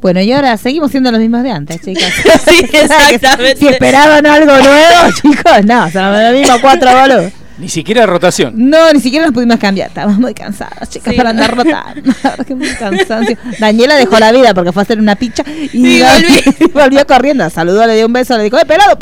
Bueno, y ahora seguimos siendo los mismos de antes, chicas. Sí, exactamente. Si esperaban algo nuevo, chicos, no, son los mismos cuatro boludos. Ni siquiera rotación. No, ni siquiera nos pudimos cambiar. Estábamos muy cansados, chicas, Sí. para andar rotando. Muy cansancio. Daniela dejó la vida porque fue a hacer una picha y Sí, volví. volvió corriendo. Saludó, le dio un beso, le dijo, ¡eh, pelado!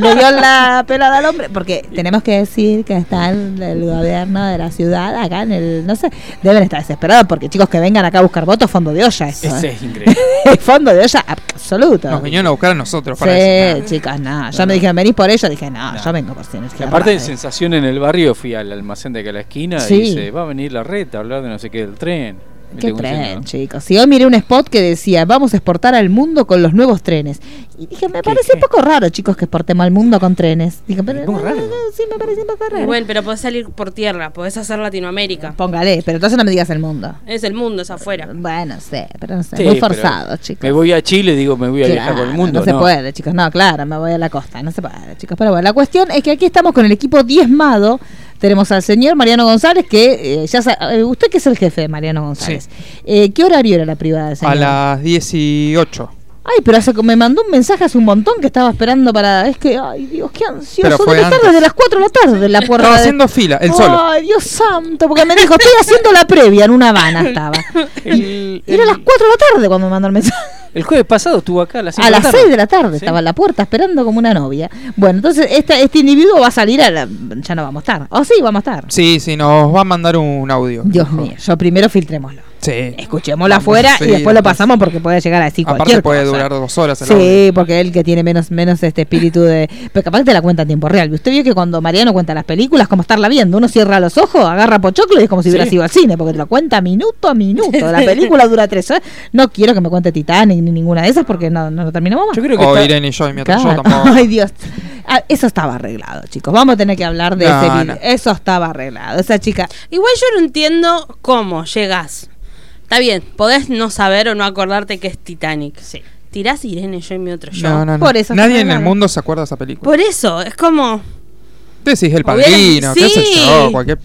le dio la pelada al hombre. Porque tenemos que decir que está el, el gobierno de la ciudad acá en el. No sé, deben estar desesperados porque chicos que vengan acá a buscar votos, fondo de olla. Esto, Ese ¿eh? es increíble. fondo de olla absoluto. Nos vinieron a buscar a nosotros para Sí, eso. chicas, no. Ya me dijeron, venís por ello. Dije, no, yo vengo por. Y aparte de sensación en el barrio, fui al almacén de acá a la esquina Sí. y dice, va a venir la reta a hablar de no sé qué del tren. Qué tren, chicos. Si hoy miré un spot que decía, vamos a exportar al mundo con los nuevos trenes. Y dije, me parece un poco raro, chicos, que exportemos al mundo con trenes. Dije, pero, raro. no, no, sí, me parece un poco raro. Bueno, pero podés salir por tierra, podés hacer Latinoamérica. Póngale, pero entonces no me digas el mundo. Es el mundo, es afuera. Bueno, sé, pero no sé. Sí, muy forzado, chicos. Me voy a Chile, digo, me voy a viajar por el mundo. No se puede, chicos. No, claro, me voy a la costa. No se puede, chicos. Pero bueno, la cuestión es que aquí estamos con el equipo diezmado. Tenemos al señor Mariano González, que eh, ya sa- eh, usted que es el jefe de Mariano González. Eh, ¿Qué horario era la privada señor? A las 18. Ay, pero hace, me mandó un mensaje hace un montón que estaba esperando para. Es que, ay, Dios, qué ansioso. Debe estar desde las 4 de la tarde la puerta. Estaba de- haciendo fila, él solo. Ay, Dios santo, porque me dijo, estoy haciendo la previa en una Habana estaba. El, Era el- las 4 de la tarde cuando me mandó el mensaje. el jueves pasado estuvo acá a las 5 A de la las tarde. 6 de la tarde Sí. estaba en la puerta esperando como una novia. Bueno, entonces este, este individuo va a salir a la. Ya no vamos a estar. Oh, sí, vamos a estar. Sí, sí, nos va a mandar un audio. Dios mío, yo primero filtrémoslo. Sí. Escuchémoslo afuera sí, y después lo pasamos porque puede llegar a decir Aparte cualquier puede cosa. durar dos horas el audio. Sí, porque él que tiene menos menos este espíritu de... Pero capaz que te la cuenta en tiempo real. Usted vio que cuando Mariano cuenta las películas, como estarla viendo, uno cierra los ojos, agarra pochoclo y es como si hubiera Sí. ido al cine, porque te lo cuenta minuto a minuto. La película dura tres horas. No quiero que me cuente Titanic ni ninguna de esas porque no, no lo terminamos más. Yo creo que O está- Irene y yo, y mientras Claro. yo tampoco. Ay, Dios. Ah, eso estaba arreglado, chicos. Vamos a tener que hablar de No, ese video. no. Eso estaba arreglado. Esa chica... Igual yo no entiendo cómo llegás. Está bien, podés no saber o no acordarte que es Titanic. Sí. Tirás Irene, yo y mi otro yo. No, no, no. Por eso Nadie en el mundo se acuerda de esa película. Por eso, es como. Decís el padrino, qué sé yo, cualquier.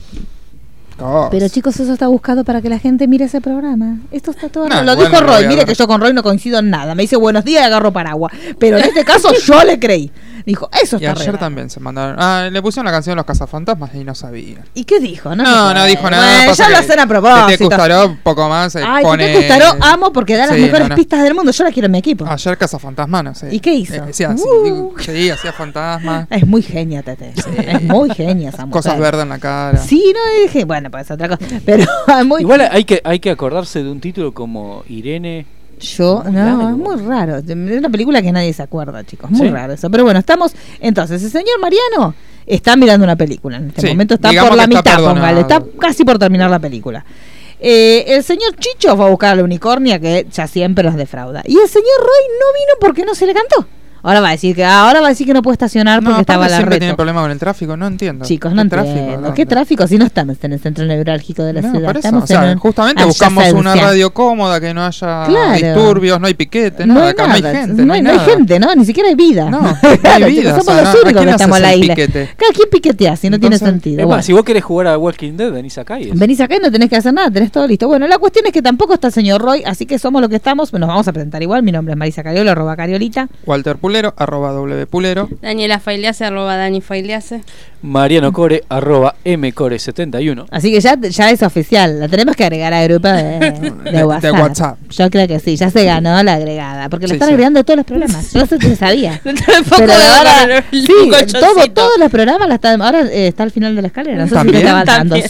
Pero chicos, eso está buscado para que la gente mire ese programa. Esto está todo... No, lo dijo Roy. Mire que yo con Roy no coincido en nada. Me dice buenos días y agarro paraguas. Pero en este caso yo le creí. Dijo, eso Y está ayer arreglado. también se mandaron. Ah, le pusieron la canción de los cazafantasmas y no sabía. ¿Y qué dijo? No, No, dijo nada. Bueno, ya lo hacen a propósito. Tete Custaró un poco más. Ay, pone... Tete Custaró amo porque da las Sí, mejores no, no. pistas del mundo. Yo la quiero en mi equipo. Ayer cazafantasmas, no sé. ¿Y qué hizo? Eh, decía así, Uh. sí, hacía fantasmas. Es muy genia, Tete. Es muy genia esa mujer. Cosas verdes en la cara. Sí, no dije, bueno, pues otra cosa. Pero muy Igual hay que, hay que acordarse de un título como Irene. Yo, Muy no, largo. es muy raro. Es una película que nadie se acuerda, chicos. Muy ¿Sí? raro eso. Pero bueno, estamos. Entonces, el señor Mariano está mirando una película. En este Sí, momento está por la está mitad, póngale. Está casi por terminar la película. Eh, el señor Chicho va a buscar a la unicornia que ya siempre los defrauda. Y el señor Roy no vino porque no se le cantó. Ahora va a decir que ahora va a decir que no puede estacionar No, porque estaba la siempre reto. tiene problema con el tráfico, no entiendo. Chicos, no ¿Qué entiendo. no? ¿Qué tráfico? Si no estamos en el centro neurálgico de la No, ciudad. Estamos o sea, en un- justamente buscamos una radio cómoda, que no haya Claro. disturbios, no hay piquete, No nada, hay acá nada, no hay gente, no hay, no hay nada. gente, ¿no? Ni siquiera hay vida. No, no hay vida, chicos, o somos sea, los ¿a únicos quién que estamos en la isla. piquete? Cada quien piquetea, si no tiene sentido. Es Bueno, más, si vos querés jugar a Walking Dead, venís acá y Venís acá y no tenés que hacer nada, tenés todo listo. Bueno, la cuestión es que tampoco está el señor Roy, así que somos lo que estamos. Nos vamos a presentar igual. Mi nombre es Marisa Cariolo, arroba Cariolita. Walter Pulero, arroba W Pulero. Daniela Failease, arroba Dani Failease. Mariano Core, arroba mcore71. Así que ya, ya es oficial, la tenemos que agregar al grupo de, de de WhatsApp. WhatsApp. Yo creo que sí, ya se ganó la agregada, porque lo Sí, están sí. agregando todos los programas. Yo no sé si sabía. Pero ahora, sí, todo, todos los programas la están, ahora eh, está al final de la escala. No sé si está También.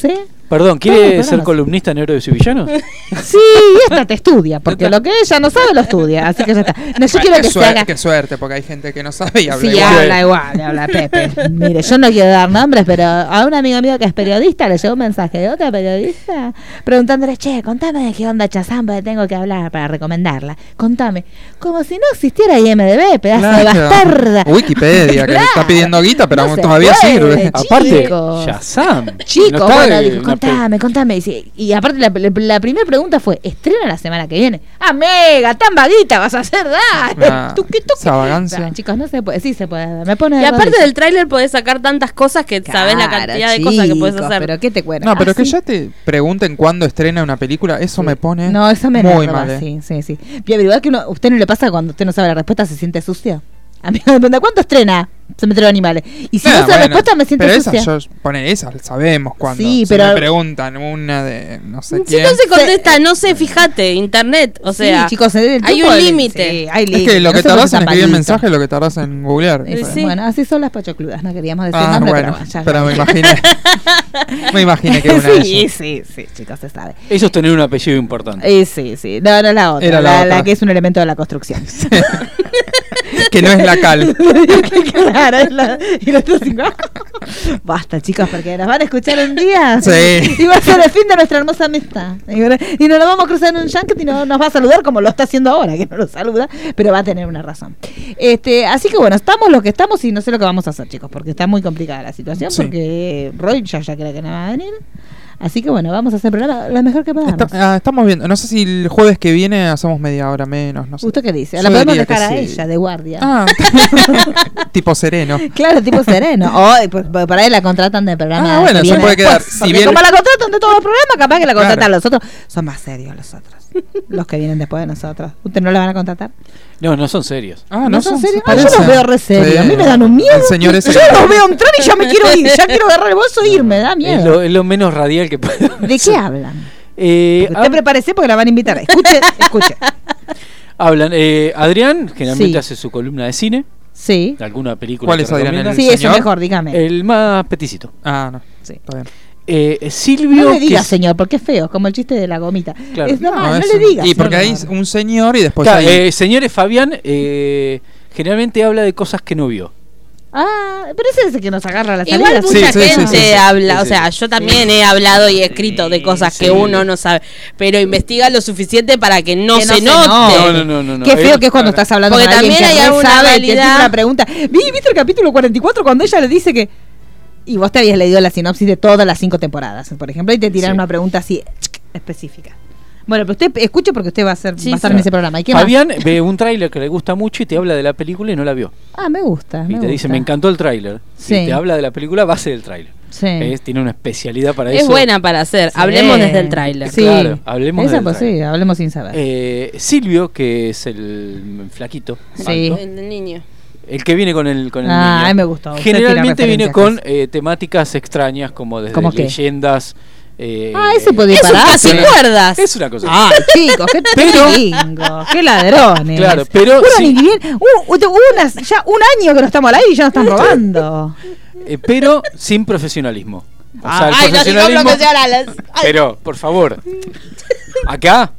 Perdón, ¿quiere ser programas. columnista en Héroes y Villanos? Sí, y esta te estudia, porque lo que ella no sabe lo estudia, así que ya está. No, yo quiero qué, que se suerte, haga. qué suerte, porque hay gente que no sabe y habla Sí, igual. habla igual, habla Pepe. Mire, yo no quiero dar nombres, pero a un amigo mío que es periodista le llegó un mensaje de otra periodista preguntándole, che, contame de qué onda Chazam, porque tengo que hablar para recomendarla. Contame. Como si no existiera IMDB, pedazo de Claro. bastarda. Wikipedia, que le está Claro. pidiendo guita, pero No aún todavía puede, sirve. chico. Aparte, Chicos. Shazam. Chicos, No bueno, contame, contame. Y, y aparte la, la- la primera pregunta fue, ¿estrena la semana que viene? ¡Amiga, tan vaguita vas a hacer! ¡Dale! Ah, Tuqui, tuqui. esa vagancia. Chicos, no se puede, sí se puede. Me pone Y de aparte del tráiler podés sacar tantas cosas que sabés la Claro, cantidad de cosas que podés chicos, hacer. Pero ¿qué te cuento? No, pero Ah, que sí. ya te pregunten cuándo estrena una película, eso me pone No, eso me muy mal. eh. sí, sí, sí. Pero igual que uno, usted no le pasa cuando usted no sabe la respuesta, se siente sucio. A mí me pregunta, ¿cuánto estrena Cementerio de Animales? Y si Ah, no sé la respuesta, me siento pero sucia. esas, yo, pone esas, sabemos cuándo. Sí, Si pero- me preguntan una de no sé Si quién. no se contesta, no sé, fíjate, internet, o sea, sí, chicos, el hay un límite. sí, hay es que lo No que tardás en escribir el mensaje es lo que tardás en googlear. Eh, Bueno, sí. Bueno, así son las pochocludas, no queríamos decir Ah, nombre, bueno, pero ya. pero me imaginé. me imaginé que era una de sí, ellas. sí, sí, chicos, se sabe. Eso es tener un apellido importante. Eh, sí, sí. No, no la otra. Era la la, otra. la que es un elemento de la construcción. que no es la cal. claro, es la, y los otros cinco. Basta, chicos, porque nos van a escuchar un día. Sí. Y va a ser el fin de nuestra hermosa amistad. Y nos lo vamos a cruzar en un junket y no, nos va a saludar como lo está haciendo ahora, que no lo saluda, pero va a tener una razón. Este, así que bueno, estamos lo que estamos y no sé lo que vamos a hacer, chicos, porque está muy complicada la situación, Sí. porque Roy ya, ya cree que no va a venir. Así que bueno, vamos a hacer el programa lo mejor que podamos. Está- ah, estamos viendo. No sé si el jueves que viene hacemos media hora menos. No sé. ¿Usted qué dice? Yo La podemos dejar a sí. ella de guardia. Ah, tipo sereno. Claro, tipo sereno. O pues, pues, para ahí la contratan de programa. Ah, bueno, que se puede quedar. después, Si viene- como la contratan de todos los programas, capaz que la contratan Claro. los otros. Son más serios los otros. Los que vienen después de nosotros. ¿Usted no la van a contratar? No, no son serios. Ah, ¿No, son serios? Ah, yo los veo re serios. Sí. A mí me dan un miedo. El señor ese yo los veo entrar y ya me quiero ir. Ya quiero agarrar el bolso e irme. Da Es miedo. lo, es lo menos radial que puede ¿De qué hablan? Eh, usted hab- prepárese porque la van a invitar. Escuche, escuche. hablan. eh, Adrián generalmente Sí. hace su columna de cine, Sí. de alguna película. ¿Cuál es Adrián? ¿El Sí, eso mejor, dígame. El más peticito. Ah, no. Sí. Está bien. Eh, Silvio. No le diga, que es- señor, porque es feo, como el chiste de la gomita. Claro. Es normal, no, es le digas. Y porque no, hay no. un señor y después Claro, hay. eh, señores Fabián eh, generalmente habla de cosas que no vio. Ah, pero ese es el que nos agarra la salida. Igual Sí, mucha sí, sí, gente sí, sí. habla, Sí, o sea, yo también he hablado y he escrito de cosas sí. que uno no sabe, pero investiga lo suficiente para que no, Que no se, note. No, no, no, no. no. Qué feo Eh, que es cuando claro. estás hablando Porque con alguien también que hay re alguna sabe, que tiene realidad- una pregunta. Vi, ¿viste el capítulo 44 cuando ella le dice que y vos te habías leído la sinopsis de todas las cinco temporadas, por ejemplo, y te tiran Sí. una pregunta así específica. Bueno, pero usted escuche porque usted va a ser Sí, va a estar sí. en ese programa. ¿Y qué más? Fabián ve un tráiler que le gusta mucho y te habla de la película y no la vio. Ah, me gusta. Y me te dice, me encantó el tráiler. Sí. Si te habla de la película, va a ser el tráiler. Sí. Tiene una especialidad para Es eso. buena para hacer. Sí. Hablemos desde el tráiler. Sí. Claro, hablemos Esa, del pues sí, hablemos sin saber. Eh, Silvio, que es el flaquito, Sí. alto, El niño. el que viene con el, con el Ah, niño. me gustó. Generalmente viene con eh, temáticas extrañas como desde ¿Cómo qué? Eh, Ah, ese puede Es un para casi cuerdas. Es una cosa. Ah, chicos, qué Pero- qué ladrones. Claro, pero sí. ni bien. Unas- ya un año que no estamos al aire y ya nos están robando. Eh, pero sin profesionalismo. O sea, el Ay, no profesionalismo. profesionales. Ay. pero, por favor. Acá.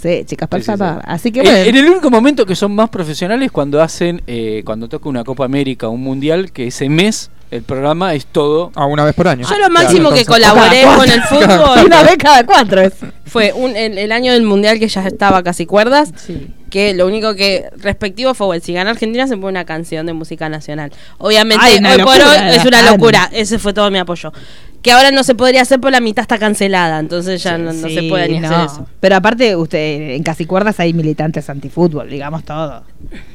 Sí, chicas, por Sí, sí, sí. favor. Así que bueno. En el único momento que son más profesionales cuando hacen, eh, cuando toca una Copa América o un Mundial, que ese mes el programa es todo. Ah, una vez por año. Yo lo máximo que colaboré con el fútbol Una vez cada cuatro es. fue un, el, el año del mundial que ya estaba casi cuerdas. Que lo único que respectivo fue, bueno, si gana Argentina se pone una canción de música nacional. Obviamente, Ay, hoy por hoy es una locura. Ese fue todo mi apoyo. Que ahora no se podría hacer por la mitad está cancelada. Entonces ya no, no se puede ni no. hacer eso. Pero aparte, usted en casi cuerdas hay militantes antifútbol, digamos todo.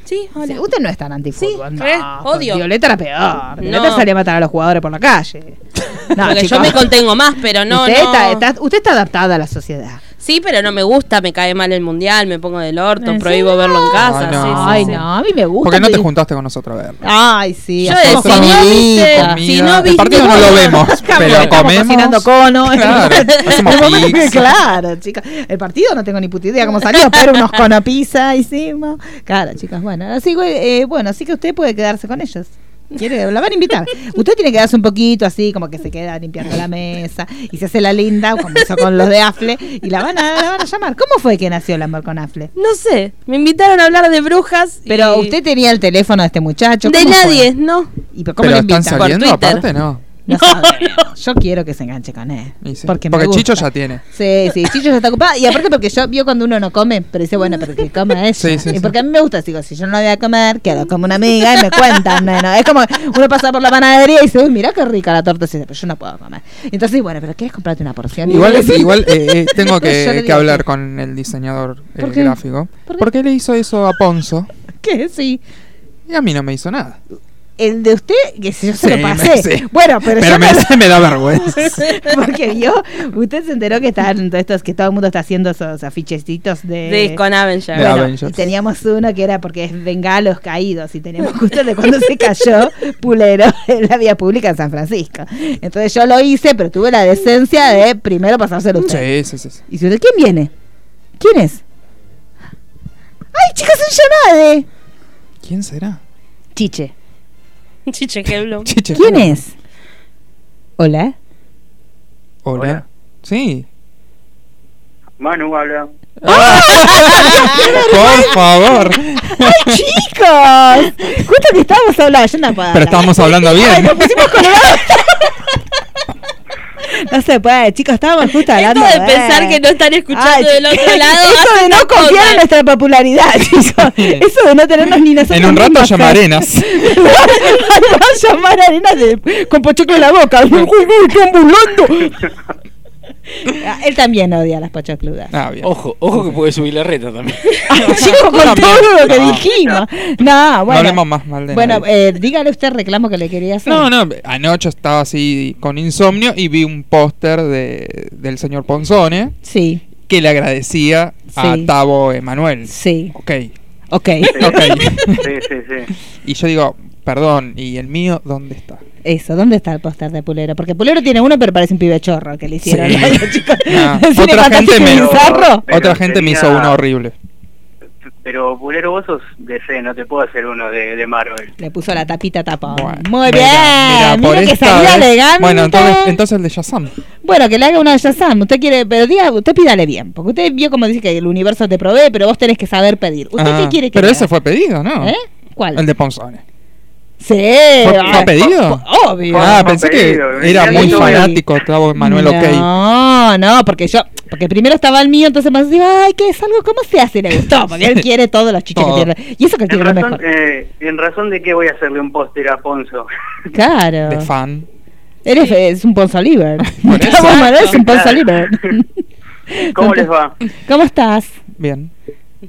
Sí, hola. Sí, usted no es tan antifútbol. Sí, no, odio. Violeta era peor. Violeta No. salía a matar a los jugadores por la calle. No, Porque yo me contengo más, pero no, usted, no. Está, está- usted está adaptada a la sociedad. Sí, pero no me gusta, me cae mal el mundial, me pongo del orto, ¿En prohíbo verlo en casa. Ay, no. sí, sí, Ay, sí. no, a mí me gusta. ¿Por qué no te juntaste con nosotros a verlo? Ay, sí. Yo decía, comidita. no, viste, si no el viste partido no lo vemos, pero Estamos comemos. cocinando cono. Claro, hacemos el chicas. El partido no tengo ni puta idea cómo salió, pero unos cono pizza hicimos. Claro, chicas, bueno, así, que, eh, bueno, así que usted puede quedarse con ellos. Quiere, la van a invitar. Usted tiene que darse un poquito así, como que se queda limpiando la mesa y se hace la linda, como hizo con los de Afle, y la van a, la van a llamar. ¿Cómo fue que nació el amor con Afle? No sé, me invitaron a hablar de brujas. Pero y- usted tenía el teléfono de este muchacho. De nadie, ¿no? ¿Y cómo Pero lo están invitan? saliendo Por Twitter. aparte, no. No sabemos. Yo quiero que se enganche con él. Y sí. Porque. Chicho ya tiene. Sí, sí, Chicho ya está ocupado. Y aparte porque yo vio cuando uno no come, pero dice, bueno, pero que coma. Sí, sí, y porque a mí me gusta, digo, si yo no voy a comer, quedo como una amiga y me cuentan. Bueno, es como uno pasa por la panadería y dice, uy, mira qué rica la torta. Y pero yo no puedo comer. Entonces, bueno, pero ¿quieres comprarte una porción? Igual, igual eh, eh, tengo que, que hablar que- con el diseñador eh, ¿Por qué? gráfico. ¿Por qué? ¿Por qué le hizo eso a Ponzo? ¿Qué? Sí. Y a mí no me hizo nada. El de usted, que si yo se Sí, lo me- pasé. sí. Bueno, pero, Pero yo me, no- me da vergüenza. Porque vio, usted se enteró que están todos estos, que todo el mundo está haciendo esos afichecitos de, De, con Bueno, Avengers. teníamos uno que era porque es bengalos caídos y teníamos justo de cuando se cayó Pulero en la vía pública en San Francisco. Entonces yo lo hice, pero tuve la decencia de primero pasárselo a usted. Sí, sí, sí. sí. Y si usted, ¿quién viene? ¿Quién es? ¡Ay, chicas en llamada! ¿Quién será? Chiche. Chiche Kevlum. Chiche. ¿Quién es? ¿Hola? Hola. Hola. Sí. Manu habla. Por favor. ¡Ay, chicos! Justo que estábamos hablando, yo no puedo Pero hablar. estábamos hablando Ay, bien. nos pusimos colorados. No se puede, chicos, estábamos justo hablando. Esto de eh. pensar que no están escuchando Ay, del otro lado. Eso de no confiar en nuestra popularidad, chicos. Eso de no tenernos ni nosotros. En un rato mismos, llama eh. Arenas. Llamar a Arenas de, con pochoclo en la boca. ¡Uy, uy, están volando! Ah, Él también odia las pochocludas. Ah, bien. Ojo, ojo que puede subir la reta también. Chicos, con También. todo lo que No. dijimos. No, No bueno. hablemos más mal de Bueno, nadie. eh, dígale usted el reclamo que le quería hacer. No, no, anoche estaba así con insomnio y vi un póster de, del señor Ponzone Sí, que le agradecía a Sí. Tavo Emanuel. sí. Ok. Ok. Ok. Sí, sí, sí. y yo digo, perdón, ¿y el mío dónde está? Eso, ¿dónde está el póster de Pulero? Porque Pulero tiene uno, pero parece un pibe chorro que le hicieron. Sí. No, cine otra gente me-. Pero Otra gente me hizo uno horrible. Pero Pulero, vos sos DC, no te puedo hacer uno de, de Marvel. Le puso la tapita tapón. Bueno, Muy mira, bien. mira, por que salía elegante. Bueno, entonces, entonces el de Shazam. Bueno, que le haga una de Shazam. Usted quiere, pero diga, usted pídale bien. Porque usted vio como dice que el universo te provee, pero vos tenés que saber pedir. ¿Usted Ah, qué quiere que Pero ese haga? fue pedido, ¿no? ¿Eh? ¿Cuál? El de Ponzone. Sí. ¿Fue, ah, fue pedido? Obvio. Ah, pensé pedido, que era muy fanático Tavo Emanuel, ok. No, no, porque yo, porque primero estaba el mío, entonces me decía, ay, ¿qué es algo? ¿Cómo se hace? Le gustó, porque él quiere todos los chiches Todo. que tiene. Y eso que En tiene lo razón, mejor. eh, en razón de qué voy a hacerle un póster a Ponzo. Claro. De fan. Eres es un Ponzo eso. Tavo Manuel es un Ponzo Claro. Liver. ¿Cómo les va? ¿Cómo estás? Bien.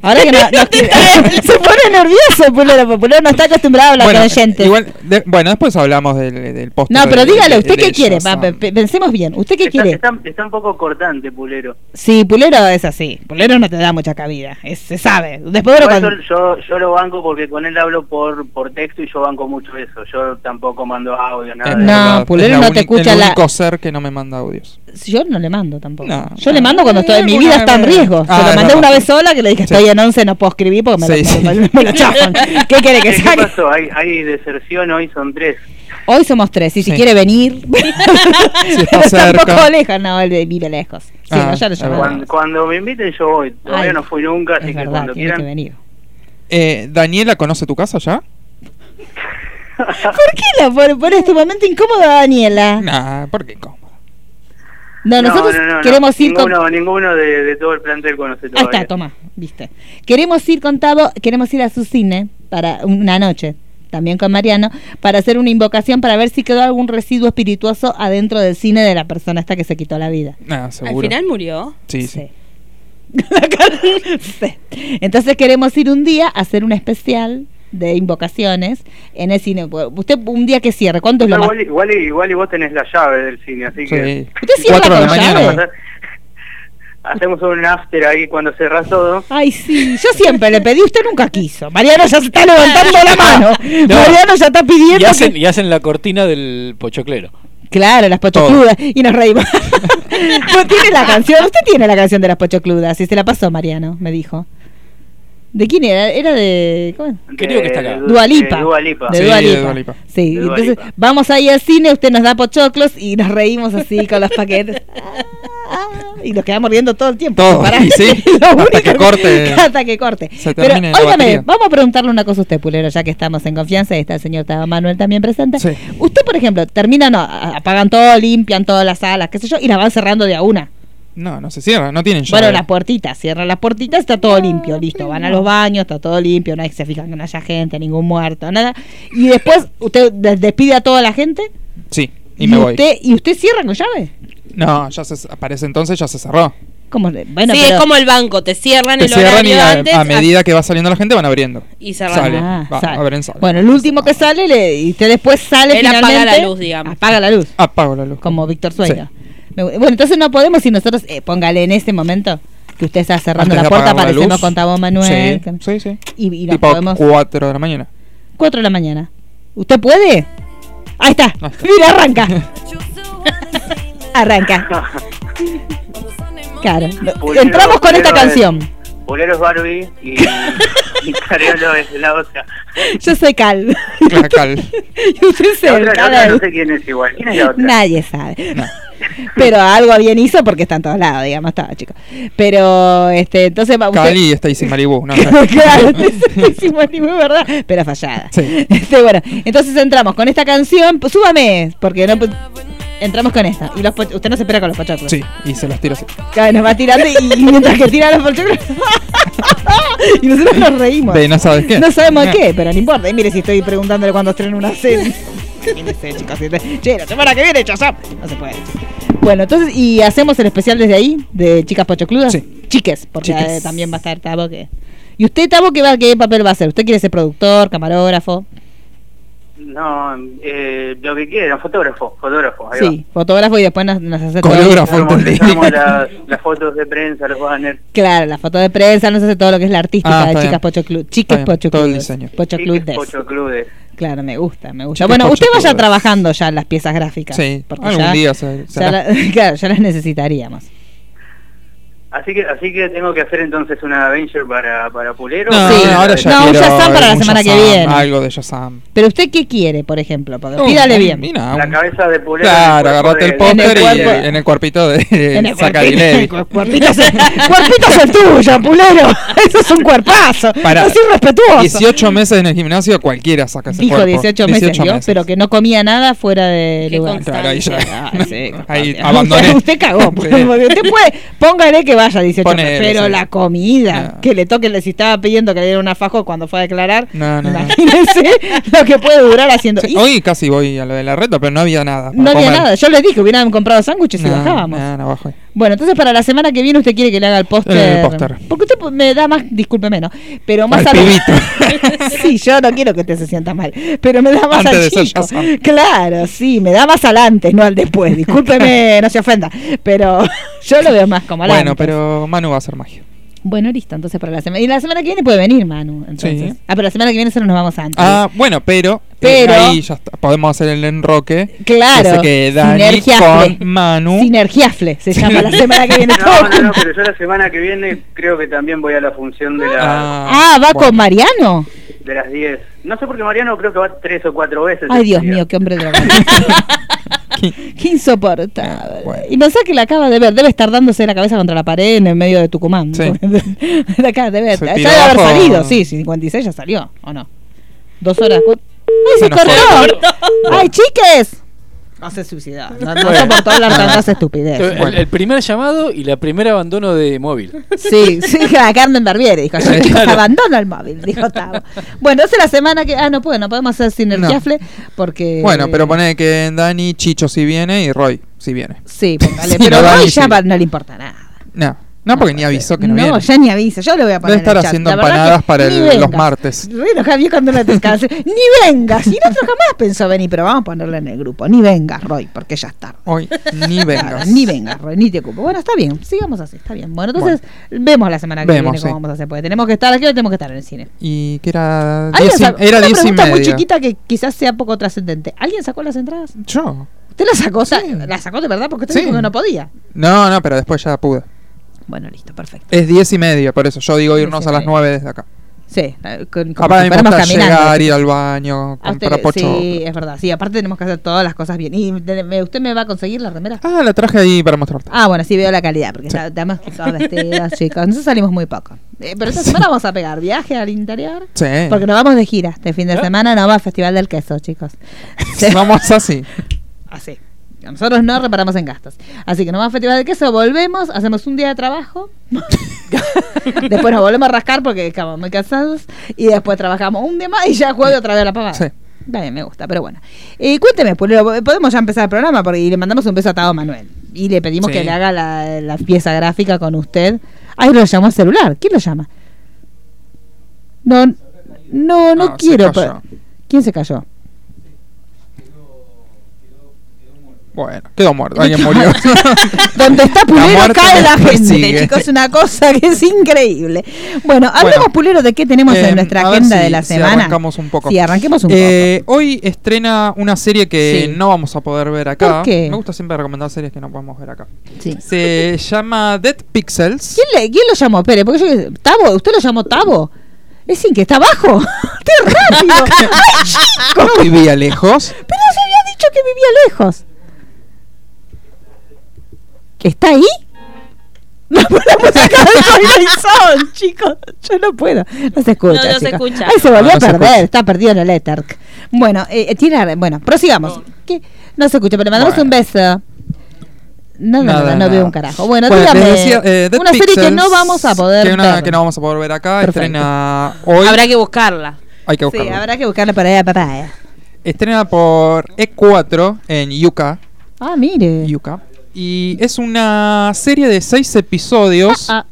Ahora que no, no- se pone nervioso, Pulero, Pulero no está acostumbrado a hablar Bueno, con oyentes. igual, de- bueno, después hablamos del, del póster. no, pero de- dígale, ¿usted de qué quiere? Va, pensemos bien. ¿Usted qué Está, quiere? está- está un poco cortante, Pulero. Sí, Pulero es así. Pulero no te da mucha cabida. Es- se sabe. Después de lo cuando- yo, yo, yo lo banco porque con él hablo por, por texto y yo banco mucho eso. Yo tampoco mando audio, nada. Es de No, Pulero es la no te escucha el la- único ser que no me manda audios. Yo no le mando tampoco. No. Yo le mando cuando estoy, mi vida está en riesgo. Ah, Se lo es mandé una vez sola que le dije Sí. Estoy en 11, no puedo escribir porque me, Sí, lo, sí. me, me lo chafan. ¿Qué quiere que ¿Qué saque? pasó? Hay, hay deserción, hoy son tres. Hoy somos tres, y si Sí. quiere venir. Si está está un poco cerca. lejos, no, él vive lejos. Sí, Ah, no, ya lo es llamamos. Cuando, cuando me inviten yo voy. Todavía Ay, no fui nunca, así Es que verdad, cuando tiene que quieran. venir. Eh, ¿Daniela conoce tu casa ya? ¿Por qué la por, por este momento incómodo a Daniela? Nah, ¿por qué cómodo? No, nosotros no, no, no. queremos ir con. ninguno, Ninguno de, de todo el plantel conoce Ahí todavía. está, toma, viste. Queremos ir con Tavo, queremos ir a su cine para una noche, también con Mariano, para hacer una invocación para ver si quedó algún residuo espirituoso adentro del cine de la persona esta que se quitó la vida. Al seguro. final murió. Sí, Sí. Entonces queremos ir un día a hacer un especial de invocaciones en el cine. Usted un día que cierre, ¿cuánto es lo más? igual, igual, y- igual y vos tenés la llave del cine, así que... ¿Usted cierra Cuatro de la con mañana. llave? Hacemos un after ahí cuando cerrás todo. Ay, sí, yo siempre le pedí, usted nunca quiso. Mariano ya se está levantando la mano. No. Mariano ya está pidiendo. Y hacen, que- y hacen la cortina del pochoclero. Claro, las pochocludas. Y nos reímos. pues tiene la canción, usted tiene la canción de las pochocludas. Y se la pasó Mariano, me dijo. ¿De quién era? Era de. ¿cómo es? Creo que está acá. de- Dua Lipa. de Dua Lipa. De Sí, Dua de Lipa. Dua Lipa. Sí, entonces vamos ahí al cine, usted nos da pochoclos y nos reímos así con los paquetes. Ah, y nos quedamos riendo todo el tiempo. Todo, y sí, hasta único que corte. Hasta que corte. Se Pero, óigame, vamos a preguntarle una cosa a usted, Pulero, ya que estamos en confianza y está el señor Taba Manuel también presente. Sí. Usted, por ejemplo, termina, no, apagan todo, limpian todas las salas, qué sé yo, y las van cerrando de a una. No, no se cierra, no tienen llave. Bueno, las puertitas, cierran las puertitas, está todo limpio, listo. Van a los baños, está todo limpio, no hay, se fijan que no haya gente, ningún muerto, nada. Y después usted des- despide a toda la gente Sí, y, me voy. usted y usted cierra con llave. No, ya se aparece entonces ya se cerró. ¿Cómo? le- Bueno, sí, pero- es como el banco, te cierran Te el cierran y a, antes a medida que va saliendo la gente van abriendo. y cerran. Sale. Ah, va, sale. abren, sale. Bueno, el último que sale le- y usted después sale Él apaga finalmente. la luz, digamos. Apaga la luz, Apago la luz. como Víctor Sueira. Me- Bueno, entonces no podemos si nosotros, eh, póngale en este momento que usted está cerrando Antes la puerta, aparecemos con Tabo Manuel. Sí, sí, sí. Y, y nos Tipo podemos. 4 de la mañana. 4 de la mañana. ¿Usted puede? Ahí está. Ahí está. Mira, arranca. arranca. Claro. Entramos con esta canción. Pulero es Barbie y, y Cariolo es la otra. Yo soy Cal. Cal, cal. La el otra, la Cal. otra no sé quién es igual. ¿Quién es la otra? Nadie sabe. No. Pero algo bien hizo porque está en todos lados, digamos, estaba chico. Pero, este, entonces va usted- Cali y Stacy Malibu. No sé. claro, hicimos es verdad, pero fallada. Sí. Este, bueno, entonces entramos con esta canción, súbame, porque no pues, entramos con esta. Y los usted no se espera con los pochoclos. Sí, y se los tiro así. Claro, nos va tirando y, y mientras que tira los pochoclos. y nosotros nos reímos. De no sabes qué. No sabemos qué, pero no importa. Y mire si estoy preguntándole cuando estreno una serie. Chicos. si te- Che, la semana que viene, Chazap. No se puede. Bueno, entonces, ¿y hacemos el especial desde ahí? De chicas pochocludas? Sí. Chiques, porque Chiques. también va a estar Tabo que. ¿Y usted, Tabo, qué, va, qué papel va a hacer? ¿Usted quiere ser productor, camarógrafo? No, eh, lo que quieran, fotógrafo, fotógrafo. Ahí Sí, fotógrafo y después nos, nos hace todo. Coreógrafo. va. Hacemos las, las fotos de prensa, los banners. Claro, la foto de prensa, nos hace todo lo que es la artística Ah, de Chicas bien. Pochocludas. Está Chiques bien, todo el diseño. Pochocludes. Chiques Pochocludes. Claro, me gusta, me gusta. Chicas bueno, usted vaya Así que así que tengo que hacer entonces una Avenger para, para Pulero. No, Sí. ahora ya No, un quiero Shazam para la semana que Shazam, viene. Algo de Shazam. Pero usted qué quiere, por ejemplo, porque Uh, pídale bien. mira, La cabeza de Pulero. Claro, agarrate el póster En el y cuerpo. en el cuerpito de Zachary cuerpito, es, es el tuyo, pulero. Eso es un cuerpazo. Para Así respetuoso. 18 meses en el gimnasio, cualquiera saca ese Dijo cuerpo. 18 meses, ¿vio? pero que no comía nada fuera de lugar. Claro, ahí ya. Ah, sí, ahí usted- abandoné. Usted cagó. Usted puede, póngale que vaya 18 Ponele, pero sí. la comida, No. que le toque, si estaba pidiendo que le diera una fajo cuando fue a declarar, No, no, no. imagínense lo que puede durar haciendo. Sí, hoy casi voy a lo de la reta, pero no había nada. no había comer. nada. Yo les dije, hubieran comprado sándwiches y bajábamos. bajo. Bueno, entonces para la semana que viene usted quiere que le haga el póster. Póster. Porque usted me da más, discúlpeme, ¿no? Pero más Al a sí, yo no quiero que usted se sienta mal. Pero me da más Antes al chico. Claro, sí, me da más al antes, no al después. Discúlpeme, no se ofenda. Pero yo lo veo más como al Bueno, antes. Pero Manu va a hacer magia. Bueno, listo, entonces para la semana. Y la semana que viene puede venir, Manu. Entonces. Sí. Ah, pero la semana que viene solo nos vamos antes. Ah, bueno, pero, eh, Pero- ahí ya está, podemos hacer el enroque. claro. Sinergiafle. con Manu. Sinergiafle se llama la semana que viene. No, no, no, pero yo la semana que viene creo que también voy a la función de, la, Ah, ¿va bueno. con Mariano? De las 10. No sé por qué Mariano creo que va tres o cuatro veces. Ay, ese Dios día. mío, qué hombre drogado. Qué insoportable. Ah, bueno. Y pensá que la acaba de ver, debe estar dándose la cabeza contra la pared en el medio de Tucumán. Sí. la acaba de ver. Ya debe haber salido, sí, 56 ya salió, ¿o no? Dos horas. ¡Ay, se, Se cortó! ¡Ay, chiques! No se suicidó. No, no soportó hablar tantas estupideces. El, el primer llamado y la primera abandono de móvil. Sí, sí, a Carmen Barbieri dijo, yo chicos Claro. abandono el móvil, dijo Tavo. Bueno, entonces la semana que, ah, no puedo, no podemos hacer sinergiafle porque... Bueno, pero pone que Dani, Chicho si viene y Roy si viene. Sí, póngale, Sí, pero no, Dani, ya sí. va- no le importa nada. No, no porque ni avisó que no, no, viene. ya ni avisa, yo le voy a poner Debe estar en el chat. haciendo La verdad empanadas que para ni el- los martes. Re enojada, vio cuando uno te descanse. Ni vengas, y el otro jamás pensó venir, pero vamos a ponerle en el grupo. Ni vengas, Roy, porque ya está. Hoy ni Claro, vengas. ni vengas, Roy, ni te ocupo. Bueno, está bien, sigamos así, está bien. Bueno, entonces vemos la semana que Vemos, viene cómo sí. vamos a hacer. Porque tenemos que estar aquí o tenemos que estar en el cine. Y que era ¿Alguien diez y- sacó- era una 10 y pregunta muy media. chiquita que quizás sea poco trascendente. ¿Alguien sacó las entradas? Yo. ¿Usted la sacó? O sea, ¿La sacó de verdad? Porque usted Sí. dijo que no podía. No, no, pero después ya pude. Bueno, listo, perfecto. Es 10 y media, por eso yo digo irnos Diez a las. 9 desde acá. Sí, eh, con, Capaz si me llegar, ir al baño, usted- comprar pocho. sí, es verdad. Sí, aparte tenemos que hacer todas las cosas bien. ¿Y de- me- usted me va a conseguir la remera? Ah, la traje ahí para mostrarte. Ah, bueno, sí veo la calidad, porque Sí. ya estamos todos vestidos, chicos. Nosotros salimos muy poco. Eh, pero esta semana vamos a pegar viaje al interior. Sí. Porque nos vamos de gira. Este fin de semana nos va al Festival del Queso, chicos. Vamos así. Así. Nosotros no reparamos en gastos. Así que al Festival del Queso, volvemos, hacemos un día de trabajo. después nos volvemos a rascar porque estamos muy cansados. Y después trabajamos un día más y ya juegue otra vez a la pavada. Sí. Me gusta, pero bueno. Eh, cuénteme, Pulero, podemos ya empezar el programa porque y le mandamos un beso a Tado Manuel. Y le pedimos Sí. que le haga la, la pieza gráfica con usted. Ay, lo llamó celular. ¿Quién lo llama? No, no, no, quiero. ¿Quién se cayó? Bueno, quedó muerto. Alguien murió. Donde está Pulero cae la gente, chicos, es una cosa que es increíble. Bueno, hablemos Bueno, Pulero de qué tenemos eh, en nuestra a ver agenda si- de la si semana. arrancamos un poco. Sí, arranquemos un Eh, hoy estrena una serie que Sí. no vamos a poder ver acá. ¿Por qué? Me gusta siempre recomendar series que no podemos ver acá. poco. Sí. Se llama Dead Pixels. ¿Quién, le- quién lo llamó? Espere, porque yo. ¿Tabo? ¿Usted lo llamó Tabo? Es sin que está abajo. ¡Qué rápido! ¡Ay, chico! No vivía lejos. Pero se había dicho que vivía lejos. ¿Que está ahí? No, música de Twilight Zone, chicos. Yo no puedo. No se escucha. No, no se escucha. Ay, se volvió No, no a perder. Está perdido en el éter. Bueno, eh, tiene, bueno, prosigamos. ¿Qué? No se escucha, pero le mandamos Bueno. un beso. No, no, Nada, no, no nada. veo un carajo. Bueno, Bueno, dígame. decía, eh, una serie que no vamos a poder que, una- ver. que no vamos a poder ver acá. Perfecto. Estrena hoy. Habrá que buscarla. Hay que Sí, buscarlo. habrá que buscarla para allá, papá. Estrena por E4 en Yuka. Ah, mire. Yuka. Y es una serie de seis episodios. Ah,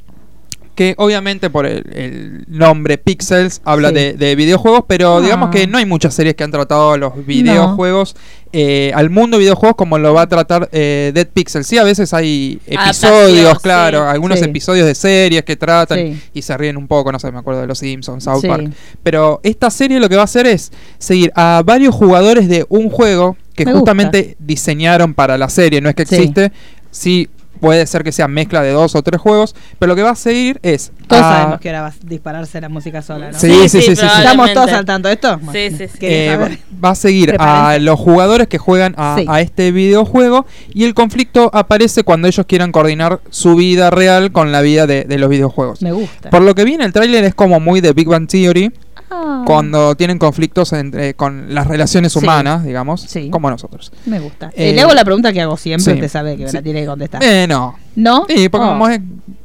que obviamente por el, el nombre Pixels habla Sí. de, de videojuegos, pero Ah. digamos que no hay muchas series que han tratado los videojuegos eh, al mundo de videojuegos como lo va a tratar eh, Dead Pixels. Sí, a veces hay episodios, claro, sí. algunos Sí. episodios de series que tratan y se ríen un poco, no sé, me acuerdo de los Simpsons, South. Park. Pero esta serie lo que va a hacer es seguir a varios jugadores de un juego que Me gusta. justamente diseñaron para la serie, no es que existe. Sí, puede ser que sea mezcla de dos o tres juegos, pero lo que va a seguir es todos a- sabemos que ahora va a dispararse la música sola, ¿no? Sí, sí, sí, sí, sí. ¿Estamos todos al tanto de esto? Sí, sí, sí. ¿querés Eh, va, a seguir a los jugadores que juegan a, Sí. a este videojuego y el conflicto aparece cuando ellos quieran coordinar su vida real con la vida de, de los videojuegos. Me gusta. Por lo que vi en el tráiler es como muy de Big Bang Theory, Ah, cuando tienen conflictos entre, con las relaciones Sí. humanas, digamos, Sí. como nosotros. Me gusta. Eh, Eh, le hago la pregunta que hago siempre, usted sabe que me la tiene que contestar. Eh, no. ¿No? Sí, porque Oh. como, es-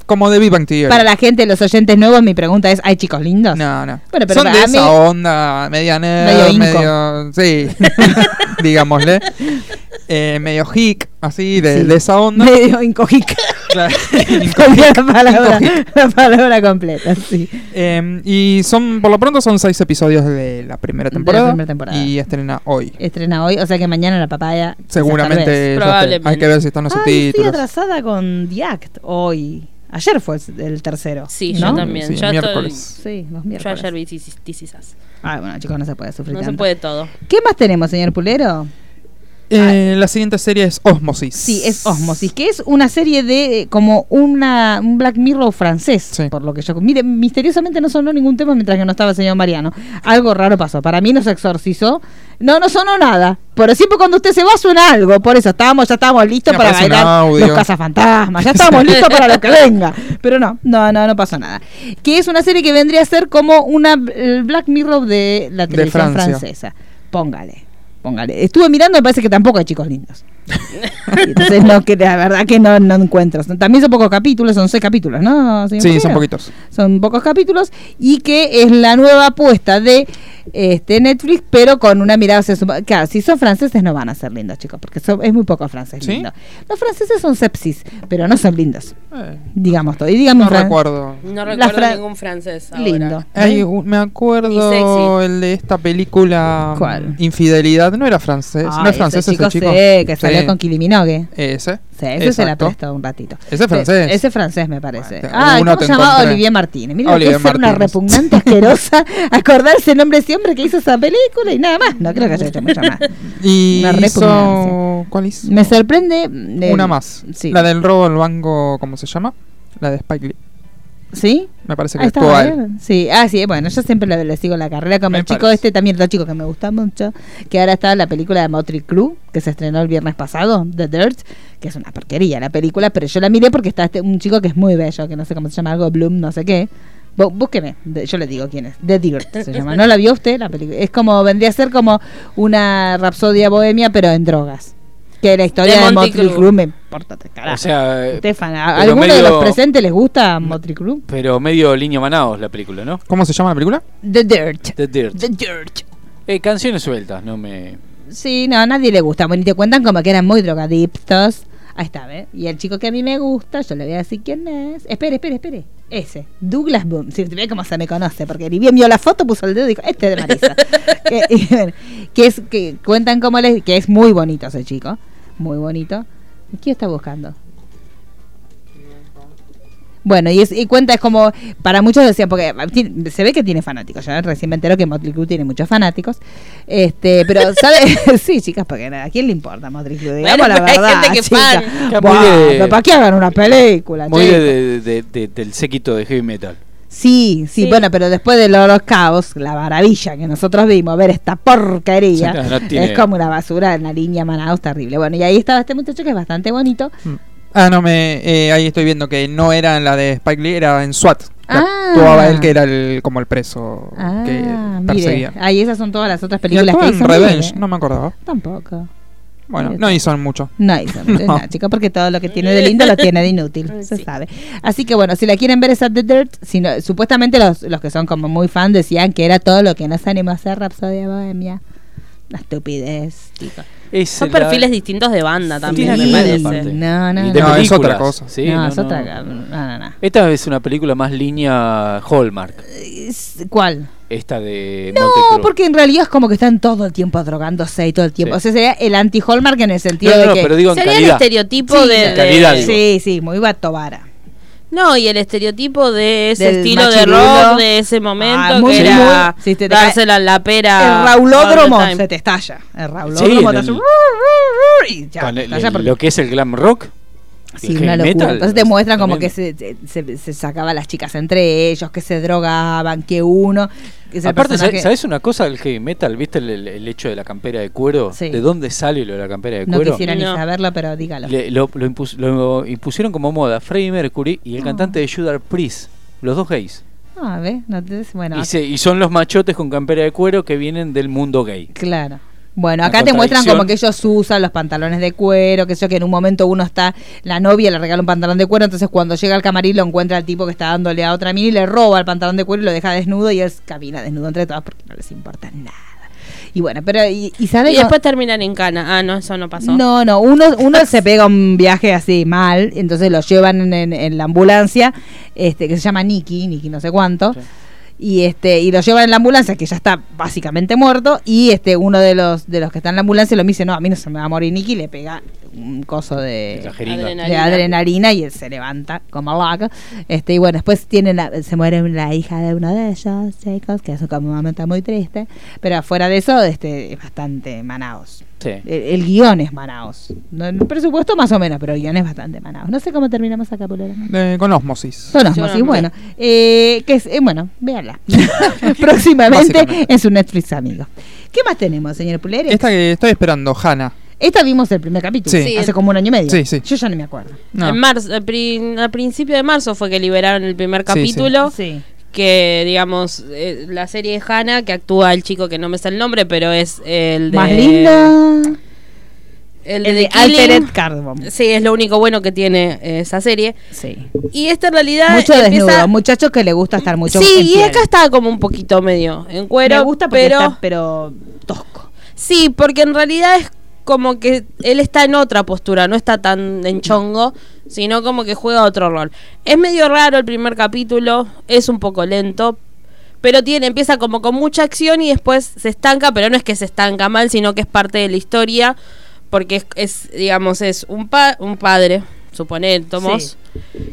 como de Big Bang Theory. Para la gente, los oyentes nuevos, mi pregunta es, ¿hay chicos lindos? No, no. Bueno, pero Son para de mí- esa onda, media Medio nerd, medio... Sí, digámosle. Eh, medio hick, así, de, Sí. de esa onda. Medio Cambié la palabra, Incojic. la palabra completa, sí. Eh, y son, por lo pronto, son seis episodios de la primera De la temporada. primera temporada. Y estrena hoy. Estrena hoy, o sea que mañana la papaya. Seguramente. Probablemente. hay que ver si están los Ay, estoy subtítulos. atrasada con The Act hoy. Ayer fue el- tercero. Sí, ¿no? yo también. Sí, yo, estoy- miércoles. Sí, los yo miércoles. ayer vi This Is- This Is Us. Ay, bueno, chicos, no se puede sufrir No se puede todo. ¿Qué más tenemos, señor Pulero? Eh, la siguiente serie es Osmosis. Sí, es Osmosis, que es una serie de eh, como una un Black Mirror francés, Sí. por lo que yo mire, misteriosamente no sonó ningún tema mientras que no estaba el señor Mariano. Algo raro pasó. Para mí no se exorcizó. No, no sonó nada. Pero siempre cuando usted se va suena algo. Por eso estábamos, ya estábamos listos para bailar los cazafantasmas. Ya estábamos listos para lo que venga. Pero no, no, no, no pasó nada. Que es una serie que vendría a ser como una el Black Mirror de la televisión francesa. Póngale. Póngale. Estuve mirando y me parece que tampoco hay chicos lindos. Entonces, no, que la verdad que no, no encuentro. También son pocos capítulos, son seis capítulos, ¿no? señor Sí, son poquitos. Son pocos capítulos y que es la nueva apuesta de este Netflix, pero con una mirada hacia su... Claro, si son franceses no van a ser lindos, chicos, porque son- es muy poco francés ¿Sí? lindo. Los franceses son sepsis, pero no son lindos, Eh, digamos todo. Y dígame no recuerdo. No recuerdo fra- ningún francés. ahora. lindo. Un- me acuerdo el de esta película ¿Cuál? Infidelidad, no era francés, Ah, no es francés ese ese chico, chico. sí, que salió Sí. con Kiliminogue. Ese. Sí, ese se la Exacto. prestó un ratito. Ese es francés. Ese es francés, me parece. Bueno, ah, ¿cómo se llamaba? Olivier Martínez. Mira, es ser una repugnante asquerosa acordarse el nombre ese hombre que hizo esa película y nada más. No creo que haya hecho mucho más. Y Una hizo... ¿Cuál hizo? Me sorprende. de- Una más. Sí. La del robo al banco, ¿cómo se llama? La de Spike Lee. ¿Sí? Me parece que ah, actual. Sí, ah, sí, bueno, yo siempre le, sigo la carrera como el chico este, también otro chico que me gusta mucho, que ahora está en la película de Motley Crue, que se estrenó el viernes pasado, The Dirt, que es una porquería la película, pero yo la miré porque está este, un chico que es muy bello, que no sé cómo se llama, algo Bloom, no sé qué. Búsqueme, yo le digo quién es. The Dirt se llama. ¿No la vio usted la película? Es como, vendría a ser como una rapsodia bohemia, pero en drogas que la historia de, Motley Crue me importa carajo. O sea, ¿a alguno de los presentes les gusta Motley Crue? Pero medio línea Manaos la película, ¿no? ¿Cómo se llama la película? The Dirt. The Dirt. The Dirt. Eh, canciones sueltas, no me... Sí, no, a nadie le gusta. Bueno, y te cuentan como que eran muy drogadictos. Ahí está, ¿ves? Y el chico que a mí me gusta, yo le voy a decir quién es. Espere, espere, espere. Ese, Douglas Boom. Si ve cómo se me conoce, porque ni bien vio la foto, puso el dedo y dijo, este es de Marisa. que, es, que cuentan como les, que es muy bonito ese chico muy bonito. ¿Quién está buscando? Bueno, y, es, y cuenta, es como, para muchos decían, porque se ve que tiene fanáticos, ya recién me entero que Motley Crue tiene muchos fanáticos, este, pero, ¿sabes? sí, chicas, porque ¿a quién le importa Motley Crue? Digamos la verdad, hay gente que fan. ¿Para qué hagan una película? Muy del séquito de heavy metal. Sí, sí, bueno, pero después de los caos, la maravilla que nosotros vimos, ver esta porquería, es como una basura en la línea Manaus terrible. Bueno, y ahí estaba este muchacho que es bastante bonito. Mm. Ah, no, me, eh, ahí estoy viendo que no era en la de Spike Lee, era en SWAT. Ah. Actuaba él que era el, como el preso que ah, perseguía. ahí esas son todas las otras películas que hizo. Revenge, no me acordaba. Tampoco. Bueno, no hizo mucho. No hizo no. chica, porque todo lo que tiene de lindo lo tiene de inútil, se sabe. Así que bueno, si la quieren ver es The Dirt, supuestamente los, los que son como muy fan decían que era todo lo que nos animó a hacer Rapsodia Bohemia. La estupidez, Son perfiles distintos de banda también, me parece. No, no, no. es otra cosa. Sí, no, es otra. No, no, Esta es una película más línea Hallmark. ¿Cuál? esta de No, porque en realidad es como que están todo el tiempo drogándose y todo el tiempo. O sea, sería el anti-Hallmark en el sentido de que... Pero digo en sería el estereotipo de, Sí, sí, muy batobara. No, y el estereotipo de ese estilo de rock de ese momento ah, que era muy, te dársela la pera. El raulódromo se te estalla. El raulódromo te hace... Y ya, lo que es el glam rock Sí, una locura. Entonces te muestran como que se, se, se, sacaban las chicas entre ellos, que se drogaban, que uno. Aparte, ¿sabes una cosa del heavy metal? ¿Viste el, hecho de la campera de cuero? ¿De dónde sale lo de la campera de cuero? No quisiera ni saberlo, pero dígalo. lo, impusieron como moda Freddie Mercury y el ah. cantante de Judas Priest, los dos gays. Ah, ¿ves? bueno, y, y son los machotes con campera de cuero que vienen del mundo gay. Claro. Bueno, acá te muestran como que ellos usan los pantalones de cuero, que eso que en un momento uno está, la novia le regala un pantalón de cuero, entonces cuando llega al camarín lo encuentra el tipo que está dándole a otra mina y le roba el pantalón de cuero y lo deja desnudo y él camina desnudo entre todas porque no les importa nada. Y bueno, pero y, y Y después terminan en cana. Ah, no, eso no pasó. No, no, uno, uno se pega un viaje así mal, entonces lo llevan en, la ambulancia, este, que se llama Nicky, Nicky no sé cuánto y este y lo llevan en la ambulancia que ya está básicamente muerto y este uno de los de los que está en la ambulancia lo dice no a mí no se me va a morir Nicky le pega un coso de, adrenalina. y él se levanta como loco este y bueno después tiene se muere la hija de uno de ellos chicos que es como un momento muy triste pero afuera de eso este es bastante manaos el, guion es Manaos. el presupuesto más o menos, pero el guion es bastante Manaos. No sé cómo terminamos acá, Pulera. Eh, con Osmosis. Con Osmosis, bueno. Eh, que es, eh, bueno, véanla. Próximamente en su Netflix, amigo. ¿Qué más tenemos, señor Pulera? Esta que estoy esperando, Hanna. Esta vimos el primer capítulo, sí. hace como un año y medio. Sí, sí. Yo ya no me acuerdo. En marzo, a principio de marzo fue que liberaron el primer capítulo. Sí que digamos eh, la serie de Hannah que actúa el chico que no me está el nombre pero es el de más linda el, de, Altered Carbon sí es lo único bueno que tiene esa serie. Sí. Y esta en realidad mucho desnudo muchachos que le gusta estar mucho sí y acá está como un poquito medio en cuero me gusta pero pero tosco. Sí porque en realidad es como que él está en otra postura no está tan en chongo sino como que juega otro rol. Es medio raro el primer capítulo, es un poco lento, pero tiene, empieza como con mucha acción y después se estanca, pero no es que se estanca mal, sino que es parte de la historia, porque es, digamos, es un, pa un padre, suponer, Tomos,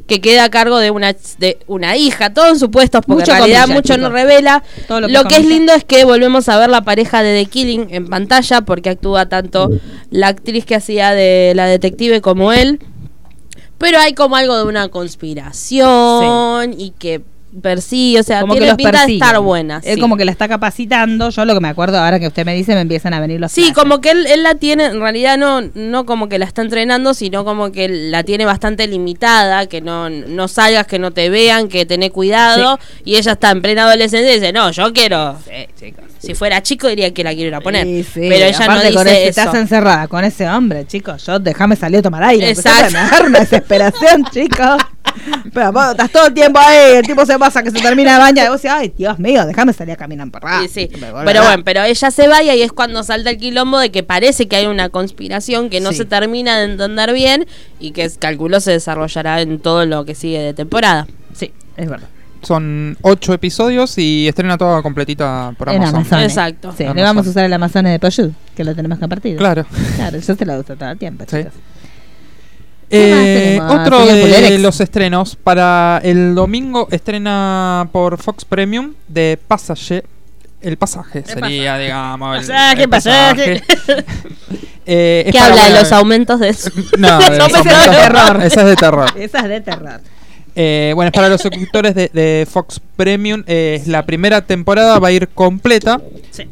que queda a cargo de una, de una hija, todo en supuestos, porque en realidad mucho no revela. lo que, es lindo es que volvemos a ver la pareja de The Killing en pantalla, porque actúa tanto la actriz que hacía de la detective como él. Pero hay como algo de una conspiración y que persigue, o sea, Como que tiene los pinta de estar buena. Es sí. como que la está capacitando. Yo lo que me acuerdo ahora que usted me dice, me empiezan a venir los Sí, como que él, él la tiene, en realidad no, no como que la está entrenando, sino como que la tiene bastante limitada, que no, no salgas, que no te vean, que tenés cuidado. Y ella está en plena adolescencia y dice, no, yo quiero... Si fuera chico diría que la quiero ir a poner. Pero ella no aparte dice ese- eso. Estás encerrada con ese hombre, chicos. Yo déjame salir a tomar aire. Exacto. Me una desesperación, chicos. Pero vos estás todo el tiempo ahí, el tipo se pasa que se termina de bañar y vos decís, ay, Dios mío, déjame salir a caminar por acá. Sí, sí. Pero bueno, pero ella se va y ahí es cuando salta el quilombo de que parece que hay una conspiración que no Sí. se termina de entender bien y que calculo se desarrollará en todo lo que sigue de temporada. Sí, es verdad. Son ocho episodios y estrena toda completita por En Amazon. Exacto. Sí, le vamos a usar el Amazon de Poyud, que lo tenemos compartido. Claro. Claro, yo se lo uso todo el tiempo, Sí. chicos. ¿Qué más Eh, tenemos, otro de los estrenos para el domingo estrena por Fox Premium de Passage. El pasaje sería, digamos. el- Pasaje, el pasaje. Eh, es ¿Qué habla de los aumentos de eso? No, de los Esa es de aumentos- terror. Esa es de terror. Esa es de terror. Eh, bueno, es para los suscriptores de, de Fox Premium. eh, la primera temporada va a ir completa.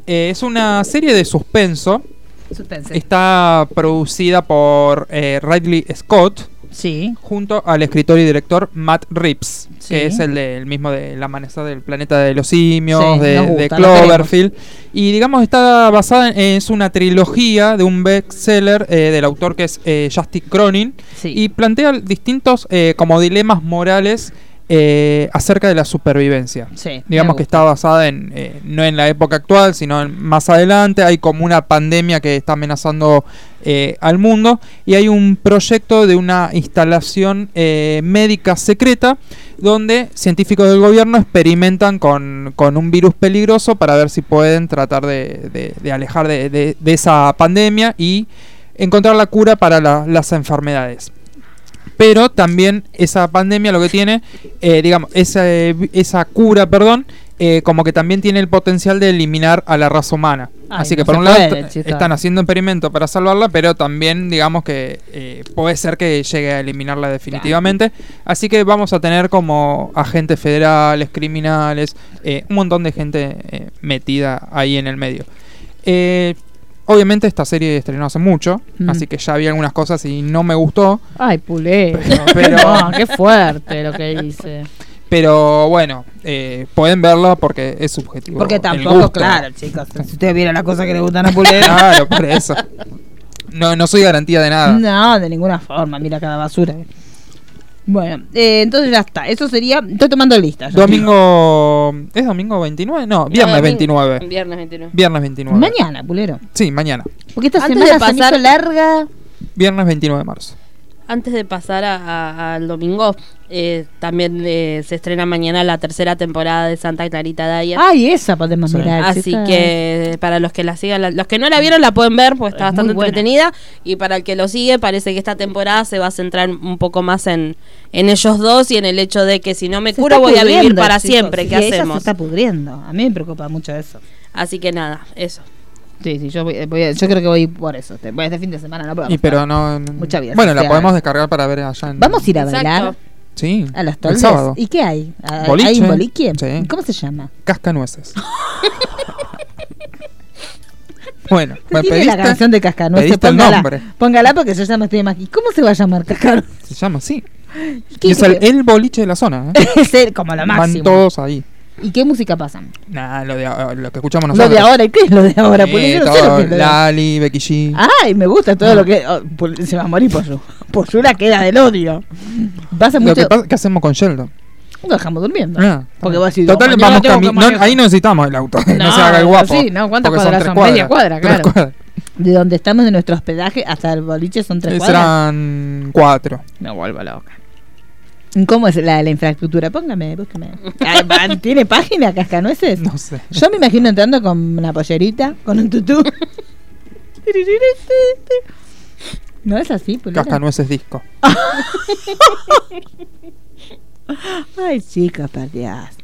Eh, es una serie de suspenso. Suspense. Está producida por eh, Ridley Scott Sí. junto al escritor y director Matt Reeves, Sí. que es el, de- el mismo del amanecer del planeta de los simios, Sí, de, gusta, de Cloverfield. Y digamos, está basada en, es una trilogía de un bestseller eh, del autor que es eh, Justin Cronin. Sí. Y plantea distintos eh, como dilemas morales eh, acerca de la supervivencia. Sí, Digamos que está basada en eh, no en la época actual, sino en más adelante. Hay como una pandemia que está amenazando eh, al mundo y hay un proyecto de una instalación médica secreta donde científicos del gobierno experimentan con, con un virus peligroso para ver si pueden tratar de, de- de alejar de, de- de esa pandemia y encontrar la cura para la- las enfermedades. Pero también esa pandemia lo que tiene, eh, digamos, esa, eh, esa cura, perdón, eh, como que también tiene el potencial de eliminar a la raza humana. Ay, Así que no por un lado puede, están haciendo experimentos para salvarla, pero también digamos que eh, puede ser que llegue a eliminarla definitivamente. Así que vamos a tener como agentes federales, criminales, eh, un montón de gente metida ahí en el medio. Obviamente esta serie estrenó hace mucho, Mm. así que ya vi algunas cosas y no me gustó. Ay, pulé. Pero- pero- No, qué fuerte lo que hice. Pero bueno, eh, pueden verla porque es subjetivo. Porque tampoco, claro, chicos. Si ustedes vieron las cosas que le gustan a Pulé. Claro, por eso. No, no soy garantía de nada. No, de ninguna forma. Mira cada basura. Bueno, eh, entonces ya está. Eso sería. Estoy tomando lista. ya. Domingo. ¿Es domingo 29? No, viernes No, domingo- 29. Viernes 29. Viernes 29. Mañana, Pulero. Sí, mañana. Porque esta Antes semana de se me pasar- hizo larga. Viernes 29 de marzo. Antes de pasar a- a- al domingo, eh, también eh, se estrena mañana la tercera temporada de Santa Clarita Diet. Ay, esa podemos Sí. mirar. Así que para los que la sigan, la- los que no la vieron la pueden ver, pues está Es bastante entretenida. Y para el que lo sigue, parece que esta temporada se va a centrar un poco más en, en ellos dos y en el hecho de que si no me Se curo voy a vivir para chicos. siempre. Sí, ¿Qué ella se hacemos? está pudriendo. A mí me preocupa mucho eso. Así que nada, eso. Sí, sí, yo, voy, voy a- yo creo que voy por eso. Este, voy este fin de semana, no puedo Y pero no. no- Mucha vida Bueno, la podemos descargar para ver allá en. Vamos a ir a Exacto. bailar Sí. a los el toldes. sábado. ¿Y qué hay? ¿Hay Boliche. ¿Hay un boliche? Sí. ¿Cómo se llama? Cascanueces. bueno, ¿Usted me tiene pediste. la canción de Cascanueces? pediste el Póngala, nombre. póngala porque yo ya me estoy imaginando. ¿Cómo se va a llamar Cascanueces? Se llama así. ¿Qué Y es el, el boliche de la zona. ¿eh? Es el- como lo Van máximo. todos ahí. ¿Y qué música pasan? Nah, lo, de, lo que escuchamos Lo nosotros. de ahora, ¿y qué es lo de ahora? No sé todo, lo lo de. Lali, Becky G. Ay, me gusta todo lo que. oh, se va a morir. Pollo la queda del odio. Pasa Lo mucho. que pasa, ¿qué hacemos con Sheldon? Lo dejamos durmiendo. Ah, Porque vos decís, Total, "No, vamos no, manejar". ahí no necesitamos el auto. No, No, se haga el guapo. sí, no, ¿cuántas cuadras son? Media cuadra, claro. cuadras. De donde estamos de nuestro hospedaje hasta el boliche son tres Eh, cuadras. Serán cuatro. Me vuelvo loca. ¿Cómo es la, la infraestructura? Póngame, búsqueme. Va, ¿Tiene página Cascanueces? No sé. Yo me imagino entrando con una pollerita, con un tutú. ¿No es así, Pulera? Cascanueces disco. Ay, chicas, perdidas.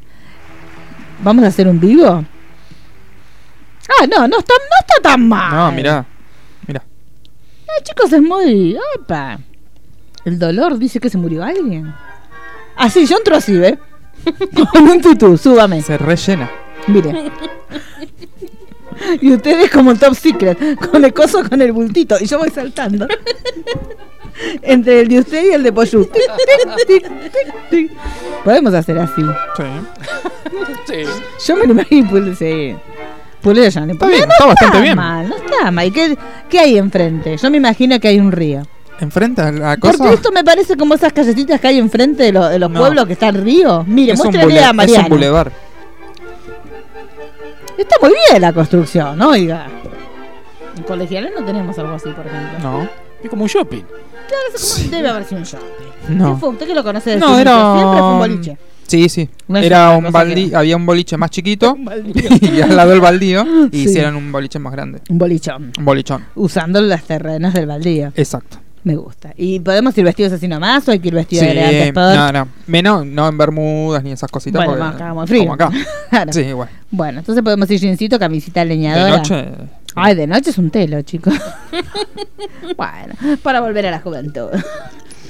¿Vamos a hacer un vivo? Ah, no, no está, no está tan mal. No, mirá. Mirá. Ay, chicos, es muy... Opa. El dolor dice que se murió alguien. Ah, sí, yo entro así, ¿ve? Con un tutú, súbame. Se rellena. Mire. Y ustedes como top secret, con el coso con el bultito. Y yo voy saltando. Entre el de usted y el de tic. Podemos hacer así. Sí. Sí. Yo me lo imagino, sí. Pulero ya no Está bien, está bastante bien. mal, no está mal. ¿Y qué, qué hay enfrente? Yo me imagino que hay un río. Enfrente a la cosa. Porque esto me parece como esas callecitas que hay enfrente de, lo- de los No. pueblos que está el río. Mire, es muéstrale a es un bulevar. Está muy bien la construcción, ¿no? Oiga. En colegiales no tenemos algo así, por ejemplo. No. Es como un shopping. Claro, eso como- debe haber sido un shopping. No. ¿Qué fue? ¿Usted que lo conoce de No, era- Siempre fue un boliche. Sí, sí. No Era un baldío, que- había un boliche más chiquito y al lado del baldío y Sí. hicieron un boliche más grande. Un bolichón. Un bolichón. Usando las terrenas del baldío. Exacto. Me gusta. ¿Y podemos ir vestidos así nomás o hay que ir vestidos Sí, de elegantes sport? no, no. Menos, no en bermudas ni esas cositas. Bueno, porque- acá como frío. Como acá. Claro. Sí, bueno. Bueno, entonces podemos ir jeansito, camisita De leñadora. noche. Ay, de noche es un telo, chicos. bueno, para volver a la juventud.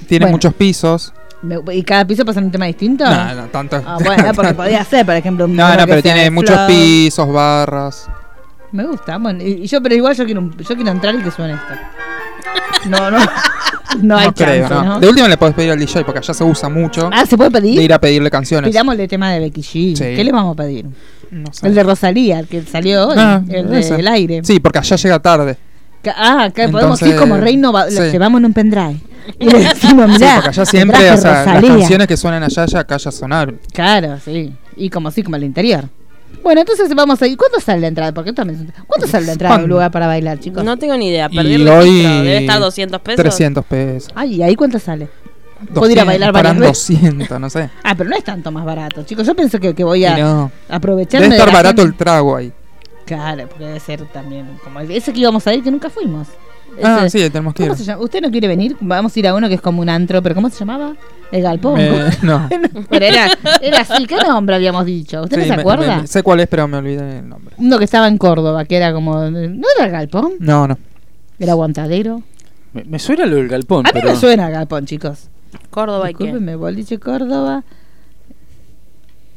Tiene bueno. muchos pisos. ¿Y cada piso pasa en un tema distinto? No, no, tanto. Ah, bueno, porque podía ser, por ejemplo, un No, no, pero tiene de muchos flow. pisos, barras. Me gusta, bueno, y y yo, pero igual yo quiero, un- yo quiero entrar y que suene esto. No, no, no hay creo, chance, no. De última le podés pedir al DJ porque allá se usa mucho Ah, ¿se puede de pedir? ir a pedirle canciones. Pidámosle tema de Becky G. Sí. ¿Qué le vamos a pedir? No sé. El de Rosalía, el que salió hoy, Ah, el del aire. Sí, porque allá llega tarde. Ah, acá podemos ir como lo sí. llevamos en un pendrive. Y le decimos, Sí, mirá, porque allá siempre, o sea, las canciones que suenan allá, ya acá ya sonaron. Claro, sí. Y como así, como el interior. Bueno, entonces vamos a ir. ¿Cuánto sale la entrada? Porque esto también- ¿Cuánto sale la entrada de un lugar para bailar, chicos? No tengo ni idea. Perdí el hoy registro. Debe estar 200 pesos. 300 pesos. Ay, ¿y ahí cuánto sale? Puedo ir a 200, bailar varias estarán veces. 200, no sé. Ah, pero no es tanto más barato, chicos. Yo pensé que, que voy a no. aprovecharme Debe de estar la barato el trago ahí. Claro, porque debe ser también como el- ese que íbamos a ir que nunca fuimos. Ah, sí, tenemos que ir. ¿Cómo se llama? ¿Usted no quiere venir? Vamos a ir a uno que es como un antro, pero ¿cómo se llamaba? El galpón. Me- no. pero era, era así, ¿qué nombre habíamos dicho? ¿Usted Sí, no se me- acuerda? me- sé cuál es, pero me olvidé el nombre. Uno que estaba en Córdoba, que era como. ¿No era el galpón? No, no. Era aguantadero. Me, me suena lo del galpón. A mí pero me suena galpón, chicos. Córdoba y qué. Discúlpenme, boliche Córdoba.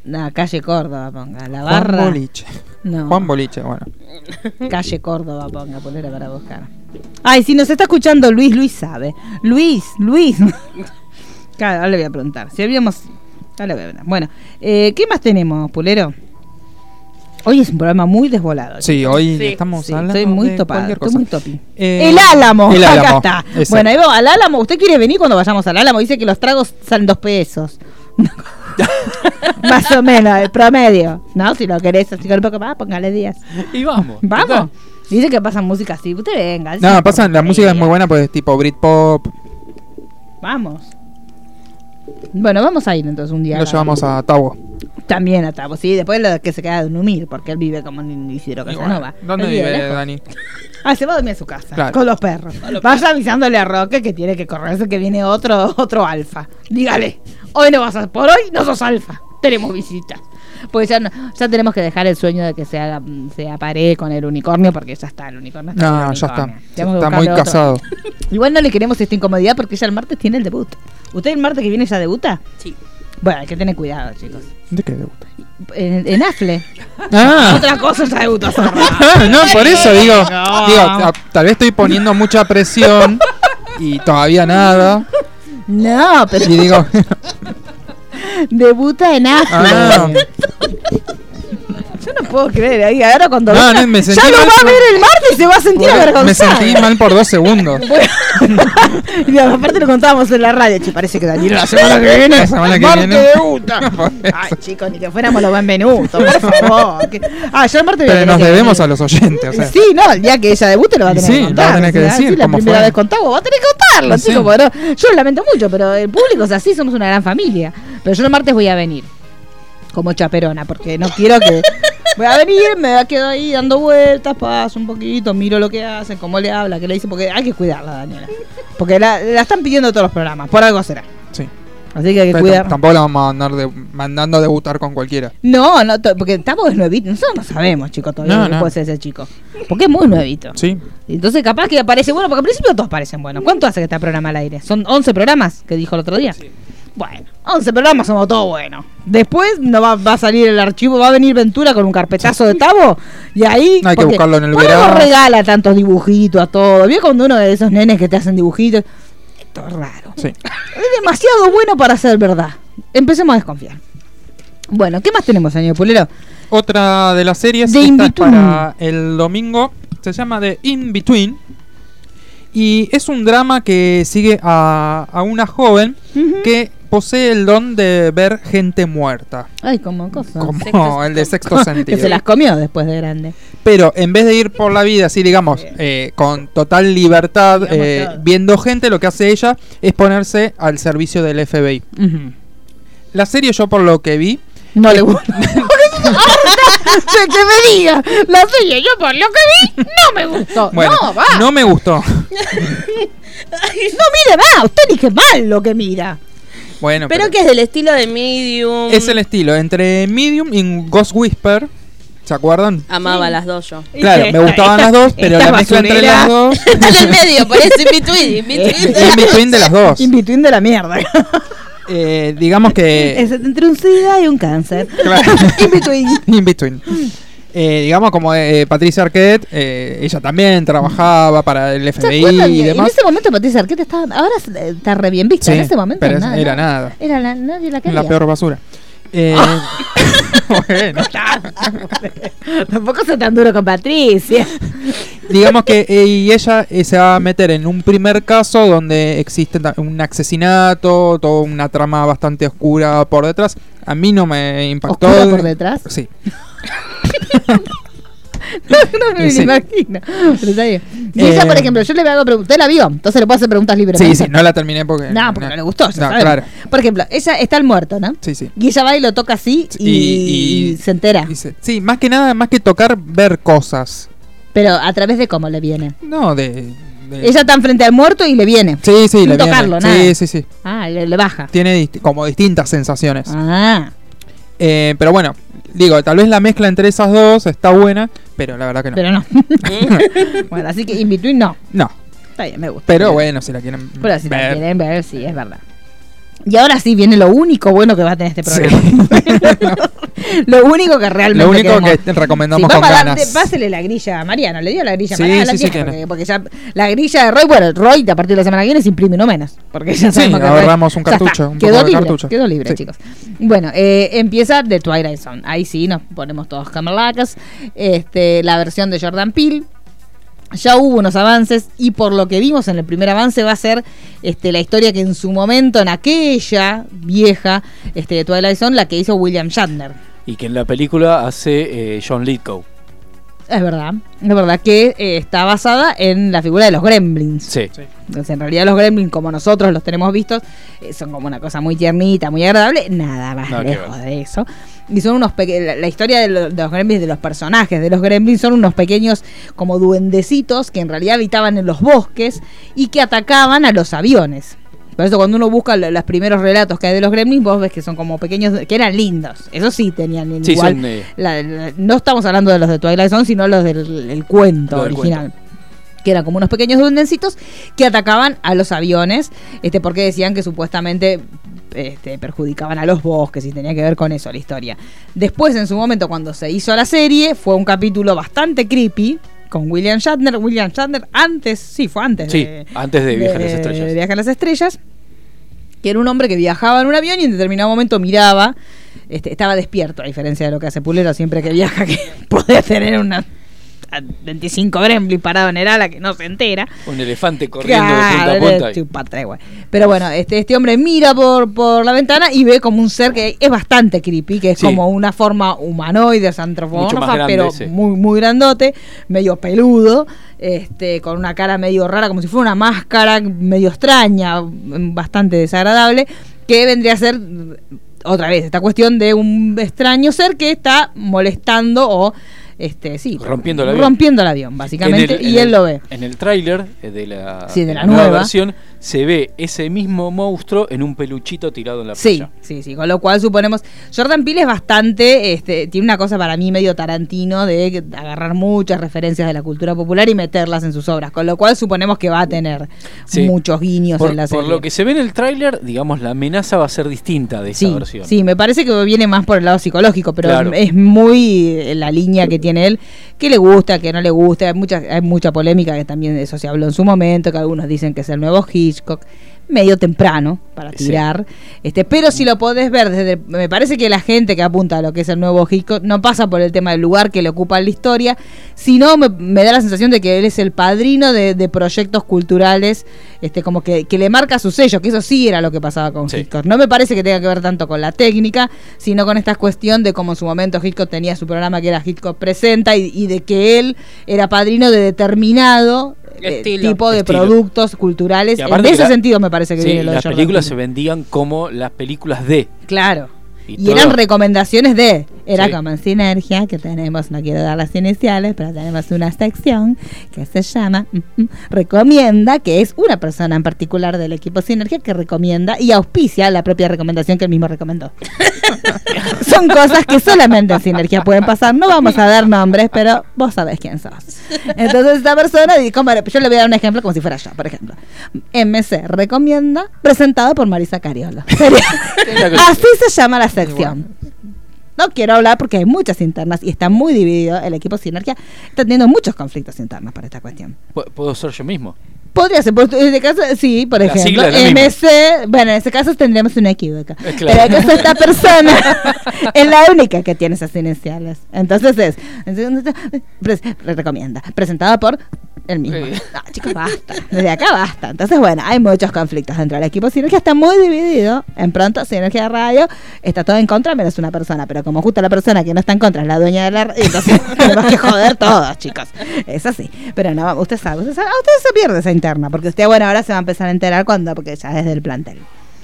No, calle Córdoba, ponga. La Juan barra. Boliche. No. Juan Boliche, bueno. Calle Córdoba, ponga, poner para buscar. Ay, si nos está escuchando Luis, Luis sabe. Luis, Luis. claro, ahora le voy a preguntar. Si habíamos. Ahora le voy a preguntar. Bueno, eh, ¿qué más tenemos, Pulero? Hoy es un programa muy desvolado. Sí, hoy Sí. estamos Sí, hablando estoy muy de topada, estoy muy topi. Eh, el Álamo, el acá Álamo, está. exacto. Bueno, ahí vamos, al Álamo. ¿Usted quiere venir cuando vayamos al Álamo? Dice que los tragos salen dos pesos. más o menos, el promedio. No, si lo querés así con un poco más, póngale 10. Y vamos. Vamos. Dice que pasan música así. Usted venga. No, pasan, la música es muy buena, pues tipo Britpop. Vamos. Bueno, vamos a ir entonces un día. Lo llevamos a Tabo. También a Tabo, sí. Después lo que se queda de Numir, porque él vive como en Isidro Casanova. bueno, ¿Dónde vive. Dani? Ah, se va a dormir a su casa. Claro. Con los perros. Vaya avisándole a Roque que tiene que correrse que viene otro, otro alfa. Dígale, hoy no vas a, por hoy no sos alfa. Tenemos visitas. Pues ya, no- ya tenemos que dejar el sueño de que se haga, se apare con el unicornio, porque ya está, el unicornio está. No, ya está. Tenemos Está muy otro. casado. Igual no le queremos esta incomodidad porque ya el martes tiene el debut. ¿Usted el martes que viene ya debuta? Sí. Bueno, hay que tener cuidado, chicos. ¿De qué debuta? En, en Afle. Ah, Otra cosa ya debutó. no, por eso digo, digo, ta- tal vez estoy poniendo mucha presión y todavía nada. No, pero Y digo, debuta en Afle. ah, Yo no puedo creer. ahí, ahora cuando No, venga, no, me sentí ya lo mal va a ver el martes y se va a sentir me avergonzado. sentí mal por dos segundos. y aparte lo contábamos en la radio. Che, parece que Daniel la semana que viene. La semana el que martes viene. debuta. Ay, chicos, ni que fuéramos los benvenutos, por favor. Que- Ah, yo el martes Pero nos debemos venir. a los oyentes, o sea. Sí, no, el día que ella debute lo va a tener sí, que lo va a tener que O sea, decir sí, la primera fue. vez con Tavo, va a tener que contarlo, sí. chicos. Bueno, yo lo lamento mucho, pero el público es así, somos una gran familia. Pero yo el martes voy a venir como chaperona, porque no quiero que. Voy a venir, me quedo ahí dando vueltas, paso un poquito, miro lo que hacen, cómo le habla, qué le dice, porque hay que cuidarla, Daniela. Porque la, la están pidiendo todos los programas, por algo será. Sí. Así que hay que Pero cuidar. Tampoco la vamos a andar de- mandando a debutar con cualquiera. No, no, porque Tavo es nuevito. Nosotros no sabemos, chico, todavía No, no. puede ser ese chico. Porque es muy nuevito. Sí. Entonces capaz que aparece bueno, porque al principio todos parecen buenos. ¿Cuánto hace que está el programa al aire? ¿Son 11 programas que dijo el otro día? Bueno, 11 programas somos todos buenos. Después no va, va a salir el archivo, va a venir Ventura con un carpetazo de tabo y ahí... Hay que buscarlo en el no verano. regala tantos dibujitos a todo. ¿Vio cuando uno de esos nenes que te hacen dibujitos? Esto es raro. Sí. Es demasiado bueno para ser verdad. Empecemos a desconfiar. Bueno, ¿qué más tenemos, señor Pulero? Otra de las series The esta es para el domingo se llama The In Between y es un drama que sigue a, a una joven que posee el don de ver gente muerta, Ay, como cosa. como Sexto el de sexto que sentido. se las comió después de grande. Pero en vez de ir por la vida así, digamos, eh, con total libertad, eh, viendo gente, lo que hace ella es ponerse al servicio del FBI. La serie yo por lo que vi, No le gusta. de que me diga la serie yo por lo que vi no me gustó bueno, no va no me gustó. No mire más usted dije mal lo que mira Bueno, Pero que es del estilo de Medium. Es el estilo entre Medium y Ghost Whisper. ¿Se acuerdan? Amaba las dos yo. Claro, me gustaban las dos, pero esta la mezcla entre las dos. Está en el medio, por eso in between, in between. in between de las dos. in between de la mierda Eh, digamos que. es entre un sida y un cáncer Claro. in between in between. Eh, digamos como eh, Patricia Arquette, eh, ella también trabajaba para el ¿Se FBI y En demás. ese momento Patricia Arquette estaba ahora está re bien vista Sí, en ese momento pero nada, era nada. era la, nadie la quería La peor basura. Eh, bueno, tampoco se tan duro con Patricia digamos que eh, y ella eh, se va a meter en un primer caso donde existe un asesinato, toda una trama bastante oscura por detrás. A mí no me impactó. ¿Oscura por detrás? Sí. No me Sí. imagino. Pero está bien. Y Eh, ella, por ejemplo, yo le hago preguntas. Usted la vio, entonces le puedo hacer preguntas libres. Sí, sí, no la terminé porque. No, porque no le gustó. ya No, claro. Por ejemplo, ella está el muerto, ¿no? Sí, sí. Y ella va y lo toca así y, Y- y- se entera. Y se- sí, más que nada, más que tocar, ver cosas. Pero a través de cómo le viene. No, de. de- Ella está enfrente al muerto y le viene. Sí, sí, sin le viene. tocarlo, Sí, nada. sí, sí. Ah, le, le baja. Tiene como distintas sensaciones. Ah. Eh, pero bueno, digo, tal vez la mezcla entre esas dos está buena, pero la verdad que no. Pero no. bueno, así que in between no. No, Está bien, me gusta. pero bueno, si la quieren Pero si la ver. quieren ver, sí, es verdad. Y ahora sí viene lo único bueno que va a tener este programa. lo único que realmente Lo único queremos. que recomendamos Sí, con ganas. pásele la grilla a Mariano, le dio la grilla a Sí, Mariano, porque, ya la grilla de Roy, bueno, Roy a partir de la semana que viene se imprime uno menos, porque ya Sí, sabemos que ahorramos Roy- un cartucho, un quedó libre, cartucho. quedó libre, chicos. Bueno, eh, empieza The Twilight Zone, ahí sí nos ponemos todos camalacas, este, la versión de Jordan Peele, ya hubo unos avances y por lo que vimos en el primer avance va a ser este, la historia que en su momento, en aquella vieja este, de Twilight Zone, la que hizo William Shatner. Y que en la película hace eh, John Lithgow. Es verdad, es verdad que eh, está basada en la figura de los gremlins. Sí. Entonces, en realidad los gremlins, como nosotros los tenemos vistos, eh, son como una cosa muy tiernita, muy agradable, nada más lejos de eso. Y son unos peque- la, la historia de, lo- de los gremlins, de los personajes de los gremlins, son unos pequeños como duendecitos que en realidad habitaban en los bosques y que atacaban a los aviones. Por eso cuando uno busca lo- los primeros relatos que hay de los gremlins, vos ves que son como pequeños, que eran lindos. Eso sí tenían Sí, igual. son, eh, la- la- no estamos hablando de los de Twilight Zone, sino los del el cuento del original. Que eran como unos pequeños duendecitos que atacaban a los aviones, este, porque decían que supuestamente este, perjudicaban a los bosques y tenía que ver con eso la historia. Después, en su momento, cuando se hizo la serie, fue un capítulo bastante creepy con William Shatner. William Shatner antes, sí, fue antes Sí, de, antes de Viaje a las de Estrellas. Viaje a las Estrellas, que era un hombre que viajaba en un avión y en determinado momento miraba, este, estaba despierto, a diferencia de lo que hace Pulero siempre que viaja, que puede tener una a 25 gremlins parado en el ala que no se entera. Un elefante corriendo de Claro, punta a punta. Pero bueno, este, este hombre mira por, por la ventana y ve como un ser que es bastante creepy, que es Sí. como una forma humanoide, antropomorfa, pero muy, muy grandote, medio peludo, este, con una cara medio rara, como si fuera una máscara medio extraña, bastante desagradable, que vendría a ser otra vez esta cuestión de un extraño ser que está molestando o este, sí, Rompiendo el avión. rompiendo el avión, básicamente, el- y él el- lo ve. En el tráiler eh, de la, Sí, de la nueva. versión se ve ese mismo monstruo en un peluchito tirado en la Sí, playa. sí, sí, con lo cual suponemos. Jordan Peele es bastante, este, tiene una cosa para mí medio tarantino de agarrar muchas referencias de la cultura popular y meterlas en sus obras, con lo cual suponemos que va a tener Sí. muchos guiños Por, en la por serie. lo que se ve en el tráiler, digamos, la amenaza va a ser distinta de esa Sí, versión. sí, me parece que viene más por el lado psicológico, pero Claro. es muy la línea que tiene él, que le gusta, que no le gusta, hay mucha, hay mucha polémica que también de eso se habló en su momento, que algunos dicen que es el nuevo Hitchcock, medio temprano para Sí. tirar, este, pero si lo podés ver desde, me parece que la gente que apunta a lo que es el nuevo Hitchcock no pasa por el tema del lugar que le ocupa en la historia, sino me, me da la sensación de que él es el padrino de, de proyectos culturales, este, como que, que le marca su sello, que eso sí era lo que pasaba con Sí. Hitchcock. No me parece que tenga que ver tanto con la técnica, sino con esta cuestión de cómo en su momento Hitchcock tenía su programa que era Hitchcock Presenta y, y de que él era padrino de determinado eh, Estilo. tipo de Estilo. productos culturales. En que ese la- sentido me parece que Sí, viene lo de las Jordan películas se vendían como las películas de. Claro. Y Y, eran recomendaciones de, era Sí. como en Sinergia, que tenemos, no quiero dar las iniciales, pero tenemos una sección que se llama mm, mm, Recomienda, que es una persona en particular del equipo Sinergia que recomienda y auspicia la propia recomendación que él mismo recomendó. Son cosas que solamente en Sinergia pueden pasar, no vamos a dar nombres, pero vos sabés quién sos. Entonces esta persona, dijo, yo le voy a dar un ejemplo como si fuera yo, por ejemplo. MC recomienda, presentado por Marisa Cariola. Así se llama la sección. No quiero hablar porque hay muchas internas y está muy dividido. El equipo Sinergia está teniendo muchos conflictos internos para esta cuestión. Pu- Puedo ser yo mismo. Podría ser, por, en este caso, sí, por La ejemplo. MC, bueno, en ese caso tendríamos una equívoca. Eh, claro. Pero en el caso de esta persona es la única que tiene esas iniciales. Entonces es, pres- recomienda, presentado por el mismo. Sí. No, chicos, basta. Desde acá basta. Entonces, bueno, hay muchos conflictos dentro del equipo. Sinergia está muy dividido. En pronto, Sinergia Radio está todo en contra, menos una persona. Pero como justo la persona que no está en contra es la dueña de la radio, entonces tenemos que joder todos, chicos. Es así. Pero no, usted sabe, usted sabe, a usted se pierde esa interna. Porque usted, bueno, ahora se va a empezar a enterar cuando, porque ya es del plantel.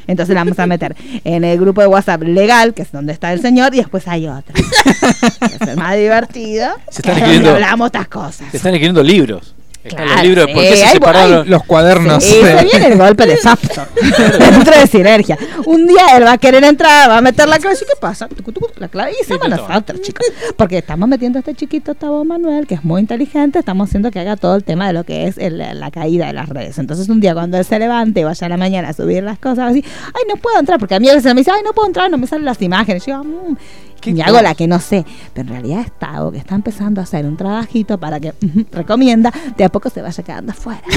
Entonces la vamos a meter en el grupo de WhatsApp legal, que es donde está el señor, y después hay otro. es el más divertido. Se están escribiendo- hablamos estas cosas. Se están escribiendo libros. Están los Claro, libros de por qué se hay- separaron. hay- Los cuadernos. Sí, se viene el golpe de facto dentro de sinergia. Un día él va a querer entrar, va a meter la clave. ¿Y qué pasa? Tucu, tucu, La clave. Y somos te toma. nosotros, chicos. Porque estamos metiendo a este chiquito Tabo Manuel, que es muy inteligente. Estamos haciendo que haga todo el tema de lo que es el- la caída de las redes. Entonces, un día cuando él se levante y vaya a la mañana a subir las cosas, va a decir, ay, no puedo entrar. Porque a mí a veces me dice, ay, no puedo entrar, no me salen las imágenes. Y yo, "Mm". ¿Qué y hago la que no sé. Pero en realidad es Tavo que está empezando a hacer un trabajito para que recomienda, de a poco se vaya quedando afuera.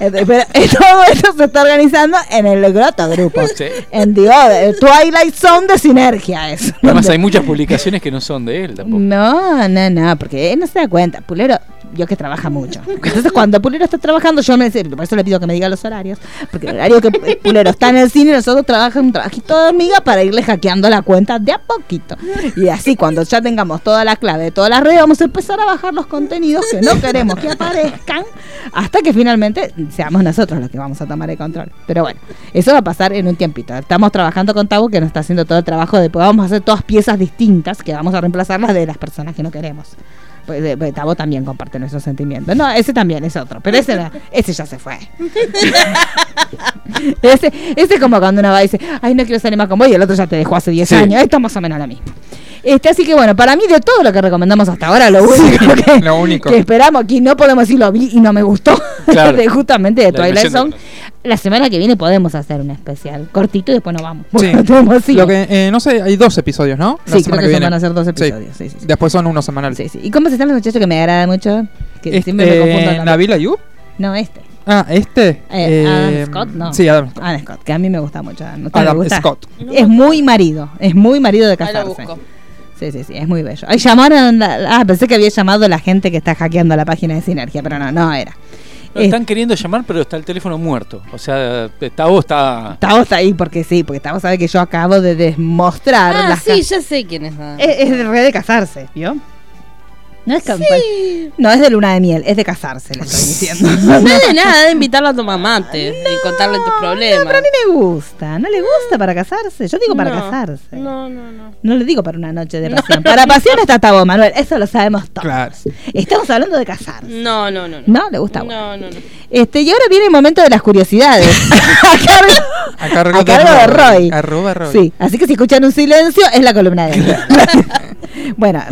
Este, Pero eh, todo eso se está organizando en el groto grupo. Sí. En Dios, el Twilight Zone de Sinergia es. Además hay muchas publicaciones que no son de él tampoco. no, no, no, porque él no se da cuenta. Pulero, yo que trabaja mucho. Entonces, cuando Pulero está trabajando, yo me por eso le pido que me diga los horarios. Porque el horario que Pulero está en el cine, nosotros trabajamos un trabajito de hormiga para irle hackeando la cuenta de a poquito. Y así, cuando ya tengamos toda la clave de todas las redes, vamos a empezar a bajar los contenidos que no queremos que aparezcan hasta que finalmente seamos nosotros los que vamos a tomar el control. Pero bueno, eso va a pasar en un tiempito. Estamos trabajando con Tabo que nos está haciendo todo el trabajo de pues, vamos a hacer todas piezas distintas que vamos a reemplazarlas de las personas que no queremos. Pues, pues, Tabo también comparte nuestros sentimientos. No, ese también es otro, pero ese, ese ya se fue. ese, ese es como cuando uno va y dice, ay, no quiero salir más con vos y el otro ya te dejó hace 10 Sí. años. Esto es más o menos lo mismo. Este, así que bueno, para mí de todo lo que recomendamos hasta ahora, lo único que, lo único. que esperamos aquí, no podemos decir lo vi y no me gustó, Claro. de justamente de La Twilight Zone. de- La semana que viene podemos hacer un especial cortito y después nos vamos. Sí. Lo que, eh, no sé, hay dos episodios, ¿no? La Sí, creo que, se viene. van a hacer dos episodios. Sí, sí, sí. Después son uno semanal. Sí, sí. ¿Y cómo se llama el muchacho que me agrada mucho? Que Este, siempre me confundo. Nabil Ayub. No, este. Ah, este. Eh, Adam eh, Scott, no. Sí, Adam Scott. Adam Scott, que a mí me gusta mucho. ¿No te Adam gusta? Scott. Es muy marido, es muy marido de Ahí lo casarse. busco. Sí, sí, sí, es muy bello. Ay, llamaron, la- ah, pensé que había llamado la gente que está hackeando la página de Sinergia, pero no, no era. Lo están queriendo llamar, pero está el teléfono muerto. O sea, Tavo está. Tavo está ahí porque sí, porque Tavo sabe que yo acabo de demostrar Ah, las sí, ya sé quién es. es, es re de casarse, ¿vio? No es campa- No, es de luna de miel, es de casarse, le estoy diciendo. No es de nada, de invitarla a tomar mate y contarle tus problemas. Pero a mí me gusta, ¿no le gusta para casarse? Yo digo para No, casarse. No, no, no. No le digo para una noche de pasión. Para pasión está Tabo Manuel, eso lo sabemos todos. Claro. Estamos hablando de casarse. No, no, no. No, le gusta. bueno. No, no, no. Este, y ahora viene el momento de las curiosidades. a cargo, A cargo a cargo de Roy. Arroba Roy. Sí, así que si escuchan un silencio, es la columna de él. bueno,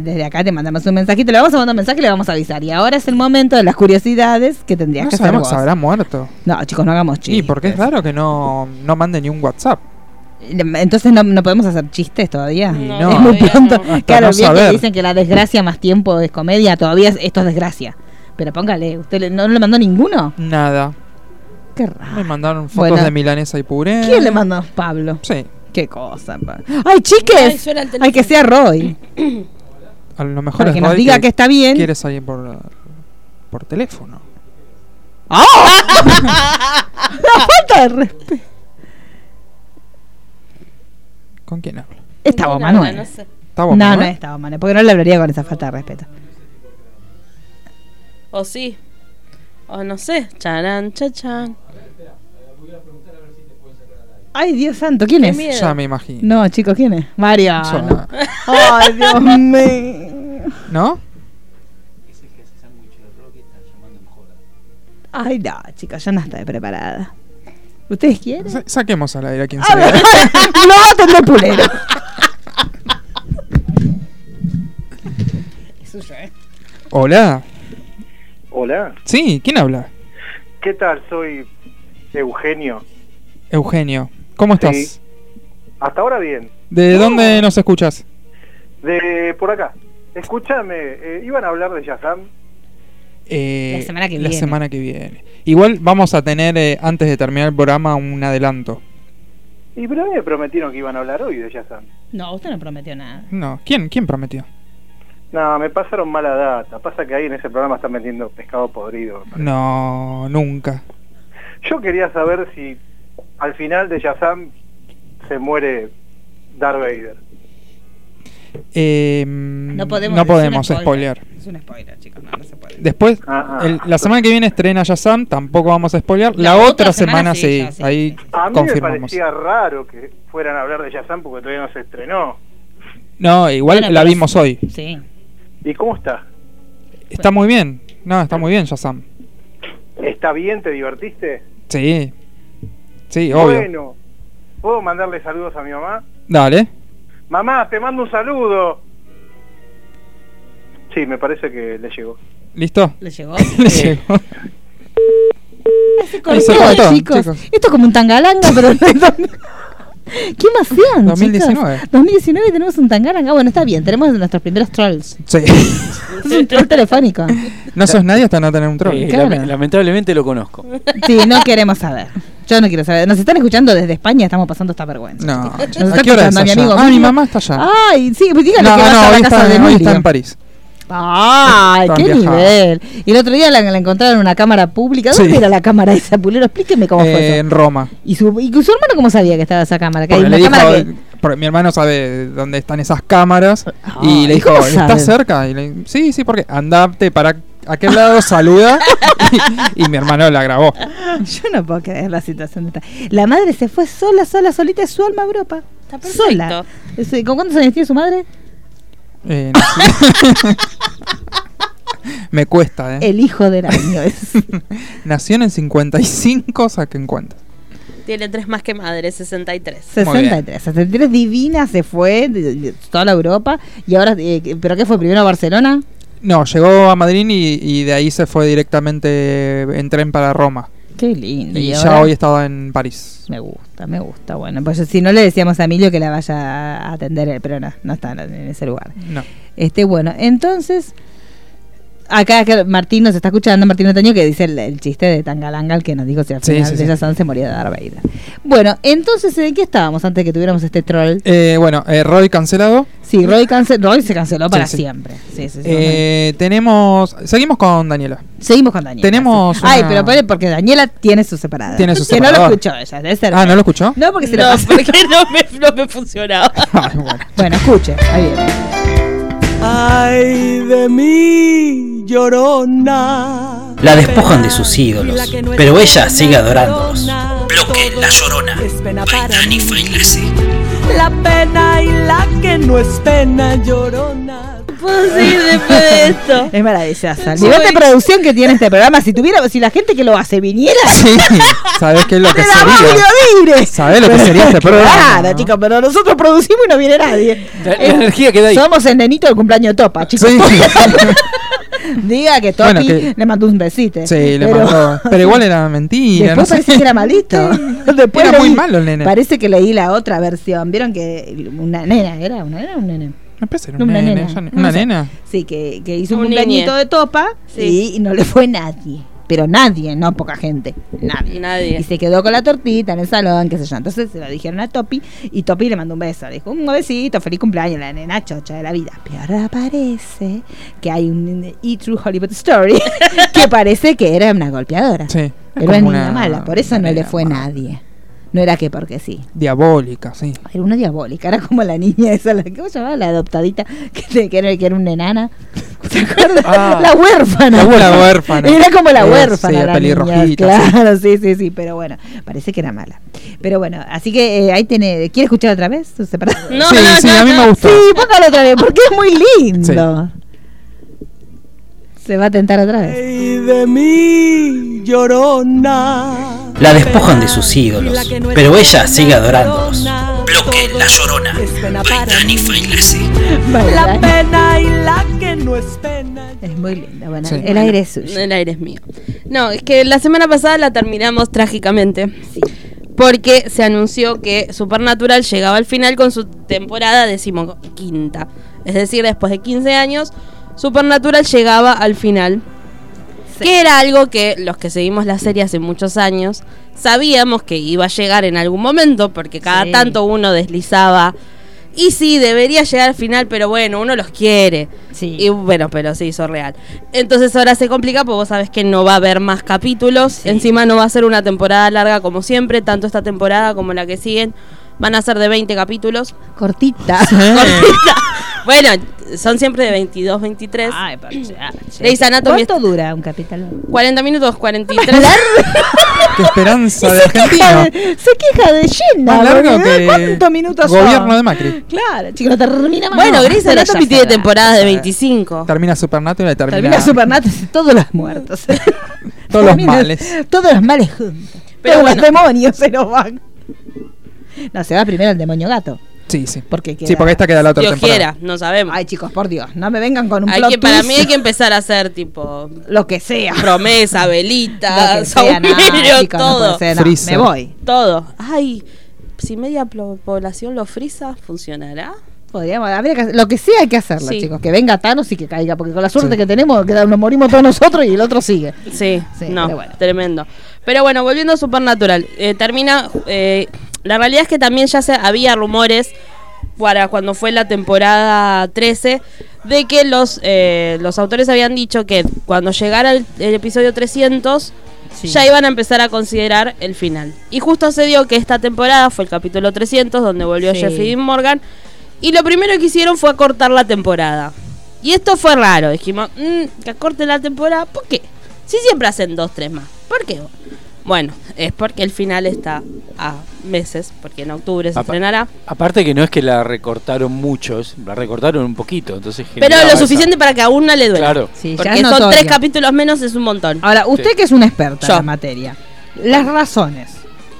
desde acá te mandamos un mensajito, le vamos a mandar un mensaje y le vamos a avisar. Y ahora es el momento de las curiosidades que tendrías No que hacer vos. habrá muerto. No, chicos, no hagamos chistes. Y porque es raro que no, no mande ni un WhatsApp. Entonces no, no podemos hacer chistes todavía. No, no, es muy todavía pronto. Claro, no bien que dicen que la desgracia más tiempo es comedia, todavía es- esto es desgracia. Pero póngale, ¿usted le- no le mandó ninguno? Nada. Qué Me raro. mandaron fotos Bueno. de milanesa y puré. ¿Quién le mandó? Pablo. Sí. Qué cosa. pa- ¡Ay, Ay, chiques! teléfono. Hay que sea Roy. A lo mejor Para es que nos diga que está bien. Quiere salir por, por teléfono. ¡Ah! La falta de respeto. ¿Con quién habla? Estaba No, Manuel. No sé. ¿Está No, no estaba Manuel, porque no le hablaría con esa falta de respeto. O sí. O no sé. Charán, chachán. Ay, Dios santo, ¿quién Qué es? miedo. Ya me imagino. No, chicos, ¿quién es? Ya. Ay, Dios mío. ¿No? Ay, no, chicos, yo no estoy preparada. ¿Ustedes quieren? Sa- saquemos al aire a quien A sea. ver, no, tendré pulero. Hola. Hola, Sí, ¿quién habla? ¿qué tal? Soy Eugenio. Eugenio. ¿Cómo estás? Sí. Hasta ahora bien. ¿De dónde nos escuchas? De por acá. Escúchame, eh, iban a hablar de Shazam. Eh, La semana que la viene. semana que viene. Igual vamos a tener, eh, antes de terminar el programa, un adelanto. Y pero a mí me prometieron que iban a hablar hoy de Shazam. No, usted no prometió nada. No, ¿quién, quién prometió? No, me pasaron mala data. Pasa que ahí en ese programa están vendiendo pescado podrido. No, nunca. Yo quería saber si al final de Shazam se muere Darth Vader. Eh, No podemos, no es un podemos spoilear. Es un spoiler, chicos, no, no se puede. Después, Ah, ah. el- la semana que viene estrena Shazam, tampoco vamos a spoilear. La, La otra, otra semana, semana sí, sí, ya, sí, ahí sí. A mí confirmamos. me parecía raro que fueran a hablar de Shazam porque todavía no se estrenó. No, igual Bueno, la vimos hoy. Sí. ¿Y cómo está? Está muy bien. No, está muy bien Shazam. ¿Está bien? ¿Te divertiste? Sí. Sí, obvio. Bueno, ¿puedo mandarle saludos a mi mamá? Dale. Mamá, te mando un saludo. Sí, me parece que le llegó. ¿Listo? ¿Le llegó? Le llegó. Se cortó, se cortó, chicos. chicos. Esto es como un tangalanga, pero ¿Qué más hacían, 2019. chicos? 2019 tenemos un tangalanga. Bueno, está bien, tenemos nuestros primeros trolls. Sí. Es un troll telefónico. No sos nadie hasta no tener un troll. Eh, claro. lame- lamentablemente lo conozco. Sí, no queremos saber. Yo no quiero saber. Nos están escuchando desde España, estamos pasando esta vergüenza. No. Nos está ¿A qué hora es escuchando mi amigo Ah, mi mamá está allá. Ay, sí, pues dígale no, que no, a hoy la casa está, de hoy está en París. Ay, qué viajado. nivel. Y el otro día la, la encontraron en una cámara pública. ¿Dónde Sí. era la cámara esa, Pulero? Explíqueme cómo Eh, fue eso. en Roma. ¿Y su, ¿Y su hermano cómo sabía que estaba esa cámara? Que hay Porque una le cámara dijo, que... porque mi hermano sabe dónde están esas cámaras y ¿y le dijo, ¿estás cerca? Y le, sí, sí, porque andate para aquel lado, saluda y, y mi hermano la grabó. Yo no puedo creer la situación de esta. La madre se fue sola, sola, solita de su alma a Europa. Está perfecto. Sola. ¿Con cuántos años tiene su madre? Eh, no sé. Me cuesta, ¿eh? El hijo del año es. Nació en el 55, saquen cuenta. Tiene tres más que madre, 63. 63. 63 divina se fue de, de toda la Europa. Y ahora, eh, ¿pero qué fue? ¿Primero a Barcelona? No, llegó a Madrid y, y de ahí se fue directamente en tren para Roma. Qué lindo. Y, ya hoy estaba en París. Me gusta, me gusta. Bueno, pues si no le decíamos a Emilio que la vaya a atender pero no, no está en ese lugar. No. Este, bueno, entonces, acá que Martín nos está escuchando, Martín Otaño, que dice el, el chiste de Tangalanga, el que nos dijo si al Sí, final sí, de sí. Shazam se moría de Darth Vader. Bueno, entonces, ¿de qué estábamos antes de que tuviéramos este troll? Eh, bueno, eh, Roy cancelado. Sí, Roy, cance- Roy se canceló para sí. siempre. Sí, sí, sí, Eh, tenemos. Seguimos con Daniela. Seguimos con Daniela. tenemos sí. Ay, una- pero pare, porque Daniela tiene su separada. Tiene su Que no lo escuchó ella, debe ser. Ah, ¿no lo escuchó? No, porque se lo No, pasó. porque no me, no me funcionaba. Ay, bueno. Bueno, escuche, ahí viene. Ay de mí, llorona. La despojan de sus ídolos, pero ella sigue adorándolos. Bloque La Llorona. Es pena By para Dani mí. Failase. La pena y la que no es pena, llorona. puedo seguir después de esto. Es maravillosa. El nivel de producción que tiene este programa, si tuviera, si la gente que lo hace viniera, Sí, ¿sabes qué es lo que sería? libre. ¿Sabés lo que sería este programa? Claro, chicos, pero nosotros producimos y no viene nadie. La, la Eh, energía que da ahí. Somos el nenito del cumpleaños de Topa, chicos. Sí. Diga que Topi Bueno, que- le mandó un besito. Sí, le pero- mandó. Pero igual era mentira. Después no sé. parece que era malito. Después Era muy malo el nene. Parece que leí la otra versión. ¿Vieron que una nena era? ¿Una nena o un nene? Era una una nena. Sí, que, que hizo un, Un cumpleañito de Topa Sí. y no le fue nadie. Pero nadie, no poca gente. Nadie. Nadie. Y se quedó con la tortita en el salón, qué sé yo. Entonces se lo dijeron a Topi y Topi le mandó un beso. Le dijo, un besito, feliz cumpleaños, la nena chocha de la vida. Pero ahora parece que hay un E True Hollywood Story que parece que era una golpeadora. Sí. Era una niña mala, por eso no le fue nadie. No era que porque sí. Diabólica, sí. Era una diabólica, era como la niña esa, la, ¿cómo se llamaba? La adoptadita, que, te- que era, que era una enana. ¿Se acuerdan? Ah. la huérfana. La huérfana. Era como la Eh, huérfana. sí, la pelirrojita, niña, Claro, sí. sí, sí, pero bueno, parece que era mala. Pero bueno, así que eh, ahí tenés, ¿quiere escuchar otra vez? No, sí, no, sí, no, a mí no. me gustó. Sí, póngalo otra vez, porque es muy lindo. Se va a tentar otra vez. Ay de mí, llorona. La despojan de sus ídolos, pero ella sigue adorándolos. Bloque La Llorona. La pena y la que no es pena. Es muy linda. Bueno, Sí. el aire es suyo. El aire es mío. No, es que la semana pasada la terminamos trágicamente. Porque se anunció que Supernatural llegaba al final con su temporada decimoquinta. Es decir, después de 15 años, Supernatural llegaba al final. Que era algo que los que seguimos la serie hace muchos años sabíamos que iba a llegar en algún momento, porque cada Sí. tanto uno deslizaba. Y sí, debería llegar al final, pero bueno, uno los quiere. Sí. Y bueno, pero se hizo real. Entonces ahora se complica porque vos sabés que no va a haber más capítulos. Encima no va a ser una temporada larga como siempre, tanto esta temporada como la que siguen. Van a ser de 20 capítulos. Cortita. Cortita. Bueno, son siempre de 22, 23. Ay, pero ya, che. Grey's Anatomy ¿Cuánto dura un capítulo? 40 minutos, 43. Qué esperanza de se, queja argentino. de, se queja de llena. Más largo boludo. que ¿Cuántos minutos son? Gobierno de Macri. Claro, chicos, no termina más. bueno, No, Grey's Anatomy ya tiene temporadas de 25. Termina Supernatural y termina. Termina Supernatural, todos los muertos. Todos los males. Todos los males juntos. Pero todos bueno. los demonios se nos van. No, se va primero el demonio gato. Sí, sí. Porque queda- Sí, porque esta queda la otra Dios temporada. quiera, no sabemos. Ay, chicos, por Dios, no me vengan con un Hay plot que, para twist. mí hay que empezar a hacer tipo Lo que sea. promesa, velita, saumerio, no todo. puede ser, no, Freezer. me voy. Todo. Ay, si media población lo frisa, ¿funcionará? Podríamos, habría que hacer- lo que sea hay que hacerlo, Sí. chicos. Que venga Thanos y que caiga, porque con la suerte Sí. que tenemos, que nos morimos todos nosotros y el otro sigue. Sí, Sí, no, pero bueno. tremendo. Pero bueno, volviendo a Supernatural, eh, termina. eh, la realidad es que también ya se, había rumores para cuando fue la temporada 13 de que los, eh, los autores habían dicho que cuando llegara el, el episodio 300 Sí. ya iban a empezar a considerar el final. Y justo se dio que esta temporada fue el capítulo 300 donde volvió Sí. Jeffrey Dean Morgan y lo primero que hicieron fue acortar la temporada. Y esto fue raro, dijimos, "Mm, que acorten la temporada, ¿por qué? Si siempre hacen dos, tres más, ¿por qué? Bueno, es porque el final está a meses, porque en octubre se Apa- estrenará. Aparte que no es que la recortaron muchos, la recortaron un poquito, entonces Pero lo esa- suficiente para que a una le duela. Claro. Sí, ya Porque son tres capítulos menos, es un montón. Ahora, usted Sí. que es una experta Yo. en la materia, las razones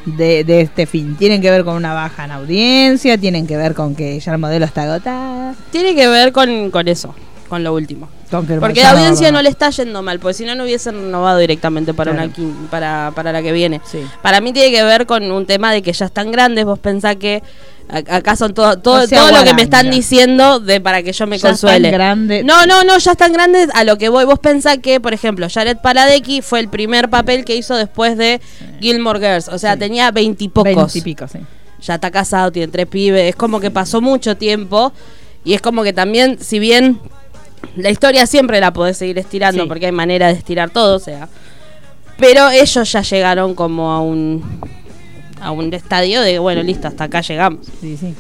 de, de este fin tienen que ver con una baja en audiencia, tienen que ver con que ya el modelo está agotado, Tiene que ver con, con eso, con lo último. Porque la audiencia no le está yendo mal, porque si no, no hubiesen renovado directamente para, Claro. una, para, para la que viene. Sí. Para mí tiene que ver con un tema de que ya están grandes. Vos pensás que acá son todo, todo, No todo lo que me están diciendo de para que yo me Ya consuele. están grandes. No, no, no, ya están grandes. A lo que voy, vos pensás que, por ejemplo, Jared Paladecki fue el primer papel que hizo después de Gilmore Girls. O sea, Sí. tenía veintipocos. Veintipico, sí. Ya está casado, tiene tres pibes. Es como que pasó mucho tiempo. Y es como que también, si bien la historia siempre la podés seguir estirando, Sí. porque hay manera de estirar todo, o sea. Pero ellos ya llegaron como a un a un estadio de bueno, listo, hasta acá llegamos. Sí, sí.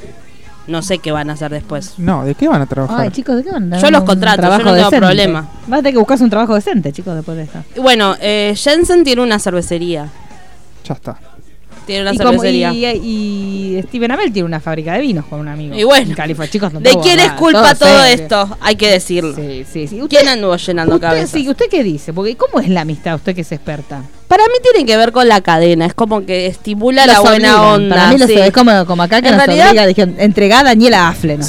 No sé qué van a hacer después. No, ¿de qué van a trabajar? Ay, chicos, ¿de qué van a Yo los contrato, yo no tengo decente? problema. Vas a tener que buscarse un trabajo decente, chicos, después de esto. Y Bueno, eh, Jensen tiene una cervecería. Ya está. Tiene una Y, como- cervecería. y, y Steven Amell tiene una fábrica de vinos con un amigo. Y bueno, En California, chicos, no ¿De quién es culpa todo esto? Hay que decirlo. Sí, sí, sí. ¿Quién anduvo llenando usted, cabezas? sí, ¿Usted qué dice? Porque ¿cómo es la amistad? Usted que es experta. Para mí tiene que ver con la cadena. Es como que estimula la Los buena obligan. onda. Para mí los- sí. es como, como acá que En nos realidad- obliga, dijeron, entrega a Daniela Afle. ¿no?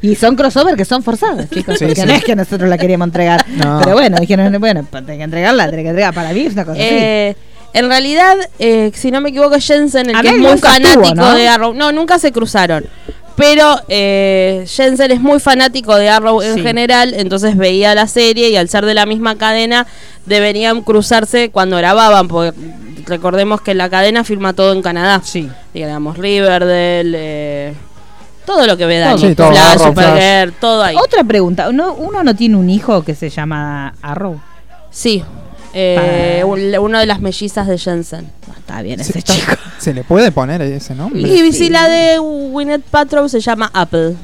y son crossover que son forzados, chicos. Sí, sí. no es que nosotros la queríamos entregar. No. Pero bueno, dijeron, bueno, tenés que entregarla, tenés que entregar. Para mí es una cosa así. En realidad, eh, si no me equivoco, Jensen, el que es muy fanático estuvo, ¿no? de Arrow. No, nunca se cruzaron. Pero eh, Jensen es muy fanático de Arrow en Sí. general, entonces veía la serie y al ser de la misma cadena deberían cruzarse cuando grababan, porque recordemos que la cadena firma todo en Canadá. Sí. Digamos, Riverdale, eh, todo lo que ve Dani. Sí, todo, Flash, Arrow, Supergirl, todo ahí. Otra pregunta. ¿no- ¿Uno no tiene un hijo que se llama Arrow? Sí, eh, Pa- un- una de las mellizas de Jensen. No, está bien Se, ese chico. ¿Se le puede poner ese nombre? Y si la de Gwyneth Paltrow se llama Apple.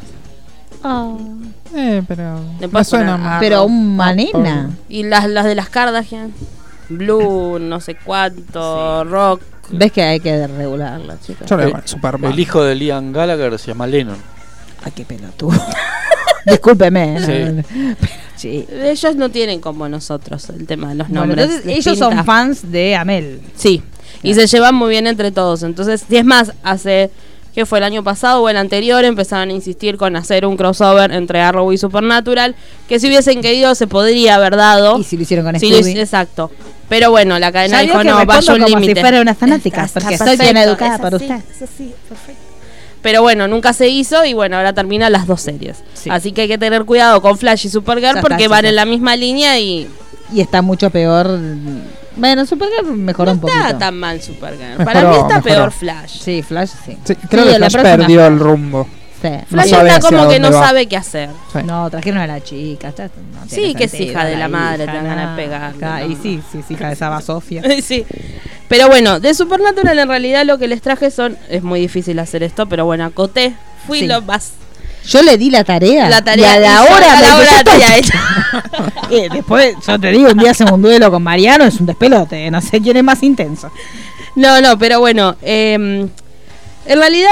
Eh, pero. Me suena. Pero una nena. Y las, las de las Kardashian. Blue, no sé cuánto, Rock. ¿Ves que hay que regularla, chicos? Yo le Superman. El hijo de Liam Gallagher se llama Lennon. Ay, qué pelotudo. Discúlpeme. ¿no? Sí. Pero, sí. Ellos no tienen como nosotros el tema de los Bueno, nombres. entonces, ellos son fans de Amel. Sí, y se llevan muy bien entre todos. Entonces, y es más, hace que fue el año pasado o el anterior, empezaron a insistir con hacer un crossover entre Arrow y Supernatural, que si hubiesen querido se podría haber dado. Y si lo hicieron con lo Scooby. exacto. Pero bueno, la cadena dijo que no, vaya un como límite. si fuera una fanática, Está- porque estoy bien educada así, usted. es así, perfecto. Pero bueno, nunca se hizo y bueno, ahora terminan las dos series. Sí. Así que hay que tener cuidado con Flash y Supergirl porque está, van en la misma línea y Y está mucho peor. Bueno, Supergirl mejoró no un está poquito. tan mal Supergirl. Mejoró, Para mí está mejoró. peor Flash. Sí, Flash sí. Sí, creo Sí, que la Flash perdió Flash. el rumbo. Sí. Flash está como que no va. sabe qué hacer. Sí. No, trajeron a la chica. no Sí, que es hija de la madre, hija, te pegarle, acá- no, Y sí, sí, es hija de Saba Sofía. sí. Pero bueno, de Supernatural en realidad lo que les traje son. Es muy difícil hacer esto, pero bueno, acoté. Fui Sí. lo más. Yo le di la tarea. La tarea. Y a la hora, a la hora. Eh, después, yo te digo, un día hacemos un duelo con Mariano, es un despelote. No sé quién es más intenso. No, no, pero bueno. eh, en realidad.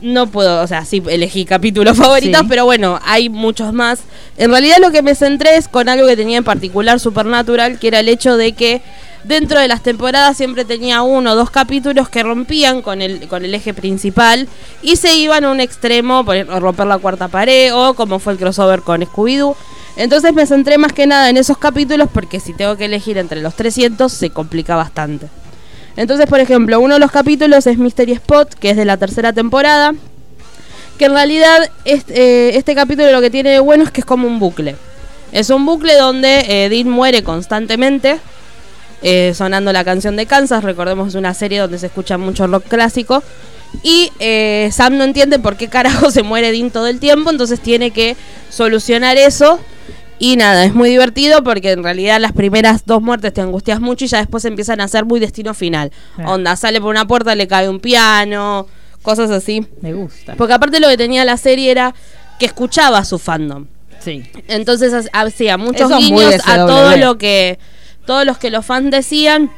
No puedo, o sea, sí elegí capítulos favoritos, Sí. pero bueno, hay muchos más. En realidad lo que me centré es con algo que tenía en particular Supernatural, que era el hecho de que dentro de las temporadas siempre tenía uno o dos capítulos que rompían con el, con el eje principal y se iban a un extremo, por ejemplo, romper la cuarta pared o como fue el crossover con Scooby-Doo. Entonces me centré más que nada en esos capítulos porque si tengo que elegir entre los 300 se complica bastante. Entonces, por ejemplo, uno de los capítulos es Mystery Spot, que es de la tercera temporada. Que en realidad este, este capítulo lo que tiene de bueno es que es como un bucle. Es un bucle donde eh, Dean muere constantemente, eh, sonando la canción de Kansas. Recordemos es una serie donde se escucha mucho rock clásico. Y eh, Sam no entiende por qué carajo se muere Dean todo el tiempo, entonces tiene que solucionar eso. Y nada, es muy divertido porque en realidad las primeras dos muertes te angustias mucho y ya después empiezan a ser muy destino final. Onda, sale por una puerta, le cae un piano, cosas así. Me gusta. Porque aparte lo que tenía la serie era que escuchaba a su fandom. Sí. Entonces ha- hacía muchos Eso guiños a todo lo que todos los que los fans decían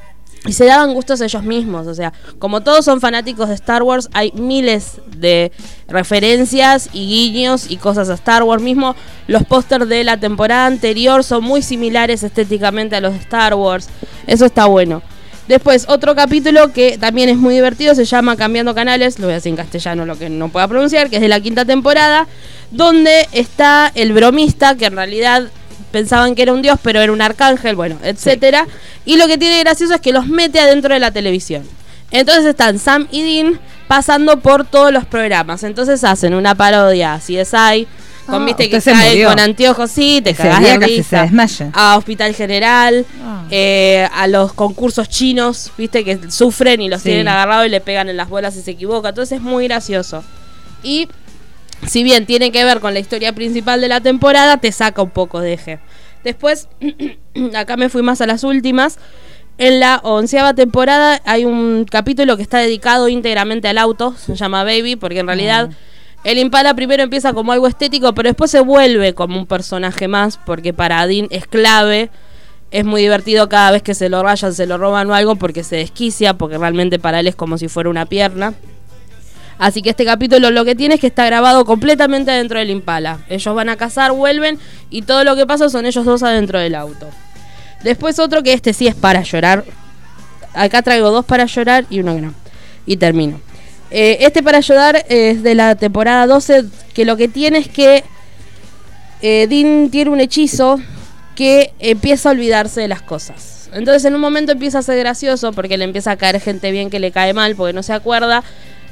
y se daban gustos ellos mismos, o sea, como todos son fanáticos de Star Wars, hay miles de referencias y guiños y cosas a Star Wars mismo. Los pósters de la temporada anterior son muy similares estéticamente a los de Star Wars. Eso está bueno. Después, otro capítulo que también es muy divertido, se llama Cambiando Canales, lo voy a decir en castellano, lo que no pueda pronunciar, que es de la quinta temporada, donde está el bromista, que en realidad pensaban que era un dios, pero era un arcángel, bueno, etcétera. Y lo que tiene gracioso es que los mete adentro de la televisión. Entonces están Sam y Dean pasando por todos los programas. Entonces hacen una parodia a CSI, con Ah, viste que se cae con anteojos, sí, te cagás de se risa. desmaya. A Hospital General, Ah. eh, a los concursos chinos, viste que sufren y los Sí. tienen agarrados y le pegan en las bolas si se equivoca. Entonces es muy gracioso. Y si bien tiene que ver con la historia principal de la temporada, te saca un poco de eje. Después, acá me fui más a las últimas. En la onceava temporada hay un capítulo que está dedicado íntegramente al auto, se llama Baby, porque en realidad El Impala primero empieza como algo estético, pero después se vuelve como un personaje más, porque para Dean es clave. Es muy divertido cada vez que se lo rayan, se lo roban o algo, porque se desquicia, porque realmente para él es como si fuera una pierna. Así que este capítulo lo que tiene es que está grabado completamente dentro del Impala. Ellos van a cazar, vuelven y todo lo que pasa son ellos dos adentro del auto. Después otro que este sí es para llorar. Acá traigo dos para llorar y uno que no. Y termino. Eh, este para llorar es de la temporada 12 que lo que tiene es que eh, Dean tiene un hechizo que empieza a olvidarse de las cosas. Entonces en un momento empieza a ser gracioso porque le empieza a caer gente bien que le cae mal porque no se acuerda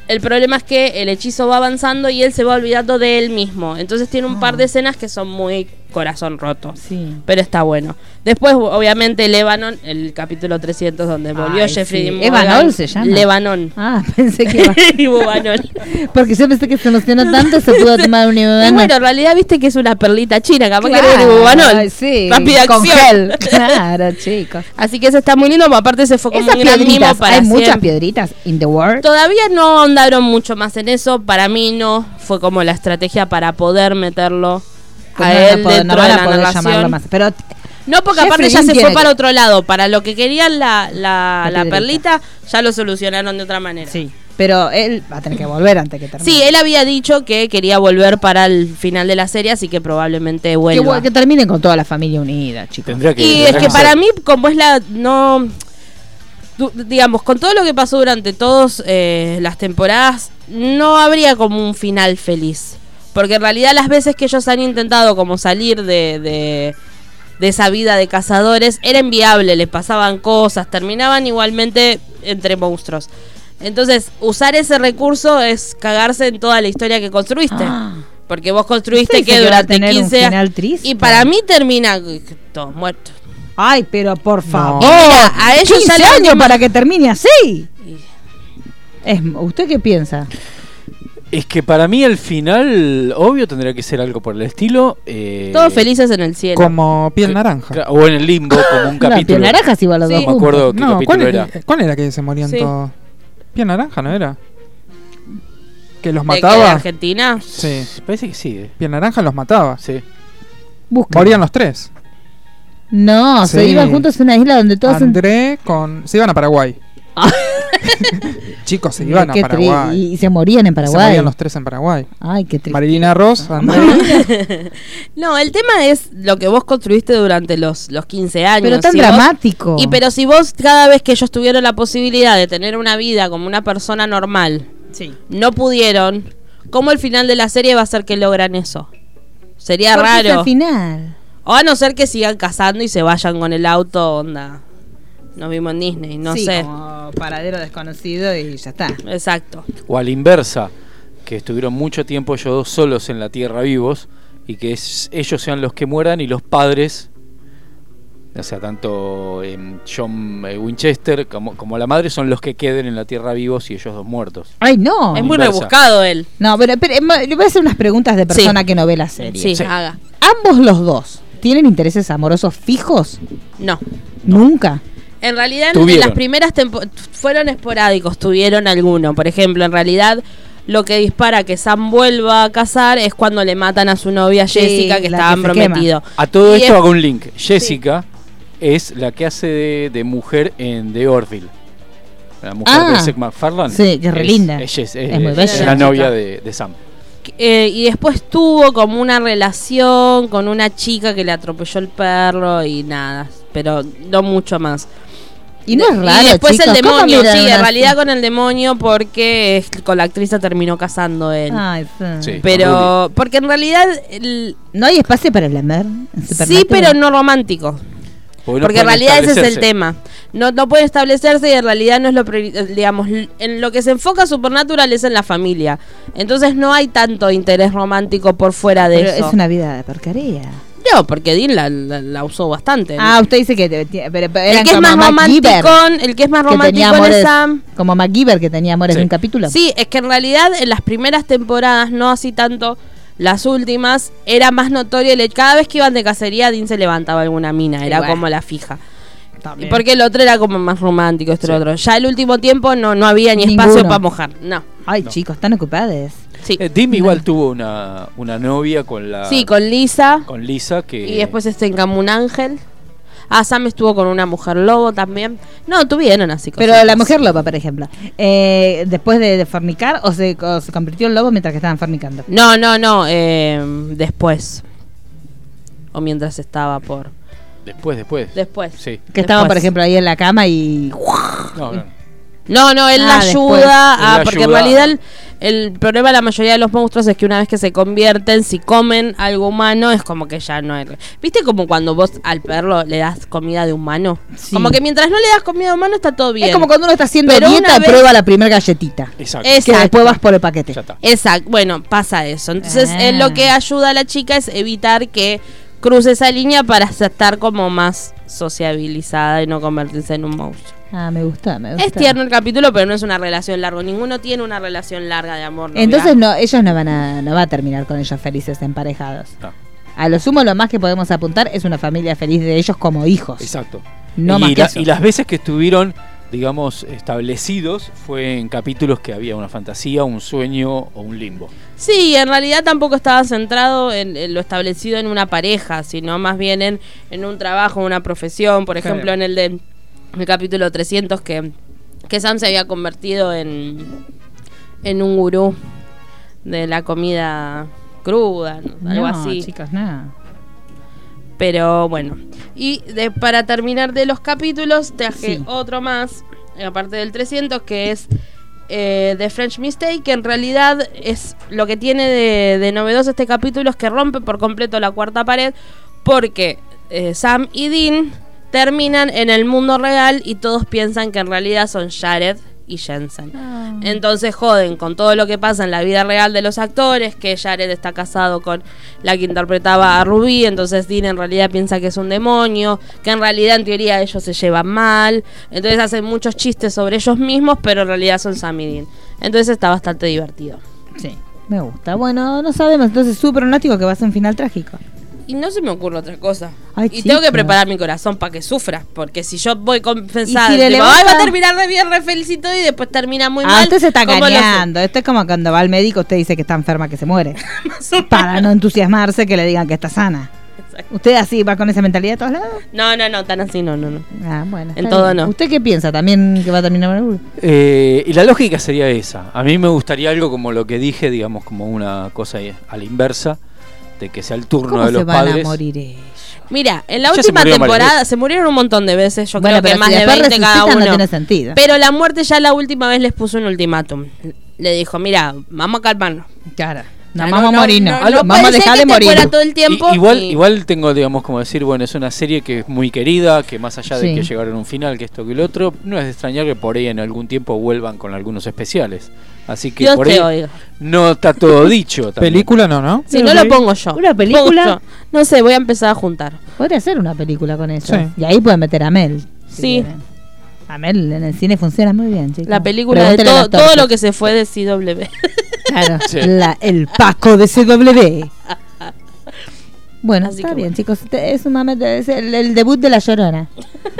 el problema es que el hechizo va avanzando y él se va olvidando de él mismo. Entonces tiene un par de escenas que son muy corazón roto. Sí. Pero está bueno. Después, obviamente, Lebanon, el capítulo 300, donde volvió Ay, Jeffrey sí. Morgan. se llama. Lebanon. Ah, pensé que Bubanol. Porque yo pensé que se emocionó tanto se pudo tomar un Y Ibubanol. bueno, en realidad viste que es una perlita china, capaz que Claro, era de Bubanol. ay, sí, Rápida con acción. gel. Claro, chicos. Así que ese está muy lindo, pero aparte se fue como Esas un gran mimo para hay muchas siempre. piedritas in the world. Todavía no ahondaron mucho más en eso. Para mí no fue como la estrategia para poder meterlo Pues a no van a él poder- dentro no van de a la poder llamarlo narración. más. Pero No, porque Jeffrey aparte ya Dean se fue que- para otro lado. Para lo que querían la, la, La perlita, ya lo solucionaron de otra manera. sí, pero él va a tener que volver antes que termine. Sí, él había dicho que quería volver para el final de la serie, así que probablemente que, vuelva. vu- que terminen con toda la familia unida, chicos. Tendría que. Y es que para mí, como es la. No. Digamos, con todo lo que pasó durante todas las temporadas, no habría como un final feliz. Porque en realidad, las veces que ellos han intentado como salir de, de, de esa vida de cazadores, era inviable, les pasaban cosas, terminaban igualmente entre monstruos. Entonces, usar ese recurso es cagarse en toda la historia que construiste. Ah. Porque vos construiste ¿Usted dice que durante tener un 15 final triste? Y para mí termina todos muertos. Ay, pero por favor. Mira, a ellos 15 ya le años última- para que termine así. Es, ¿Usted qué piensa? Es que para mí el final, obvio, tendría que ser algo por el estilo. eh, Todos felices en el cielo. Como piel naranja. cla- O en el limbo, como un capítulo. piel naranja sí va los Sí. dos No me acuerdo juntos. qué No, capítulo ¿cuál era. ¿cuál era que se morían Sí. todos? Piel naranja, ¿no era? Que los ¿De qué, de mataba. Argentina? Sí. Parece que sí, eh. Piel naranja los mataba. Sí. Busca. Morían los tres. No, se iban juntos a una isla donde todos... André con. Se iban a Paraguay. Ah. Chicos, se iban a Paraguay. Y se morían en Se Paraguay. morían los tres en Paraguay. Ay, qué triste. Marilina Ross, André. No, el tema es lo que vos construiste durante los, los 15 años. Pero tan Si vos- dramático. y pero si vos cada vez que ellos tuvieron la posibilidad de tener una vida como una persona normal, Sí. no pudieron, ¿cómo el final de la serie va a ser que logran eso? Sería Porque es raro. el final. O a no ser que sigan cazando y se vayan con el auto, onda. Nos vimos en Disney, no Sí, sé. como paradero desconocido y ya está. Exacto. O a la inversa, que estuvieron mucho tiempo ellos dos solos en la tierra vivos y que es- ellos sean los que mueran y los padres, o sea, tanto em, John eh, Winchester como, como la madre son los que queden en la tierra vivos y ellos dos muertos. Ay, no. es muy inversa. rebuscado él. No, pero, pero, eh, le voy a hacer unas preguntas de persona Sí. que no ve la serie. Sí, Sí. haga. ¿Ambos los dos tienen intereses amorosos fijos? No. Nunca. En realidad, en las primeras temporadas fueron esporádicos, tuvieron alguno. Por ejemplo, en realidad, lo que dispara que Sam vuelva a casar es cuando le matan a su novia Sí, Jessica, que la estaban que quema. prometidos. A todo Y esto es- hago un link. Jessica es la que hace de, de mujer en The Orville. La mujer Ah. de Seth MacFarlane. Sí, que es re linda. es, Es muy bella. es la novia de, de Sam. Eh, y después tuvo como una relación con una chica que le atropelló el perro y nada, pero no mucho más. Y no es raro, Y después chicos, el ¿cómo demonio, sí, en realidad con el demonio porque es- con la actriz se terminó casando él. Ay, sí. Sí. pero, porque en realidad, el- ¿No hay espacio para el amor? sí, pero no romántico. Porque, no Porque en realidad ese es el tema. No, no puede establecerse y en realidad no es lo digamos, en lo que se enfoca Supernatural es en la familia. Entonces no hay tanto interés romántico por fuera de Pero eso. es una vida de porquería. No, porque Dean la, la- la usó bastante. Ah, usted dice que... te- pero- el que es como más MacGyver, romántico, el que es más romántico Sam. Como MacGyver que tenía amores Sí. de un capítulo. Sí, es que en realidad en las primeras temporadas, no así tanto las últimas, era más notorio el cada vez que iban de cacería Dean se levantaba alguna mina, era bueno. como la fija. Y También. porque el otro era como más romántico, este Sí. otro. Ya el último tiempo no, no había ni Ninguno. espacio para mojar. No. Ay, chicos, están ocupados. Sí. Eh, Dim igual tuvo una, una novia con la. Sí, con Lisa. Con Lisa que. Y después este como un ángel. Ah, Sam estuvo con una mujer lobo también. No, tuvieron así Pero cositas. la mujer loba, por ejemplo, eh, después de, de fornicar o se, o se convirtió en lobo mientras que estaban fornicando. No, no, no. eh, después. O mientras estaba por. Después, después. Después. Sí. Que estaban, por ejemplo, ahí en la cama y... No, no. No, no, él la Ah, después. ayuda. A- la porque en realidad el, problema de la mayoría de los monstruos es que una vez que se convierten, si comen algo humano, es como que ya no hay. ¿Viste como cuando vos al perro le das comida de humano? Sí. Como que mientras no le das comida de humano está todo bien. Es como cuando uno está haciendo Pero dieta y vez- prueba la primera galletita. Exacto. Es- Que Exacto. después vas por el paquete. Exacto, bueno, pasa eso. Entonces, Ah. él lo que ayuda a la chica es evitar que cruce esa línea para estar como más sociabilizada y no convertirse en un monstruo. Ah, me gusta, me gusta. Es tierno el capítulo, pero no es una relación larga. Ninguno tiene una relación larga de amor. ¿no? Entonces Mirá. no, ellos no van a, no va a terminar con ellos felices emparejados. No. A lo sumo lo más que podemos apuntar es una familia feliz de ellos como hijos. Exacto. No y, más que la- eso. y las veces que estuvieron, digamos, establecidos fue en capítulos que había una fantasía, un sueño o un limbo. Sí, en realidad tampoco estaba centrado en, en lo establecido en una pareja, sino más bien en, en un trabajo, una profesión. Por Claro. ejemplo, en el de el capítulo 300 que, que Sam se había convertido en, en un gurú de la comida cruda, ¿no? algo No, así. chicos, no. Pero bueno. Y de- para terminar de los capítulos, traje Sí. otro más, aparte del 300, que es eh, The French Mistake, que en realidad es lo que tiene de, de novedoso este capítulo, es que rompe por completo la cuarta pared, porque eh, Sam y Dean terminan en el mundo real y todos piensan que en realidad son Jared y Jensen. Entonces joden con todo lo que pasa en la vida real de los actores, que Jared está casado con la que interpretaba a Ruby, entonces Dean en realidad piensa que es un demonio, que en realidad en teoría ellos se llevan mal, entonces hacen muchos chistes sobre ellos mismos, pero en realidad son Sam y Dean. Entonces está bastante divertido. Sí, me gusta. Bueno, no sabemos. Entonces, su pronóstico que va a ser un final trágico. Y no se me ocurre otra cosa. Ay, y tengo que preparar mi corazón para que sufra, porque si yo voy con pensar, si le tipo, levanta- "Ay, va a terminar re bien, re felicito y después termina muy ah, mal. usted se está engañando. Esto es como cuando va al médico, usted dice que está enferma, que se muere. Para no entusiasmarse que le digan que está sana. Exacto. ¿Usted así va con esa mentalidad a todos lados? No, no, no, tan así no, no, no. Ah, bueno. En todo bien. no. ¿Usted qué piensa? ¿También que va a terminar el Eh, y la lógica sería esa. A mí me gustaría algo como lo que dije, digamos, como una cosa a la inversa, de que sea el turno ¿Cómo de se los van padres. a morir ellos? Mira, en la Ya se última temporada se murieron un montón de veces, yo Bueno, creo que más si de después 20 cada uno. no tiene sentido. Pero la muerte ya la última vez les puso un ultimátum. Le dijo, mira, vamos a calmarnos. Claro. No, No, vamos no, a morirnos. no, no vamos a dejar de morir. fuera todo el tiempo. I- igual, y- igual tengo, digamos, como decir, bueno, es una serie que es muy querida, que más allá de Sí. que llegaron a un final, que esto que el otro, no es de extrañar que por ahí en algún tiempo vuelvan con algunos especiales. Así que Dios por te ahí oiga. no está todo dicho. también. Película no, ¿no? Si no lo pongo yo. una película-. No sé, voy a empezar a juntar. Podría ser una película con eso. Sí. Y ahí pueden meter a Mel. si Sí. quieren. A Mel en el cine funciona muy bien, chicos. La película de todo, todo lo que se fue de CW. Claro, Sí. la- el Paco de CW. Bueno, Así está bien, bueno. chicos. Este Es, sumamente- es el, el debut de la Llorona.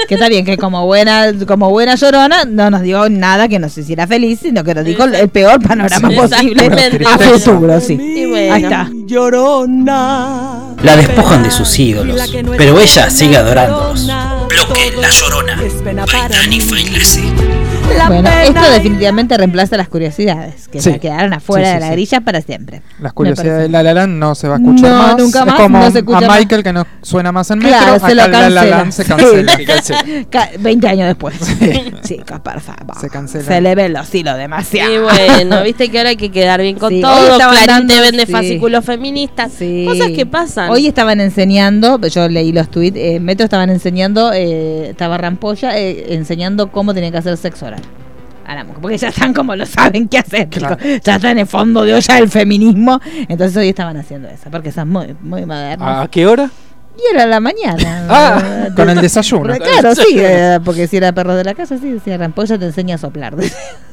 Que está bien, que como buena como buena Llorona no nos dio nada que nos hiciera feliz, sino que nos dijo el, el peor panorama Sí, posible a futuro, sí. Y bueno. Ahí está. Llorona. La despojan de sus ídolos, pero ella sigue adorándolos. Bloque La Llorona. Es pena By La Bueno, pena esto y- definitivamente reemplaza las curiosidades, que Sí. se quedaron afuera Sí, sí, de la sí. grilla para siempre. Las curiosidades de La La Land no se va a escuchar No, más. nunca Es más, como no se escucha a más. Michael que no suena más en Claro, metro. se lo acá La La cancela. Land se Sí. cancela. Se cancela. Ca- 20 años después. Chicos, por favor. Se cancela. Se le ven los hilos demasiado. Y bueno, viste que ahora hay que quedar bien con todo. estaban Clarín te vende sí. fascículos feministas. Sí. Cosas que pasan. Hoy estaban enseñando, yo leí los tweets, en Metro estaban enseñando, eh, estaba Rampolla eh, enseñando cómo tenían que hacer sexo oral. A la mujer, porque ya están como lo saben qué hacer. Claro. ya está en el fondo de olla el feminismo. Entonces hoy estaban haciendo eso, porque son muy, muy modernos. ¿A qué hora? Y era la mañana. Ah, con el desayuno. Claro, sí, eh, porque si era perro de la casa, sí, decía Rampolla te enseña a soplar.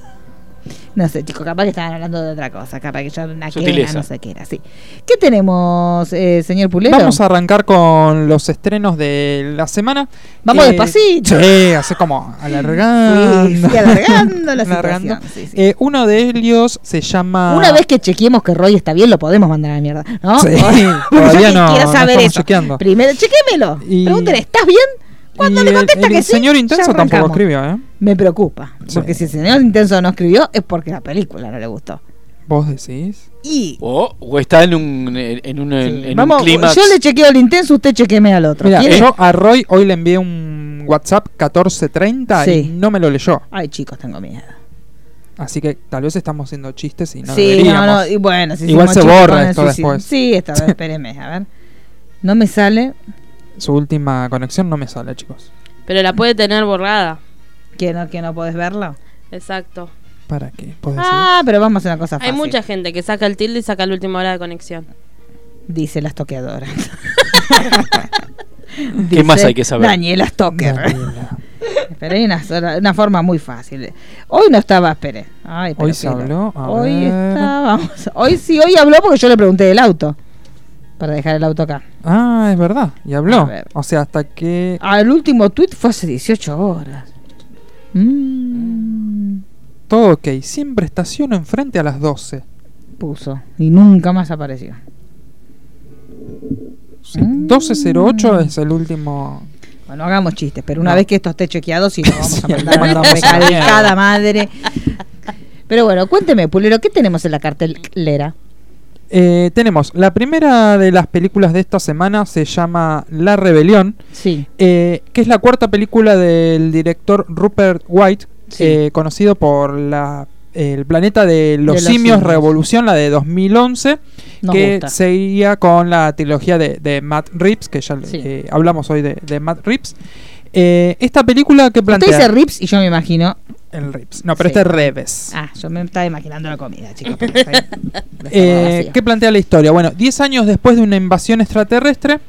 No sé, chicos, capaz que estaban hablando de otra cosa. Capaz que yo una quena, no sé qué era. Sí. ¿Qué tenemos, eh, señor Pulero? Vamos a arrancar con los estrenos de la semana. Vamos Eh, despacito. Sí, así como alargando. Sí, sí, alargando la Alargando. situación. Sí, sí. Eh, uno de ellos se llama. Una vez que chequeemos que Roy está bien, lo podemos mandar a la mierda. ¿no? Sí, todavía no- quiero saber eso. chequeando. Primero, chequémelo. Y- Pregúntele, ¿estás bien? Cuando y le el- contesta el, que sí, señor Intenso tampoco escribió, ¿eh? Me preocupa. Sí. Porque si el señor Intenso no escribió, es porque la película no le gustó. ¿Vos decís? Y. O, o está en un, en un, en un Vamos, clímax. yo le chequeo el Intenso, usted chequeme al otro. Mira, yo a Roy hoy le envié un WhatsApp 1430 y Sí. no me lo leyó. Ay, chicos, tengo miedo. Así que tal vez estamos haciendo chistes y no sí, no, no. Y bueno, si Igual se borra esto suicidio. después. Sí, esta vez, espéreme, a ver. No me sale. Su última conexión no me sale, chicos. Pero la puede tener borrada. Que no, que no podés verlo. Exacto. ¿Para qué? Ah, pero vamos a hacer una cosa Hay fácil. mucha gente que saca el tilde y saca la última hora de conexión. Dice las toqueadoras. ¿Qué más hay que saber? Daniela Stoker. Daniela. Pero hay una, sola- una forma muy fácil. Hoy no estaba, espere. Ay, pero Hoy se habló, a Hoy ver. estábamos. Hoy sí, hoy habló porque yo le pregunté del auto. Para dejar el auto acá. Ah, es verdad. Y habló. O sea, hasta que. Ah, el último tweet fue hace 18 horas. Mm, Todo ok. Siempre estaciono enfrente a las 12. puso. Y nunca más apareció. Sí, Mm. 1208 es el último. Bueno, hagamos chistes, pero una No. vez que esto esté chequeado, si no vamos a Sí, mandar a a recalcada mierda. madre. Pero bueno, cuénteme, Pulero, ¿qué tenemos en la cartelera? Eh, tenemos la primera de las películas de esta semana se llama La Rebelión, Sí. eh, que es la cuarta película del director Rupert White, Sí. eh, conocido por la el planeta de los, los simios, simios. Revolución, la de 2011, Nos que gusta. seguía con la trilogía de, de Matt Reeves, que ya Sí. eh, hablamos hoy de, de Matt Reeves. Eh, esta película que Usted plantea dice Rips y yo me imagino. El no, pero Sí. este es Reeves. Ah, yo me estaba imaginando la comida, chicos. Eh. ¿Qué plantea la historia? Bueno, 10 años después de una invasión extraterrestre,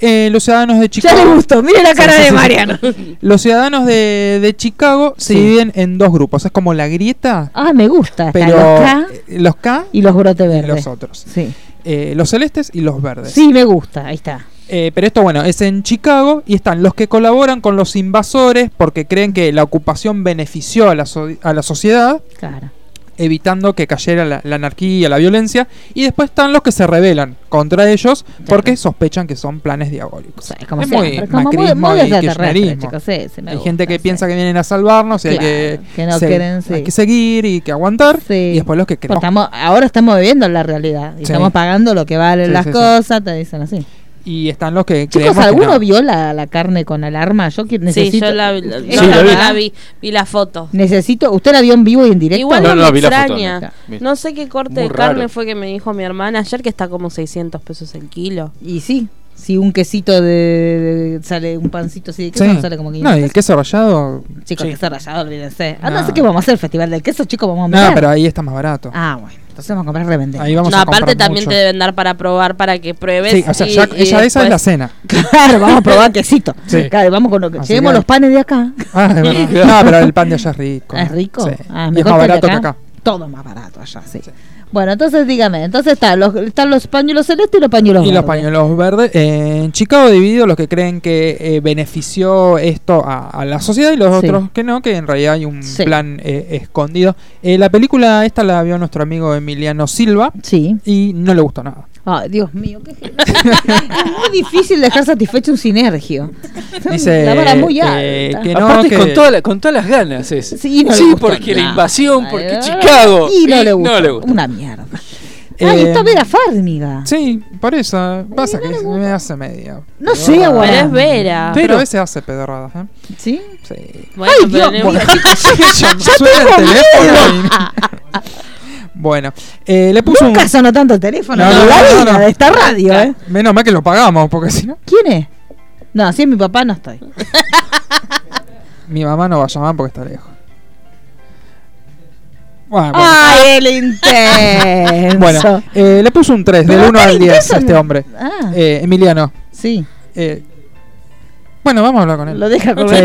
eh, los ciudadanos de Ya Chicago. le gustó, mire la cara Sí, sí, de sí. Mariano. Los ciudadanos de, de Chicago se dividen en dos grupos. Es como la grieta, Ah, me gusta. Pero los K eh, los K y los brotes y verdes. los otros. Sí. Eh, los celestes y los verdes. sí, me gusta. Ahí está. Eh, pero esto, bueno, es en Chicago y están los que colaboran con los invasores porque creen que la ocupación benefició a la, so- a la sociedad, Claro. evitando que cayera la, la anarquía, la violencia. Y después están los que se rebelan contra ellos porque sospechan que son planes diabólicos. O sea, es como es muy como muy, macrismo muy y kirchnerismo. chicos. Sí, sí, me Hay gusta, gente que sí. piensa que vienen a salvarnos y hay que, que no se- quieren, hay que seguir y que aguantar. Y después los que Pues queremos. estamos, ahora estamos viviendo la realidad. Y estamos pagando lo que valen las cosas, te dicen así. Y están los que Chicos, que ¿alguno no. vio la, la carne con alarma? Yo que Sí, necesito. yo la, la- Sí, yo la la vi. vi, la vi, vi la foto. Necesito. ¿Usted la vio en vivo y en directo? Igual No, no, no, me vi la foto, extraña. no. No sé qué corte Muy de carne raro. fue que me dijo mi hermana ayer que está como 600 pesos el kilo. Y sí. Si un quesito de, de- sale un pancito así de queso, Sí. no sale como 500 No, y el queso rallado. Chicos, sí. queso rallado, olvídense. Ah, No. no sé qué vamos a hacer, festival del queso, chicos, vamos a No, meter. pero ahí está más barato. Ah, bueno. Entonces vamos a comprar revender. Ahí vamos no, a aparte comprar también mucho. te deben dar para probar para que pruebes. Sí, o sea, y- ya, y esa es la cena. Claro, vamos a probar quesito. Sí. Claro, vamos con lo que. Que- los panes de acá. Ah, es verdad. No, pero el pan de allá es rico. ¿Es rico? Sí. Ah, y es más que el de barato que acá. Todo más barato allá, sí. Bueno, entonces dígame, entonces están los, están los pañuelos celestes y los pañuelos Y los verdes. pañuelos verdes. Eh, en Chicago dividido los que creen que eh, benefició esto a, a la sociedad y los Sí. otros que no, que en realidad hay un Sí. plan eh, escondido. Eh, la película esta la vio nuestro amigo Emiliano Silva Sí. y no le gustó nada. Ay, Dios mío, qué es muy difícil dejar satisfecho un sinergio. Dice la vara muy eh, alta. que no, Aparte que- con, toda la- con todas las ganas es. Sí, no le gustó porque la nada. invasión, porque Ay, Chicago. Y no Y le gustó. no le gustó. Una mierda. Eh, Ay, está Vera Farmiga. Sí, por eso. Pasa que me hace media. No sé. Pero es Vera. Pero, Pero- a veces hace pedorradas, ¿eh? ¿Sí? Sí. Bueno, Ay, pero Dios, no- bueno. Suena el teléfono y- Bueno, eh, le puso Nunca un... sonó tanto el teléfono No, no, la no, de esta radio, ¿eh? Menos mal que lo pagamos, porque si no, ¿Quién es? No, si es mi papá, no estoy. mi mamá no va a llamar porque está lejos. Bueno, bueno. ¡Ay, el intenso! Bueno, eh, le puso un 3, del Pero 1 acá al el 10 intenso a este hombre. Ah, Eh, Emiliano, sí. eh, Bueno, vamos a hablar con él. Lo deja con Sí.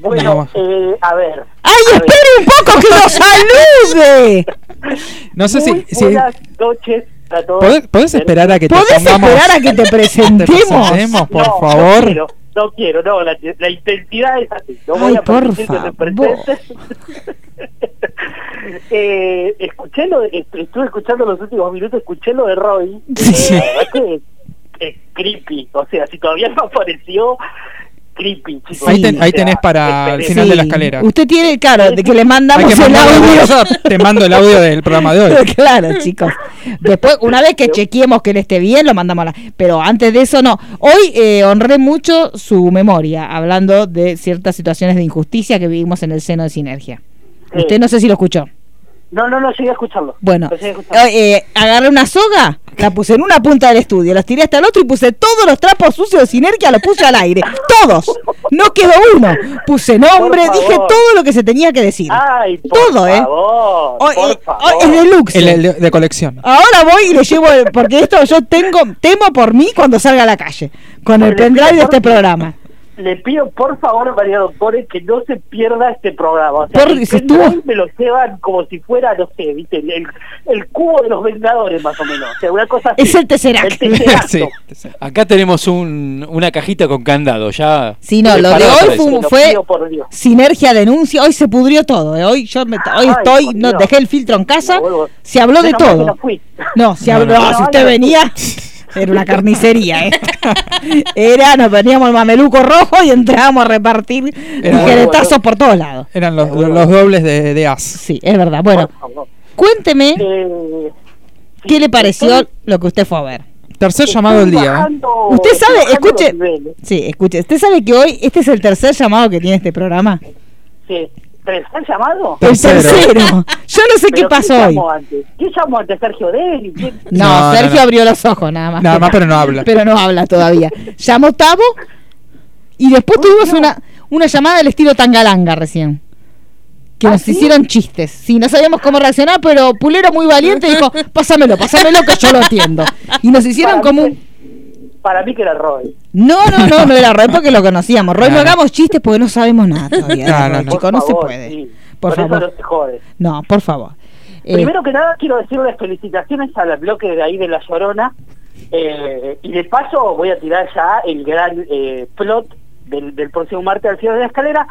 Bueno, eh, a ver. ¡Ay, espere un poco que nos salude! No sé si, Muy si buenas noches a todos. ¿podés, podés esperar a que te ¿Podés pongamos esperar a que te presentemos? presentemos, por No, favor? No quiero, no quiero, no, la, la intensidad es así. No voy Ay, a por permitir que me favor. presentes. eh, escuché lo de- est- estuve escuchando los últimos minutos, escuché lo de Roy. Sí. La creepy. O sea, si todavía no apareció, creepy, chicos. Ahí, ten- O ahí sea, tenés para el final de la escalera. Usted tiene, claro, de que le mandamos que el audio. Te mando el audio del programa de hoy. claro, chicos. Después, una vez que chequeemos que él esté bien, lo mandamos a la... Pero antes de eso, no. Hoy eh, honré mucho su memoria, hablando de ciertas situaciones de injusticia que vivimos en el seno de Sinergia. Sí. Usted no sé si lo escuchó. No, no, no llegué a escucharlo. Bueno, a escucharlo. eh, agarré una soga, la puse en una punta del estudio, las tiré hasta el otro y puse todos los trapos sucios de Sinergia, los puse al aire. Todos. No quedó uno. Puse nombre, dije todo lo que se tenía que decir. Ay, por todo, ¿eh? favor, Hoy, por eh, favor. hoy es deluxe. El, el de, colección. Ahora voy y le llevo, el- porque esto yo tengo, temo por mí cuando salga a la calle, con el pendrive de este programa. Le pido por favor, María Doctores, que no se pierda este programa. O sea, me lo llevan como si fuera, no sé, ¿viste? El, el, el cubo de los Vengadores, más o menos. O sea, una cosa así. Es el Tesseract. El Tesseract. Sí. Acá tenemos un, una cajita con candado, ya. Sí, no, lo de hoy fue, por sinergia denuncia, hoy se pudrió todo, ¿eh? hoy yo me, hoy Ay, estoy, no dejé el filtro en casa, se habló de todo. no se habló, no, si usted No, no, venía, era una carnicería, ¿eh? Era, nos veníamos el mameluco rojo y entrábamos a repartir tijeretazos por todos lados. Eran los, los dobles de, de As. Sí, es verdad. Bueno, cuénteme Eh, sí, qué le pareció estoy- lo que usted fue a ver. Tercer estoy llamado del día. ¿eh? bajando- Usted sabe, escuche, sí, escuche, usted sabe que hoy este es el tercer llamado que tiene este programa. Sí. ¿Pero el llamado? El tercero. Yo no sé qué ¿Pero pasó quién hoy. llamó antes? ¿Quién llamó antes? ¿Sergio Deli? No, No, Sergio no. abrió los ojos nada más. Nada más, pero no habla. Pero no habla todavía. Llamó Tavo y después tuvimos una, una llamada del estilo Tangalanga recién. Que ¿Ah, nos sí? hicieron chistes. Sí, no sabíamos cómo reaccionar, pero Pulero muy valiente dijo, pásamelo, pásamelo que yo lo atiendo. Y nos hicieron como un... Para mí que era Roy. No, no, no, no era Roy porque lo conocíamos. Roy, no, hagamos chistes porque no sabemos nada todavía. No, no, no. no se puede. sí. Por Con favor. eso no se jode. No, por favor. Eh, Primero que nada quiero decirles felicitaciones al bloque de ahí de La Llorona eh, y de paso voy a tirar ya el gran eh, plot del, del próximo martes al final de la escalera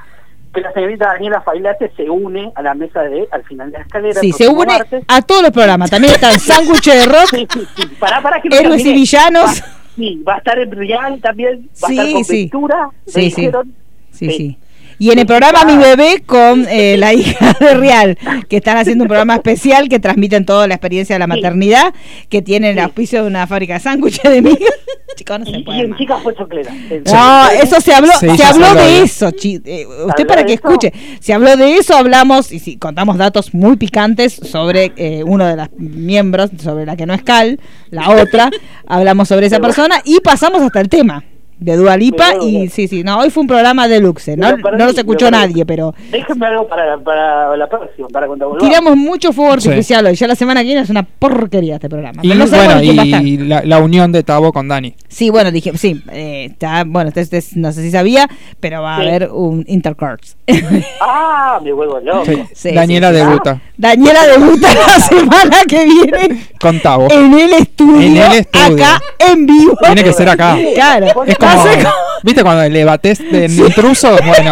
que la señorita Daniela Failate se une a la mesa de al final de la escalera sí, se une martes. a todos los programas. También está el sándwich de rock, Sí, sí, sí. Pará, pará, que no héroes y villanos. Sí, va a estar en Real también, va Sí, a estar con sí. Ventura, Sí, sí. dijeron. Sí, Sí. sí. Y en el programa Mi Bebé con eh, la hija de Real, que están haciendo un programa especial que transmiten toda la experiencia de la maternidad, que tienen el auspicio de una fábrica de sándwiches de miga. Chicos, no se Y, puede y en más. Chicas fue Choclera. No, eso se habló, Sí, se habló se habló de eso, chi- eh, usted ¿Habló para que eso? escuche, se habló de eso, hablamos y sí, contamos datos muy picantes sobre eh, uno de los miembros, sobre la que no es Cal, la otra, hablamos sobre esa persona y pasamos hasta el tema de Dualipa y sí, sí, no, hoy fue un programa no, lo perdí, no los me escuchó nadie, pero Déjenme algo para, para la próxima, para cuando volvamos. tiramos mucho fuego Sí. artificial hoy, ya la semana que viene es una porquería este programa. Y no bueno, y la, la unión de Tabo con Dani. Sí, bueno, dije, sí, eh, está, bueno, usted, usted no sé si sabía, pero va a haber un intercourse. Ah, me vuelvo loco. Sí. Sí, Daniela sí, sí. debuta Daniela debuta la semana que viene con Tabo. en el estudio, En el estudio. acá en vivo. Tiene que ser acá. Claro, Es como, ¿viste cuando le bates de intruso? Bueno,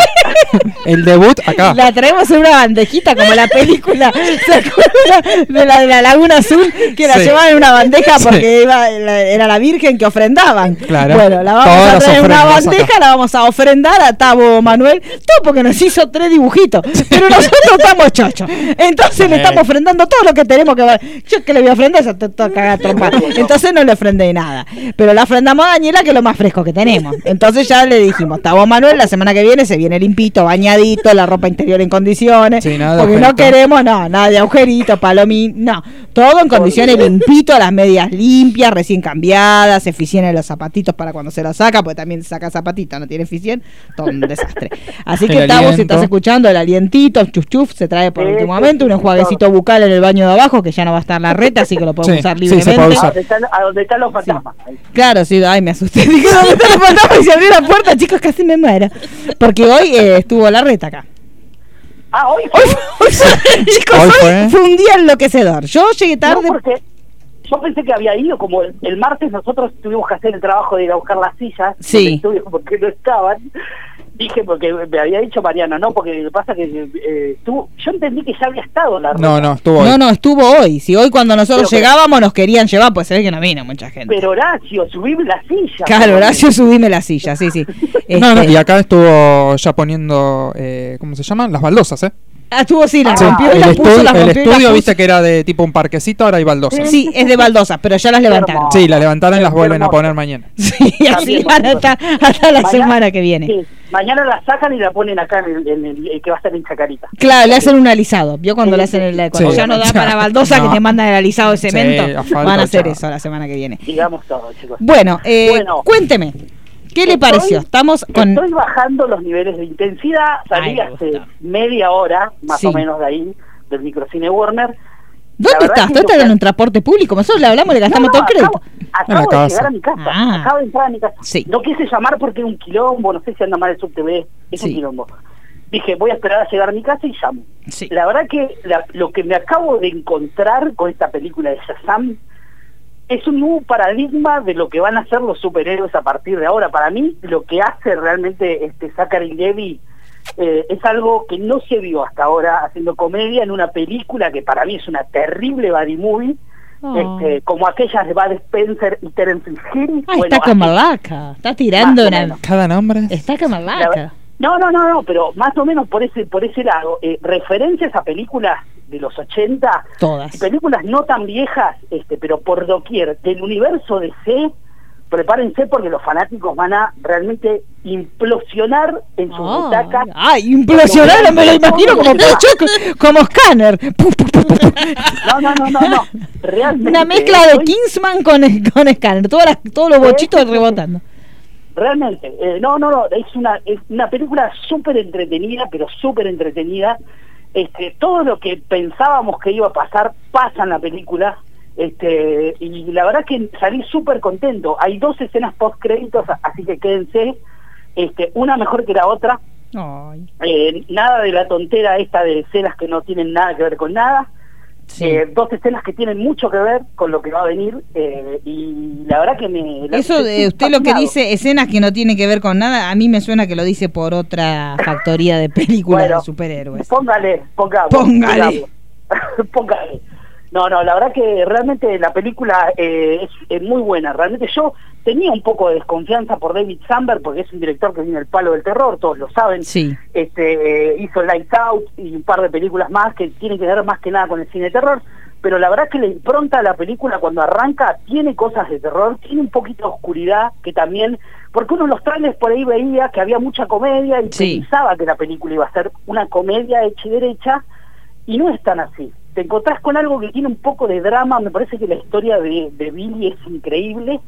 el debut acá. La traemos en una bandejita como la película, ¿se acuerdan de la de la Laguna Azul? Que la Sí. llevaban en una bandeja Sí. porque iba, era la Virgen que ofrendaban. Claro. Bueno, la vamos Todas a traer en una bandeja, acá. la vamos a ofrendar a Tabo Manuel, todo porque nos hizo tres dibujitos. Pero nosotros estamos chochos. Entonces le Sí. estamos ofrendando todo lo que tenemos que ver. Yo que le voy a ofrendar, toca cagar trompa. Entonces no le ofrendé nada. Pero la ofrendamos a Daniela, que es lo más fresco que tenemos. Entonces ya le dijimos, Tabo Manuel, la semana que viene se viene limpito, bañadito, la ropa interior en condiciones. Sí, nada de porque no queremos, no, nada de agujerito, palomín, no. Todo en condiciones limpito, las medias limpias, recién cambiadas, eficiencia en los zapatitos para cuando se los saca, porque también saca zapatitos, no tiene eficiencia, todo un desastre. Así que El Tabo, si estás escuchando, el alientito, chuf chuf, se trae por último momento, un enjuaguecito bucal en el baño de abajo, que ya no va a estar la reta, así que lo podemos Sí, usar sí, se libremente. puede A usar. donde están, a donde están los fantasmas. Claro, sí, ay, me asusté. Dije, ¿dónde está fantasma? Y se abrió la puerta, chicos, casi me muero. Porque hoy eh, estuvo la reta acá. Ah, hoy Hoy, hoy fue- chicos, Hoy hoy fue. fue un día enloquecedor. Yo llegué No, tarde. porque yo pensé que había ido, como el, el martes nosotros tuvimos que hacer el trabajo de ir a buscar las sillas Sí. estudio porque no estaban. Dije, porque me había dicho Mariano, no, porque lo que pasa que eh, tú, yo entendí que ya había estado la No, ruta, no, estuvo hoy. No, no, estuvo hoy. Si hoy cuando nosotros Pero que- llegábamos nos querían llevar, pues se ve que no vino mucha gente. Pero Horacio, subime la silla. Claro, Horacio, subime la silla, sí, sí. No, no, Este, y acá estuvo ya poniendo, eh, ¿cómo se llaman? Las baldosas, ¿eh? Ah, estuvo, sí, la rompió y el la puso, el y estudio viste que era de tipo un parquecito, ahora hay baldosas. Sí, es de baldosas, pero ya las levantaron. Sí, las levantaron y las vuelven a poner mañana. Sí, así van hasta, hasta la Mañana- semana que viene. Sí, mañana la sacan y la ponen acá en el, en el- el que va a estar en Chacarita. Claro, le hacen un alisado. ¿Vio cuando Sí, le hacen el cuando sí. ya no da para baldosa que te mandan el alisado de Sí, cemento? Van a hacer chao. eso la semana que viene. Digamos todo, chicos. Bueno, eh, Bueno. cuénteme, ¿qué le Estoy- pareció? Estamos con Estoy bajando los niveles de intensidad. Salí Ay, me hace media hora, más Sí. o menos de ahí, del microcine Warner. ¿Dónde estás? ¿Tú estás en un transporte público? Nosotros le hablamos y le gastamos No, todo no, el crédito. Acabo, acabo de llegar a mi casa. Ah. Acabo de entrar a mi casa. Sí. No quise llamar porque es un quilombo, no sé si anda mal el subtv, es Sí. un quilombo. Dije, voy a esperar a llegar a mi casa y llamo. Sí. La verdad que la- lo que me acabo de encontrar con esta película de Shazam es un nuevo paradigma de lo que van a ser los superhéroes a partir de ahora. Para mí, lo que hace realmente este Zachary Levi eh, es algo que no se vio hasta ahora haciendo comedia en una película que para mí es una terrible body movie, Oh. este, como aquellas de Bud Spencer y Terence Hill. Ah, Bueno, está con así- Malaca. Está tirando una. Cada nombre. Está con la Malaca. ver- No, no, no, no, pero más o menos por ese por ese lado. Eh, referencias a películas de los 80 Todas. películas no tan viejas, este, pero por doquier, del universo de C, prepárense porque los fanáticos van a realmente implosionar en sus Ah, butacas. Ay, implosionar, me lo imagino como como Scanner. No, no, no, no, no. Realmente. Una mezcla de Kingsman con, con Scanner. Todas las- todos los bochitos rebotando. Realmente, eh, no, no, no, es una, es una película súper entretenida, pero súper entretenida. Este, todo lo que pensábamos que iba a pasar pasa en la película. Este, y la verdad que salí súper contento. Hay dos escenas post créditos, así que quédense. Este, una mejor que la otra. Eh, nada de la tontera esta de escenas que no tienen nada que ver con nada. Sí. Eh, dos escenas que tienen mucho que ver con lo que va a venir. eh, y la verdad que me. Eso de usted lo que dice, escenas que no tienen que ver con nada, a mí me suena que lo dice por otra factoría de películas Bueno, de superhéroes. Póngale. Póngale. pongamos. Póngale. No, no, la verdad que realmente la película eh, es, es muy buena. Realmente yo tenía un poco de desconfianza por David Samberg porque es un director que viene el palo del terror, todos lo saben. Sí. Este, eh, hizo Lights Out y un par de películas más que tienen que ver más que nada con el cine de terror. Pero la verdad que la impronta de la película cuando arranca tiene cosas de terror, tiene un poquito de oscuridad que también, porque uno en los trailers por ahí veía que había mucha comedia y Sí. pensaba que la película iba a ser una comedia hecha y derecha y no es tan así. Te encontrás con algo que tiene un poco de drama, me parece que la historia de, de Billy es increíble,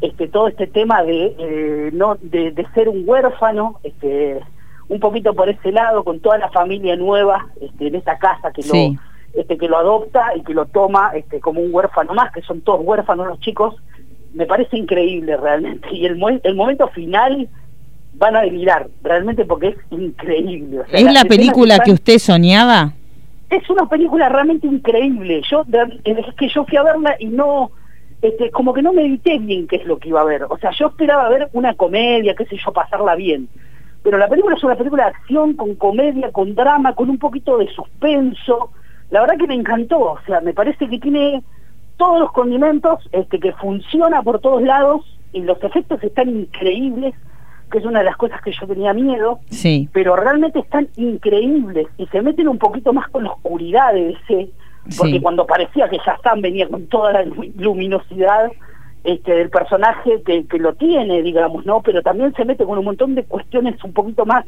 este todo este tema de eh, no de, de ser un huérfano, este un poquito por ese lado con toda la familia nueva este, en esta casa que Sí. lo este que lo adopta y que lo toma este como un huérfano más, que son todos huérfanos los chicos, me parece increíble realmente y el, el momento final van a delirar realmente porque es increíble. O sea, ¿Es la película están- que usted soñaba? es una película realmente increíble. Yo es que yo fui a verla y no este como que no medité bien qué es lo que iba a ver. O sea, yo esperaba ver una comedia, qué sé yo, pasarla bien. Pero la película es una película de acción con comedia, con drama, con un poquito de suspenso. La verdad que me encantó, o sea, me parece que tiene todos los condimentos, este que funciona por todos lados y los efectos están increíbles, que es una de las cosas que yo tenía miedo Sí. pero realmente están increíbles y se meten un poquito más con la oscuridad de DC, porque Sí. cuando parecía que Shazam venía con toda la lu- luminosidad este, del personaje que, que lo tiene, digamos, ¿no? Pero también se mete con un montón de cuestiones un poquito más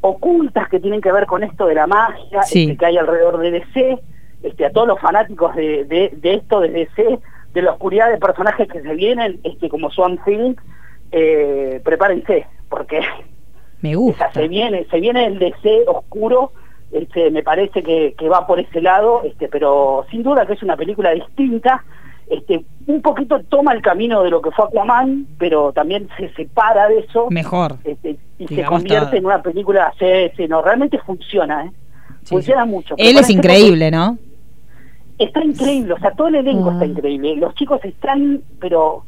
ocultas que tienen que ver con esto de la magia Sí. este, que hay alrededor de DC, este, a todos los fanáticos de, de, de esto de DC, de la oscuridad de personajes que se vienen, este, como Swamp Thing, eh, prepárense, porque Me o gusta. sea, se viene, se viene el DC oscuro este, me parece que, que va por ese lado, este, pero sin duda que es una película distinta. Este, un poquito toma el camino de lo que fue Aquaman, pero también se separa de eso. Mejor. Este, y se convierte todo. en una película, no, realmente funciona, ¿eh? funciona mucho. Él es bueno, increíble, ¿no? Está increíble, o sea, todo el elenco está increíble. Los chicos están, pero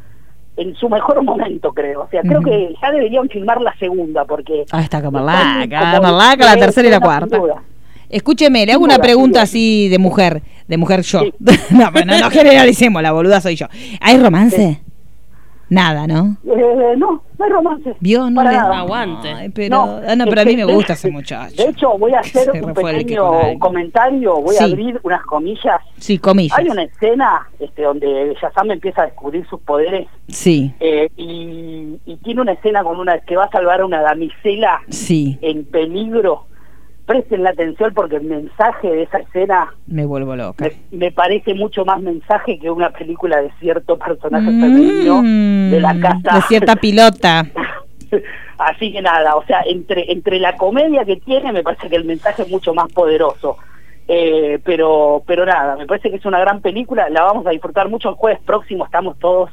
en su mejor momento, creo. O sea, creo que ya deberían filmar la segunda, porque... Ah, está como están laca, como como laca la tercera y la sin cuarta. duda. Escúcheme, le hago una pregunta así de mujer, de mujer yo. no, pero no, no generalicemos, la boluda soy yo. ¿Hay romance? Nada, ¿no? Eh, no, no hay romance. ¿Vio? No para le- nada. Aguante. Ay, pero, No, ah, no, pero a mí me gusta ese muchacho. De hecho, voy a hacer Se un pequeño comentario, voy Sí. a abrir unas comillas. Sí, comillas. Hay una escena este, donde Shazam empieza a descubrir sus poderes Sí, eh, y, y tiene una escena con una que va a salvar a una damisela sí, en peligro. Presten la atención porque el mensaje de esa escena me vuelvo loca. me, me parece mucho más mensaje que una película de cierto personaje femenino de la Mm, casa. de cierta pilota. Así que nada, o sea, entre, entre la comedia que tiene, me parece que el mensaje es mucho más poderoso. Eh, pero, pero nada, me parece que es una gran película, la vamos a disfrutar mucho el jueves próximo, estamos todos.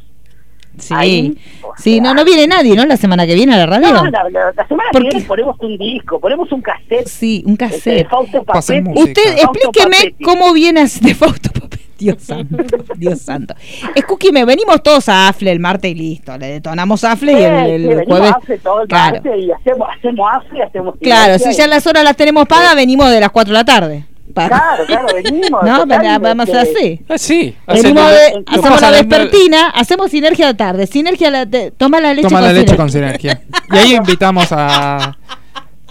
Sí, Ahí, sí, no, no viene nadie, ¿no? La semana que viene a la radio. No, la, la- la semana ¿Por que viene ponemos un disco, ponemos un cassette. Sí, un este, de cassette. Fausto Pasen Papetti. Usted, Fausto explíqueme Papetti. cómo viene de Fausto Papetti. Dios santo, Dios santo. Escúcheme, venimos todos a Afle el martes y listo. Le detonamos Afle y Sí, el, sí, el venimos jueves. a Afle todo el Claro. martes y hacemos, hacemos Afle, hacemos Claro, si ya las horas las tenemos pagas, venimos de las 4 de la tarde. Claro, claro, venimos. No, vamos a este, así. Ah, sí. Venimos de- hacemos la vespertina, hacemos sinergia de tarde. Sinergia, la, de- toma la leche Toma con la leche sinergia. con sinergia. Y ahí invitamos a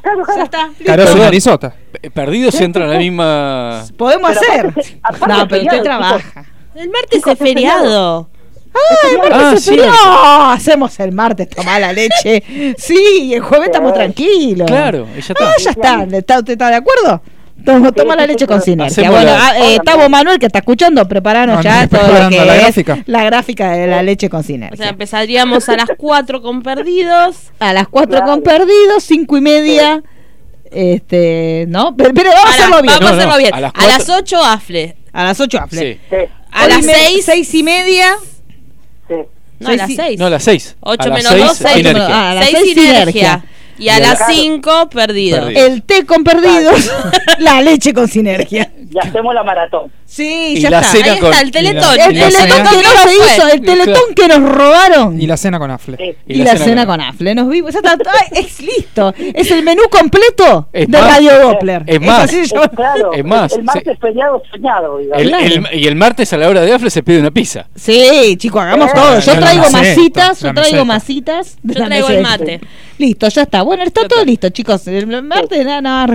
Claro, Ya claro. está. Narizota. Eh, Perdidos entran a la misma. Podemos Pero hacer. aparte- aparte No, pero usted trabaja. El martes es feriado. Ay, el martes Ah, es sí. feriado. No, hacemos el martes, toma la leche. Sí, el jueves estamos tranquilos. Claro, y ya está. Ah, ya está. ¿Está- ¿Usted está de acuerdo? Toma, toma la leche con sinergia. Bueno, la- ah, eh, Tavo Manuel, que está escuchando, preparanos No, ya todo lo que la es gráfica. la gráfica de la leche con O sea, sinergia. empezaríamos a las 4 con perdidos. A las 4 Claro. con perdidos, 5 y media. Este, ¿no? Pero, pero vamos a hacerlo bien. Vamos a No, no, hacerlo bien. a A las las, cuatro- 8 afle. A las 8 Afle. Sí. Sí, A las 6. 6 y media. sí. No, a las seis y- 6. No, a las 6. 8 menos 2, 6. sinergia. Ah, a las 6 seis sinergia. sinergia. Y a Y a las la- 5 perdidos. Perdidos. El té con perdidos. la leche con sinergia. Y hacemos la maratón. Sí, Y ya la está. cena Ahí con- está el teletón. la- El teletón que no se hizo, el teletón que nos robaron. Y la cena con Afle. Sí. Y, la, cena con Afle. Nos vimos. ya está, es listo. Es el menú completo Es de más, Radio Doppler. es más, Es claro, Es más, el martes soñado. El- el- y el martes a la hora de Afle se pide una pizza. Sí, chicos, hagamos Eh, todo. Yo traigo masitas, yo traigo masitas. Yo traigo el mate. Listo, ya está. Bueno, está todo listo, chicos. El martes no, no,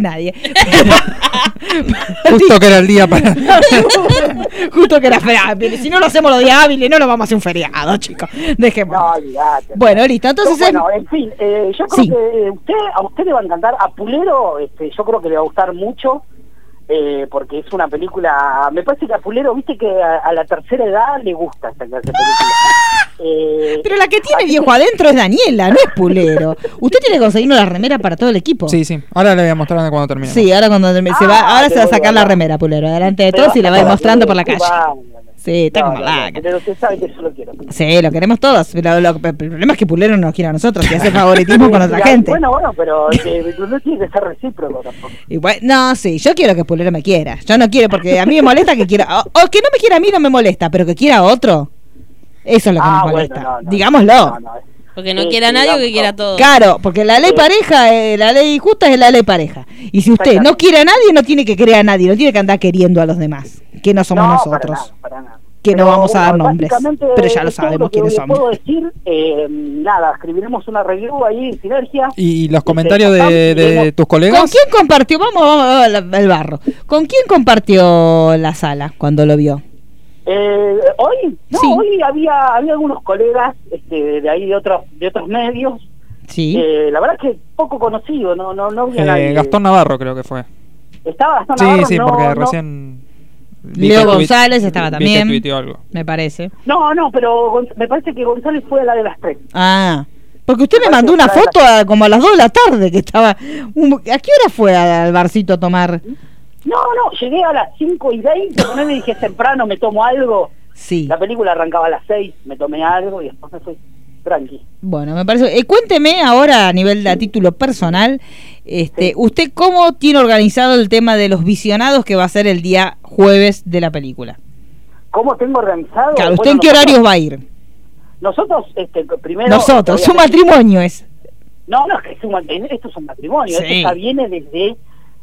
nadie. Justo que era el día para. Justo que era feriado. Si no lo hacemos los días hábiles, no lo vamos a hacer un feriado, chicos. Dejemos. No, olvidate. Bueno, listo. Entonces, bueno, en fin, eh, yo creo Sí. que usted, a usted le va a encantar. A Pulero, este, yo creo que le va a gustar mucho. eh, porque es una película. Me parece que a Pulero, viste que a, a la tercera edad le gusta esta clase de película. Eh, pero la que tiene viejo adentro es Daniela, no es Pulero. Usted tiene que conseguirnos la remera para todo el equipo. Sí, sí. Ahora le voy a mostrar cuando termine. Sí, ahora cuando termine- se va, Ah, ahora se va a pero sacar la bueno. remera, Pulero, delante de todos y la va a ir mostrando por la calle. Sí, está no, como la. Pero usted sabe que yo lo quiero. Sí, lo queremos todos. Pero lo- el problema es que Pulero no nos quiere a nosotros y hace favoritismo con otra Ya, gente. Bueno, bueno, pero eh, no tiene que ser recíproco tampoco. Y bueno, no, sí, yo quiero que Pulero me quiera. Yo no quiero porque a mí me molesta que quiera. O, o que no me quiera a mí no me molesta, pero que quiera a otro. Eso es lo que Ah, nos bueno, molesta. no, no. Digámoslo. No, no. Porque no Sí, quiera sí, nadie o que quiera todos. Claro, porque la ley Sí. pareja, eh, la ley justa es la ley pareja. Y si usted no quiere a nadie, no tiene que querer a nadie, no tiene que andar queriendo a los demás, que no somos No, nosotros. Para nada, para nada. Que no vamos a dar bueno, nombres, pero ya lo todo sabemos que quiénes somos. puedo decir, eh, nada, escribiremos una review ahí en Sinergia. ¿Y los comentarios de, de tus ¿Con colegas? quién compartió? Vamos, vamos, vamos al barro. ¿Con quién compartió la sala cuando lo vio? Eh, hoy, no, Sí. hoy había había algunos colegas este, de ahí de otros de otros medios. Sí. Eh, la verdad es que poco conocido, no no no había Eh, nadie. Gastón Navarro creo que fue. Estaba Gastón Sí, Navarro, sí, no, porque no, recién... Leo González estaba también. algo. Me parece. No, no, pero me parece que González fue la de las tres. Ah, Porque usted me mandó una foto a- como a las 2 de la tarde que estaba... un- ¿A qué hora fue al barcito a tomar? No, no, llegué a las 5 y 20, con él me dije temprano, me tomo algo. Sí. La película arrancaba a las 6, me tomé algo y después me fui tranqui. Bueno, me parece... eh, cuénteme ahora a nivel de a título personal, este, ¿usted cómo tiene organizado el tema de los visionados que va a ser el día jueves de la película? ¿Cómo tengo organizado? Claro, ¿usted Bueno, en qué nosotros- horarios va a ir? Nosotros, este, primero... Nosotros, su matrimonio es No, no, es que es un, esto es un matrimonio, Sí. esto ya viene desde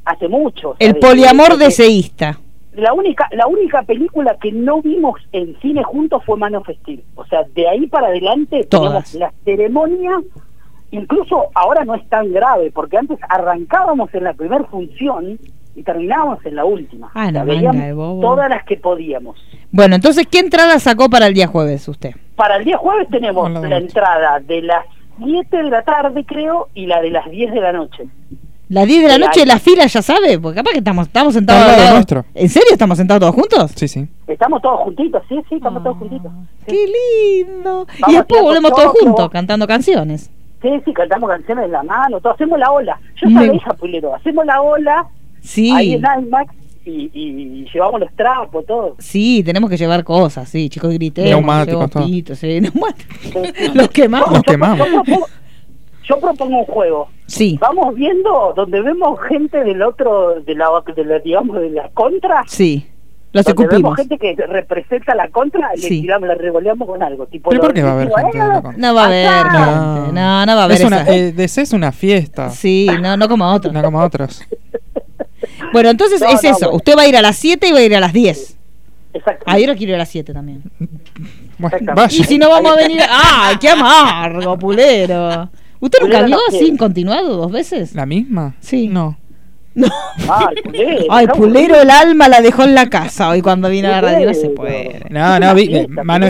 hace mucho. el poliamor deseísta. La única, la única película que no vimos en cine juntos fue Man of Steel. O sea, de ahí para adelante Todas. tenemos la ceremonia, incluso ahora no es tan grave, porque antes arrancábamos en la primera función y terminábamos en la última. Ah, la veíamos manga de bobo. todas las que podíamos. Bueno, entonces, ¿qué entrada sacó para el día jueves usted? Para el día jueves tenemos la entrada de las 7 de la tarde, creo, y la de las 10 de la noche. ¿Las 10 de la noche la fila ya sabe? Porque capaz que estamos, estamos sentados Al lado al lado. nuestro. ¿En serio estamos sentados todos juntos? Sí, sí. Estamos todos juntitos, sí, sí, estamos todos juntitos. Sí. ¡Qué lindo! y después volvemos todos juntos cantando canciones. Sí, sí, cantamos canciones en la mano, todo, hacemos la ola. Yo Me- sabía, Pulero, hacemos la ola Sí. ahí en IMAX y, y llevamos los trapos, todo. Sí, tenemos que llevar cosas, sí, chicos, gritemos. Neumáticos, todo. pitos, sí, neumáticos. Los quemamos. Los quemamos. Yo propongo, un juego. Sí, Vamos viendo donde vemos gente del otro, de la, de la digamos, de la contra. sí. Los donde vemos gente que representa la contra, le Sí. tiramos, la regoleamos con algo. Tipo ¿Pero por qué va a haber gente de la "Eh, contra? No va a haber gente. No, no va a haber Es una, eh, DC es una fiesta. Sí, no, no como otros. No como otros. Bueno, entonces No, es no, eso. bueno. Usted va a ir a las 7 y va a ir a las 10. Exacto. Ah, yo no quiero ir a las 7 también. Bueno, Exactamente. vaya. Y si no vamos a venir. ¡Ah, qué amargo, pulero! ¿Usted nunca vio no así continuado dos veces? ¿La misma? Sí. No. No. Ay, Pulero, Ay, Pulero el alma la dejó en la casa hoy cuando vino a la radio. No se puede. No, no, vi eh,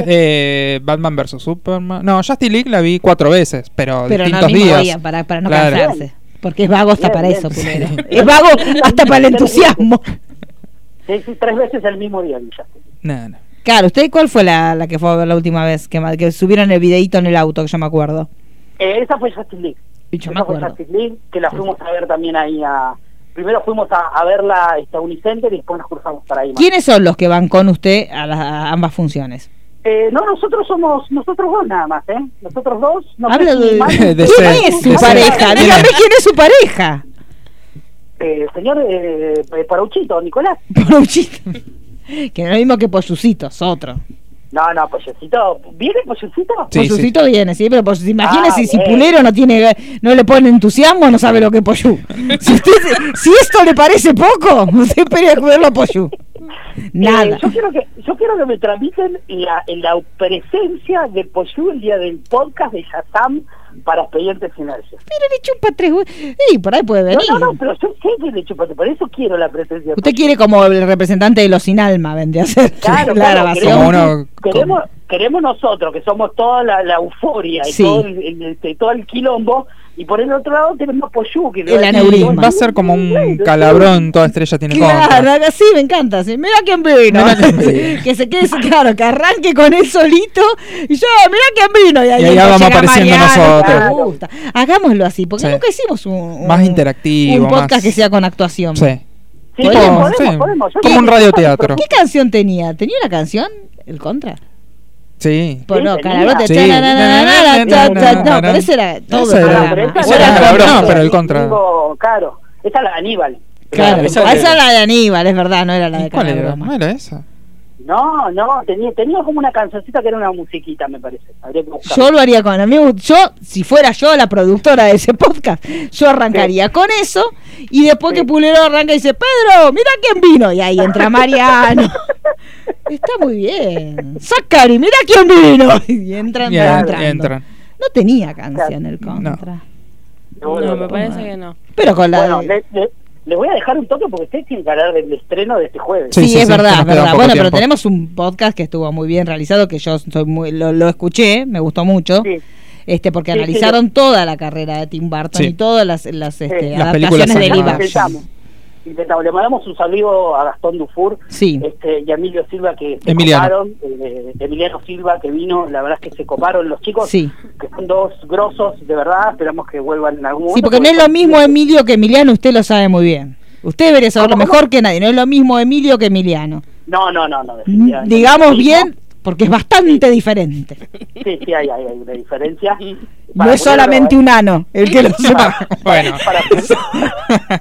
eh, Batman vs Superman. No, Justice League la vi cuatro veces, pero, Pero no distintos mismo días. día, para, para no Claro. cansarse. Porque es vago hasta Bien, para bien. eso, Pulero. Sí. Es vago hasta para el entusiasmo. Sí, sí, tres veces el mismo día. No, no. Claro, ¿usted cuál fue la, la que fue a ver la última vez? Que, que subieron el videíto en el auto, que yo me acuerdo. Eh, esa fue Justice League. Me Esa fue. Justice League, que la fuimos a ver también ahí a... Primero fuimos a, a ver la esta Unicenter y después nos cruzamos para ahí. ¿Quiénes son los que van con usted a, las- a ambas funciones? Eh, no, nosotros somos nosotros dos nada más, ¿eh? Nosotros dos. No Habla de, más- de ¿Quién ser, es su pareja? ¿Quién Dígame quién es su pareja. Eh, señor eh, Nicolás. Poruchito. Que no es lo mismo que Pollucito, es otro. No, no, Pollucito. ¿Viene Pollucito? Sí, Pollucito viene, sí, pero pues, imagínese Ah, si. Pulero no tiene no le pone entusiasmo, no sabe lo que es Poyu. Si, usted, si esto le parece poco, usted espere a verlo a Poyu. Nada. Eh, yo quiero que yo quiero que me transmiten la, la presencia de Poyu el día del podcast de Shazam para expedientes sinergia. Pero le chupa tres Y por ahí puede No, venir. no, no, pero yo sé que le chupate, por eso quiero la presencia. Usted quiere como el representante de los sin alma, vendría a ser Claro, la claro, uno- queremos, queremos nosotros, que somos toda la, la euforia y Sí. todo, el, el- este, todo el quilombo, y por el otro lado tenemos Poyu, que El aneurisma. va a ser como un calabrón, toda estrella tiene Claro, contra. así, me encanta. sí. Mira quién vino. Mira quién vino. que se quede, claro, que arranque con él solito. Y yo, mira quién vino. Y ahí, Y ahí vamos apareciendo Mariano, nosotros. Me gusta. Hagámoslo así, porque Sí. nunca hicimos un, un- Más interactivo, un podcast más- que sea con actuación. Sí. Sí, Podemos, podemos, sí. Como un radioteatro. ¿Qué canción tenía? ¿Tenía una canción? ¿El contra? Sí. Pues no. Calarote. Sí. No, pero ese era todo era- era era. No, pero el contra. Digo, claro, esa es la de Aníbal. Claro, esa era la de Aníbal, es verdad, no era la de ¿Y ¿Cuál era? Calabroma. ¿No era esa? No, no, tenía, tenía como una cancioncita que era una musiquita, me parece. Habría que. Yo lo haría con a mí, me gust- yo si fuera yo la productora de ese podcast, yo arrancaría con eso y después Sí. que Pulero arranca y dice, "Pedro, mira quién vino." Y ahí entra Mariano. Está muy bien. Zacari, mira quién vino. Y entran, Y van en- entrando. entran. No tenía canción el contra. No, No, no, me parece que no. Pero con la Bueno, de- le, le- le voy a dejar un toque porque ustedes tienen que hablar del estreno de este jueves. Sí, Sí, sí, es sí, verdad, es verdad. Bueno, pero tenemos un podcast que estuvo muy bien realizado, que yo soy muy, lo, lo escuché, me gustó mucho. Sí. Este, porque Sí, sí, analizaron toda la carrera de Tim Burton Sí. y todas las, las este, Sí. Las películas adaptaciones de live animadas. action. Intentamos. Le mandamos un saludo a Gastón Dufour Sí. este, y a Emilio Silva que se Emiliano. coparon, eh, Emiliano Silva que vino, la verdad es que se coparon los chicos, Sí. que son dos grosos, de verdad, esperamos que vuelvan en algún momento. Sí, porque no es lo mismo Emilio que Emiliano, usted lo sabe muy bien. Usted debería saberlo mejor que nadie, no es lo mismo Emilio que Emiliano. No, no, no, no. Digamos bien, porque es bastante diferente. ¿no? Sí, sí, hay, hay, hay una diferencia. No Para es solamente un ano el que lo separa. Bueno. para-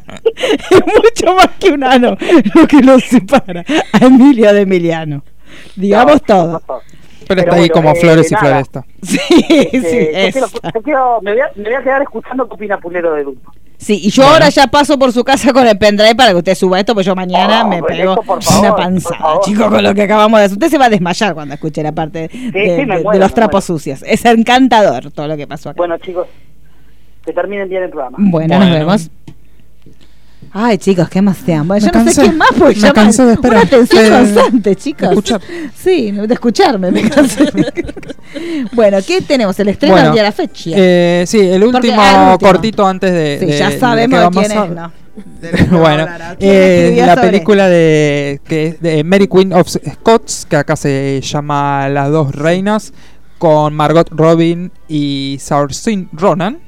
es mucho más que un ano lo que lo separa a Emilio de Emiliano. Digamos No, todo. no, no. Pero está Pero ahí bueno, como eh, flores y nada. floresta. Sí, Eh, sí, yo quiero- esa. yo quiero- me, voy a, me voy a quedar escuchando qué opina Pulero de Dumbo. Sí, y yo ahora ya paso por su casa con el pendrive para que usted suba esto, pues yo mañana Oh, me pego esto, por favor, una panzada, favor. chico, con lo que acabamos de hacer. Usted se va a desmayar cuando escuche la parte de, sí, me de- muero, de los trapos muero. sucios. Es encantador todo lo que pasó acá. Bueno, chicos, que terminen bien el programa. Bueno, nos vemos. Ay, chicos, qué más te amo. Me Yo no cansé. sé quién más, porque Me cansé de esperar. una atención De- constante, chicos. escuchar. Sí, de escucharme, me cansé. bueno, ¿qué tenemos? El estreno Bueno, del día de la fecha. Eh, sí, el Porque- último, ah, el último. cortito antes de. sí, de- ya sabemos de quién a- es, bueno, hablar. ¿Quién eh, la sobre? película de, que es de Mary Queen of Scots, que acá se llama Las dos reinas, con Margot Robin y Saoirse Ronan.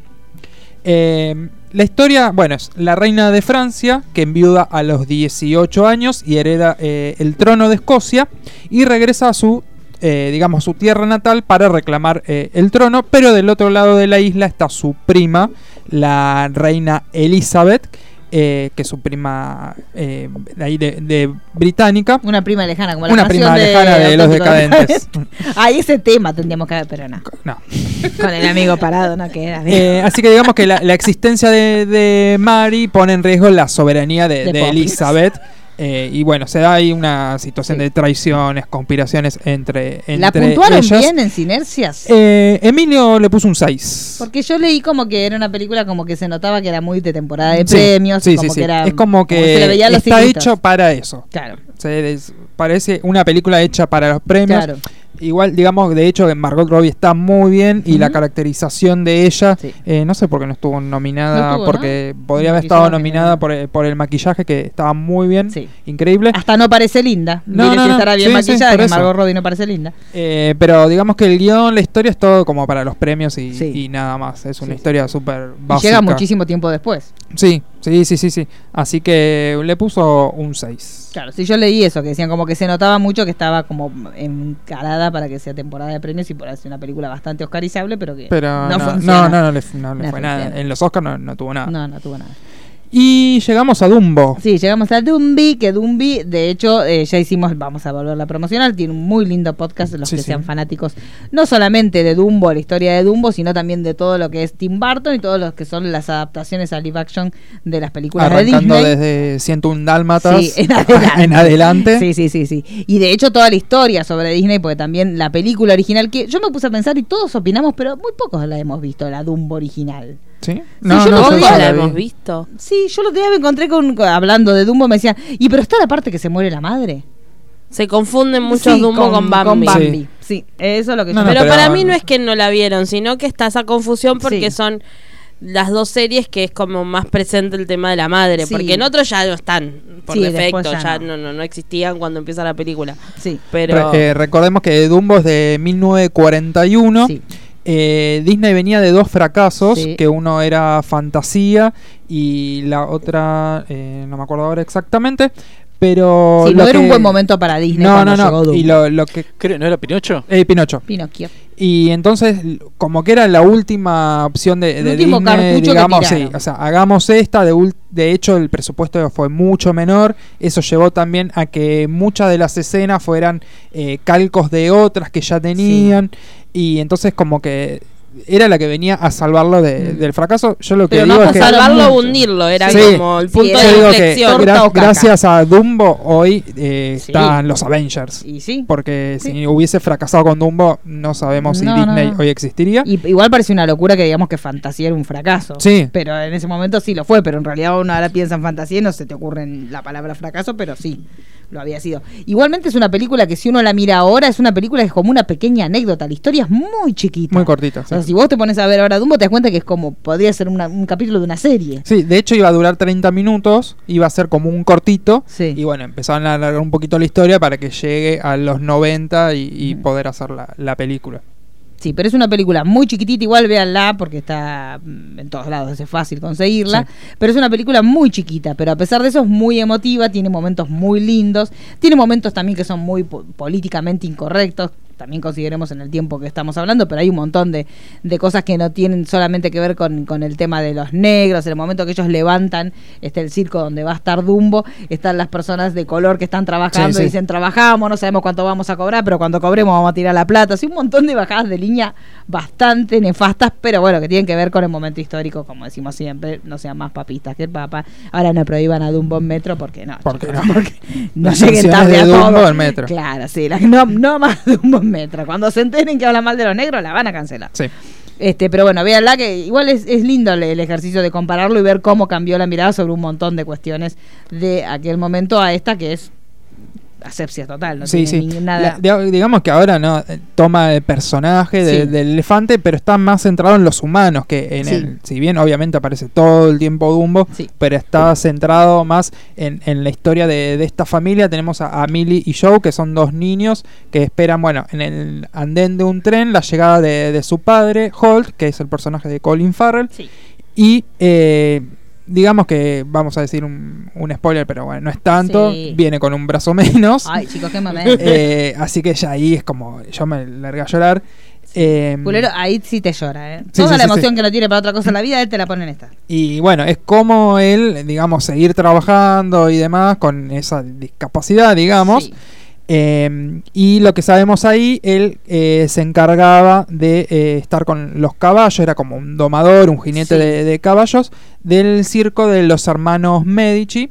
Eh, la historia, bueno, es la reina de Francia que enviuda a los 18 años y hereda eh, el trono de Escocia y regresa a su, eh, digamos, su tierra natal para reclamar eh, el trono, pero del otro lado de la isla está su prima, la reina Elizabeth, eh, que es su prima eh, de ahí de, de británica. Una prima lejana, como la Una prima lejana de los decadentes. Ay, ese tema tendríamos que haber, pero no. No. Con el amigo parado, no queda bien. Eh, así que digamos que la, la existencia de, de Mary pone en riesgo la soberanía de. Elizabeth. Eh, y bueno, se da ahí una situación Sí. de traiciones, conspiraciones entre, entre ¿La puntuaron ellas. bien en Sinercias? Eh, Emilio le puso un 6. Porque yo leí como que era una película como que se notaba que era muy de temporada de Sí, premios. sí, como sí, que era, es como que, se le veían los está hecho para eso. Claro, Se parece una película hecha para los premios. claro. Igual, digamos, de hecho, que Margot Robbie está muy bien y la caracterización de ella, Sí. eh, no sé por qué no estuvo nominada, No estuvo, porque ¿no? podría haber estado nominada por, el- por el maquillaje, que estaba muy bien, Sí. increíble. Hasta no parece linda. No, no, si estará bien Sí, maquillada, que. Margot Robbie no parece linda. Eh, pero digamos que el guion, la historia es todo como para los premios y, y nada más. Es una historia súper Y básica. llega muchísimo tiempo después. Sí, sí, sí, sí, sí. Así que le puso un 6. Claro, si yo leí eso, que decían como que se notaba mucho que estaba como encarada para que sea temporada de premios y por hacer una película bastante oscarizable, pero que Pero no, no, no, no le, no le No fue nada. En los Oscars no, no tuvo nada. No, no tuvo nada. Y llegamos a Dumbo. Sí, llegamos a Dumbi, que Dumbi, de hecho, eh, ya hicimos, vamos a volverla a promocionar, tiene un muy lindo podcast, los Sí, que sí. sean fanáticos, no solamente de Dumbo, la historia de Dumbo, sino también de todo lo que es Tim Burton y todo lo que son las adaptaciones a live action de las películas Arrancando de Disney. desde 101 Dálmatas Sí, en adelante. en adelante. Sí, sí, sí, sí. Y de hecho toda la historia sobre Disney, porque también la película original, que yo me puse a pensar y todos opinamos, pero muy pocos la hemos visto, la Dumbo original. ¿Sí? yo no yo sabía. ¿Todos la la vi. hemos visto? Sí, yo el otro día me encontré con, con- hablando de Dumbo, me decían, y pero está la parte que se muere la madre. Se confunden muchos Sí, Dumbo con, Bambi. Bambi. Sí, eso es lo que No, yo no, pero, pero- para mí no es que no la vieron, sino que está esa confusión porque Sí. son las dos series que es como más presente el tema de la madre, Sí. porque en otros ya no están por Sí, defecto, ya ya no. no. No, no existían cuando empieza la película. Sí. Pero Re- eh, recordemos que Dumbo es de 1941. Sí. Eh, Disney venía de dos fracasos, Sí. que uno era Fantasía y la otra, eh, no me acuerdo ahora exactamente, pero... Sí, no era un buen momento para Disney No, cuando no, llegó no. Dumbo. Y lo, lo que... Creo- ¿No era Pinocho? eh, Pinocho. Pinocchio. Y entonces, como que era la última opción de, El de último Disney, cartucho que digamos, sí, o sea, hagamos esta, de, de hecho el presupuesto fue mucho menor, eso llevó también a que muchas de las escenas fueran eh, calcos de otras que ya tenían, y entonces como que era la que venía a salvarlo de- Mm. del fracaso. Yo lo que Pero no digo es que... salvarlo o hundirlo era Sí. como el punto de inflexión. Gra- gracias a Dumbo hoy eh, Sí. están los Avengers. Y sí. Porque Sí. si hubiese fracasado con Dumbo, no sabemos si no, Disney no. hoy existiría. Y igual parece una locura que digamos que fantasía era un fracaso. Sí. Pero en ese momento sí lo fue, pero en realidad uno ahora piensa en fantasía y no se te ocurre en la palabra fracaso, pero sí. Lo había sido. Igualmente es una película que si uno la mira ahora, es una película que es como una pequeña anécdota. La historia es muy chiquita. Muy cortita. O sea, si vos te pones a ver ahora Dumbo, te das cuenta que es como, podría ser una- un capítulo de una serie. Sí, de hecho iba a durar 30 minutos, iba a ser como un cortito. Sí. Y bueno, empezaron a alargar un poquito la historia para que llegue a los 90 y, y poder hacer la, la película. Sí, pero es una película muy chiquitita, igual véanla porque está mm, en todos lados, es fácil conseguirla. Pero es una película muy chiquita, pero a pesar de eso es muy emotiva, tiene momentos muy lindos, tiene momentos también que son muy po- políticamente incorrectos. También consideremos en el tiempo que estamos hablando, pero hay un montón de, de cosas que no tienen solamente que ver con, con el tema de los negros. En el momento que ellos levantan este, el circo donde va a estar Dumbo, están las personas de color que están trabajando Sí, y dicen trabajamos, no sabemos cuánto vamos a cobrar, pero cuando cobremos vamos a tirar la plata. Así un montón de bajadas de línea bastante nefastas, pero bueno, que tienen que ver con el momento histórico, como decimos siempre, no sean más papistas que el Papa. Ahora no prohíban a Dumbo en metro porque no. ¿Por qué chicos, no? Porque no lleguen tarde de a Dumbo todo. en metro. Claro, sí, la- no, no más Dumbo en metro. Cuando se enteren que habla mal de los negros, la van a cancelar. Sí. Este, pero bueno, véanla que igual es, es lindo el, el ejercicio de compararlo y ver cómo cambió la mirada sobre un montón de cuestiones de aquel momento a esta que es asepsia total, no sí, tiene sí. ni- nada. La- digamos que ahora no eh, toma el personaje de- Sí. del elefante, pero está más centrado en los humanos que en Sí. el. Si bien obviamente aparece todo el tiempo Dumbo, Sí. pero está centrado más en, en la historia de, de esta familia. Tenemos a, a Millie y Joe, que son dos niños que esperan, bueno, en el andén de un tren la llegada de, de su padre, Holt, que es el personaje de Colin Farrell. Sí. Y eh, digamos que, vamos a decir un, un spoiler, pero bueno, no es tanto. Sí. Viene con un brazo menos. Ay, chicos, qué momento. Eh, así que ya ahí es como, yo me largué a llorar. Eh, Pulero, ahí sí te llora, ¿eh? Sí, Toda sí, la emoción que no tiene para otra cosa en la vida, él te la pone en esta. y bueno, es como él, digamos, seguir trabajando y demás con esa discapacidad, digamos. Eh, y lo que sabemos ahí, él eh, se encargaba de eh, estar con los caballos, era como un domador, un jinete Sí. de, de caballos, del circo de los hermanos Medici.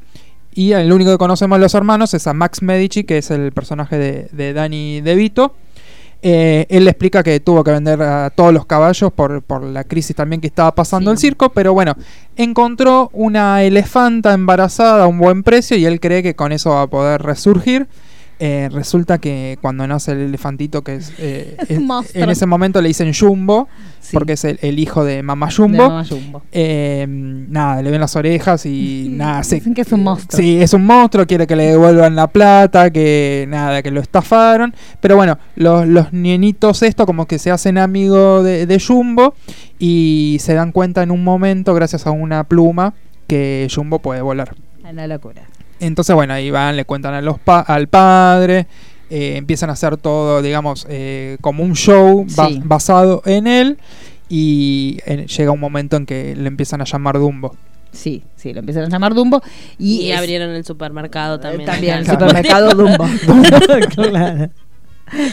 Y el único que conocemos de los hermanos es a Max Medici, que es el personaje de, de Danny DeVito. Eh, él le explica que tuvo que vender a todos los caballos por, por la crisis también que estaba pasando Sí. el circo, pero bueno, encontró una elefanta embarazada a un buen precio y él cree que con eso va a poder resurgir. Eh, resulta que cuando nace el elefantito, que es, eh, Es es- un monstruo. en ese momento le dicen Jumbo, Sí. porque es el, el hijo de Mamá De Jumbo. Mamá Jumbo. Eh, nada, le ven las orejas y nada, se, Dicen que es un monstruo. Sí, es un monstruo, quiere que le devuelvan la plata, que nada, que lo estafaron. Pero bueno, los, los nienitos esto como que se hacen amigos de, de Jumbo y se dan cuenta en un momento, gracias a una pluma, que Jumbo puede volar. Una locura. Entonces, bueno, ahí van, le cuentan a los pa- al padre, eh, empiezan a hacer todo, digamos, eh, como un show ba- Sí. basado en él y eh, llega un momento en que le empiezan a llamar Dumbo. Sí, sí, lo empiezan a llamar Dumbo. Y, Y, es- abrieron el supermercado eh, también. También el supermercado Dumbo. Claro.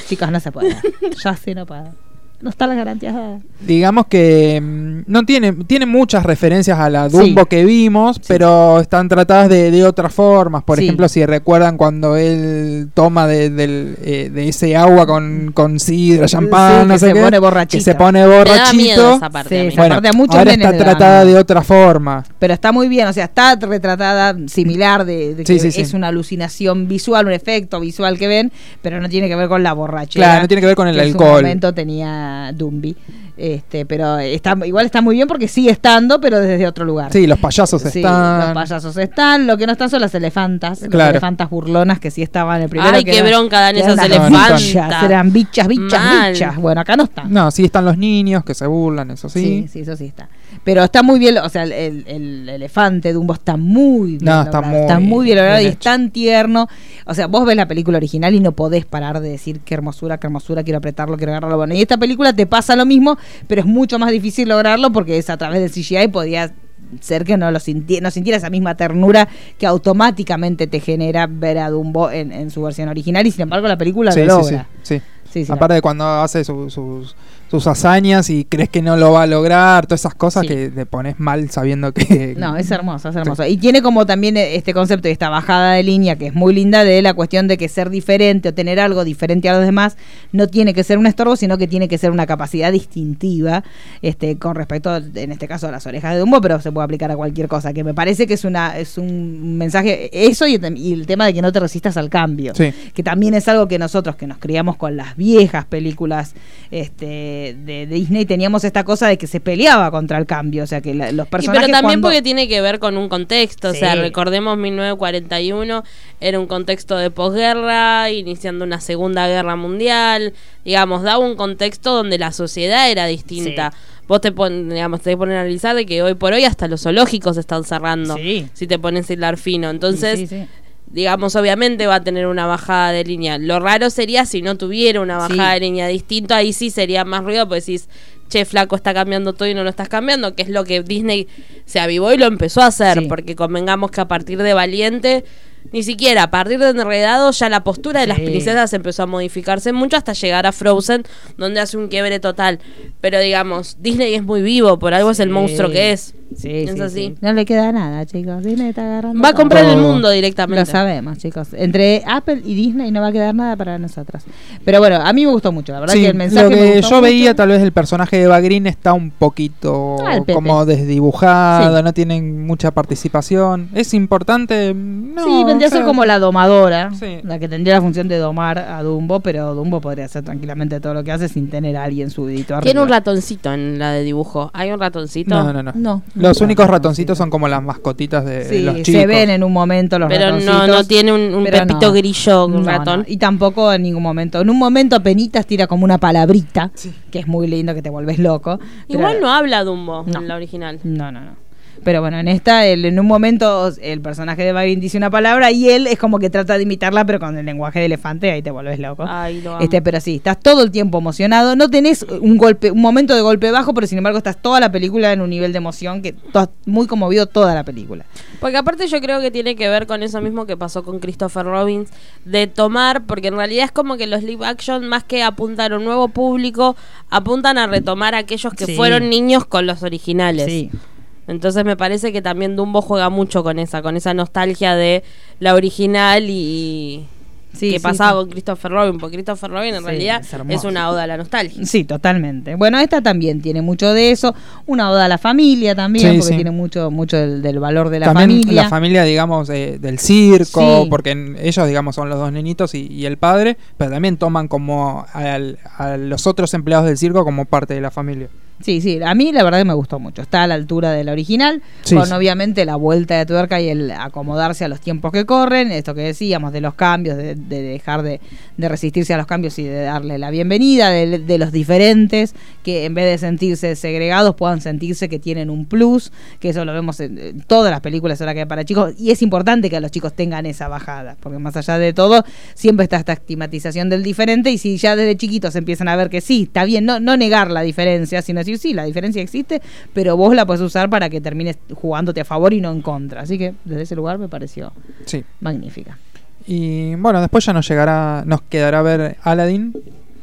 Chicos, no se puede. Yo así no puedo. No están las garantías dadas. Digamos que mm, no tiene, tiene muchas referencias a la Dumbo Sí. que vimos, pero están tratadas de, de otras formas. Por Sí. ejemplo, si recuerdan cuando él toma de, del, eh, de ese agua con, con sidra, champán, Sí, no que sé se qué, pone borrachito. que se pone borrachito. esa parte. Bueno, a ahora está tratada de otra forma. Pero está muy bien, o sea, está retratada similar de, de Sí, que sí, sí. es una alucinación visual, un efecto visual que ven, pero no tiene que ver con la borrachera. Claro, no tiene que ver con el que En su alcohol. momento tenía Dumbi. Este, pero está igual está muy bien porque sigue estando, pero desde otro lugar. Sí, los payasos Sí, están. los payasos están, lo que no están son las elefantas, las Claro. elefantas burlonas que sí estaban en el primero. Ay, qué eran- bronca dan esas elefantas. bichas, eran bichas, bichas, Mal. bichas. Bueno, acá no están. No, sí están los niños que se burlan, eso sí. Sí, sí, eso sí está. Pero está muy bien, o sea, el, el- el elefante Dumbo está muy bien No, está muy está muy bien logrado bien y es tan tierno. O sea, vos ves la película original y no podés parar de decir qué hermosura, qué hermosura, quiero apretarlo, quiero agarrarlo. Bueno, y esta película te pasa lo mismo, pero es mucho más difícil lograrlo porque es a través del CGI podía ser que no lo sinti- no sintiera esa misma ternura que automáticamente te genera ver a Dumbo en, en su versión original y sin embargo la película Sí, lo logra. sí, sí. Sí, sí, Aparte de cuando hace su- sus, sus hazañas y crees que no lo va a lograr, todas esas cosas que te pones mal sabiendo que... No, es hermoso, es hermoso. Y tiene como también este concepto de esta bajada de línea que es muy linda de la cuestión de que ser diferente o tener algo diferente a los demás no tiene que ser un estorbo, sino que tiene que ser una capacidad distintiva este, con respecto, en este caso, a las orejas de Dumbo, pero se puede aplicar a cualquier cosa, que me parece que es, una, es un mensaje, eso y, el tema de que no te resistas al cambio, que también es algo que nosotros que nos criamos con las viejas películas este, de, Disney teníamos esta cosa de que se peleaba contra el cambio, o sea que los personajes... pero también porque tiene que ver con un contexto, o sea, recordemos 1941, era un contexto de posguerra, iniciando una segunda guerra mundial, digamos, daba un contexto donde la sociedad era distinta. Vos te, pon, digamos, te pones a analizar de que hoy por hoy hasta los zoológicos están cerrando, si te pones a hilar fino. Entonces, digamos, obviamente va a tener una bajada de línea. Lo raro sería si no tuviera una bajada de línea distinto, ahí sí sería más ruido, pues decís, che, flaco, está cambiando todo y no lo estás cambiando, que es lo que Disney se avivó y lo empezó a hacer, porque convengamos que a partir de Valiente ni siquiera a partir de Enredado ya la postura de las princesas empezó a modificarse mucho hasta llegar a Frozen, donde hace un quiebre total. Pero digamos, Disney es muy vivo, por algo es el monstruo que es. Sí, es así. No le queda nada, chicos. Disney está agarrando. Va a comprar el mundo directamente. Lo sabemos, chicos. Entre Apple y Disney no va a quedar nada para nosotros. Pero bueno, a mí me gustó mucho, la verdad que el mensaje. Lo que yo veía, tal vez el personaje de Eva Green está un poquito ah, como desdibujado, no tienen mucha participación. ¿Es importante? No, sí, vendría a ser como la domadora, la que tendría la función de domar a Dumbo, pero Dumbo podría hacer tranquilamente todo lo que hace sin tener a alguien su editor. Tiene un ratoncito en la de dibujo. ¿Hay un ratoncito? No, no, no. no los únicos ratoncitos son como las mascotitas de, los chicos. se ven en un momento los pero ratoncitos. Pero no, tiene un, pepito grillo, un ratón. Y tampoco en ningún momento. En un momento penitas tira como una palabrita, que es muy lindo, que te vuelves loco. Igual no habla Dumbo en la original. No, no, no. Pero bueno, en esta, en un momento, el personaje de Bagrin dice una palabra y él es como que trata de imitarla, pero con el lenguaje de elefante, ahí te vuelves loco. este, pero sí, estás todo el tiempo emocionado. No tenés un golpe, un momento de golpe bajo, pero sin embargo estás toda la película en un nivel de emoción que estás muy conmovido toda la película. Porque aparte yo creo que tiene que ver con eso mismo que pasó con Christopher Robbins, de tomar, porque en realidad es como que los live action, más que apuntar a un nuevo público, apuntan a retomar a aquellos que fueron niños con los originales. Sí. Entonces me parece que también Dumbo juega mucho con esa, con esa nostalgia de la original y, sí, que pasaba con Christopher Robin, porque Christopher Robin en realidad es, una oda a la nostalgia. Sí, totalmente. Bueno, esta también tiene mucho de eso, una oda a la familia también, porque tiene mucho mucho del, valor de la familia. La familia, digamos, del circo, porque ellos, digamos, son los dos nenitos y, el padre, pero también toman como a los otros empleados del circo como parte de la familia. Sí, sí, a mí la verdad que me gustó mucho. Está a la altura de la original, con obviamente la vuelta de tuerca y el acomodarse a los tiempos que corren, esto que decíamos de los cambios, de, dejar de, resistirse a los cambios y de darle la bienvenida, de, los diferentes, que en vez de sentirse segregados puedan sentirse que tienen un plus, que eso lo vemos en, todas las películas ahora que hay para chicos, y es importante que los chicos tengan esa bajada, porque más allá de todo, siempre está esta estigmatización del diferente, y si ya desde chiquitos empiezan a ver que sí, está bien, no, no negar la diferencia, sino decir, sí, la diferencia existe, pero vos la puedes usar para que termines jugándote a favor y no en contra. Así que desde ese lugar me pareció sí. magnífica. Y bueno, después ya nos llegará, nos quedará ver Aladdin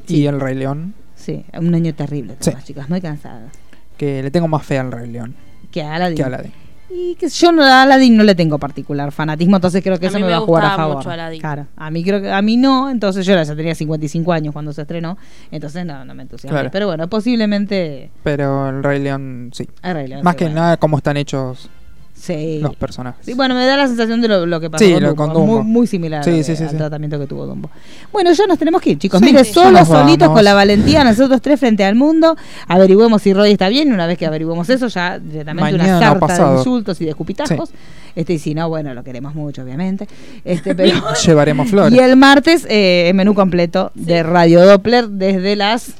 y El Rey León. Sí, un año terrible, chicas, muy cansada. Que le tengo más fe al Rey León. Que a Aladdin. Que a Aladdin. Y que yo no, a Aladdin no le tengo particular fanatismo, entonces creo que eso me, va a jugar a favor. Claro, a mí creo que a mí no, entonces yo ya tenía 55 años cuando se estrenó, entonces no, no me entusiasma. Pero bueno, posiblemente. Pero el Rey León sí. Más que nada, cómo están hechos los personajes. Sí, bueno, me da la sensación de lo, que pasó con, Dumbo. Muy, similar al tratamiento que tuvo Dumbo. Bueno, ya nos tenemos que ir, chicos. Mire, solos, solitos, con la valentía, nosotros tres frente al mundo. Averiguemos si Roy está bien. Una vez que averiguemos eso, ya directamente una carta de insultos y de escupitajos. Este, y si no, bueno, lo queremos mucho, obviamente. Este, pero Llevaremos flores. Y el martes, eh, menú completo de Radio Doppler desde las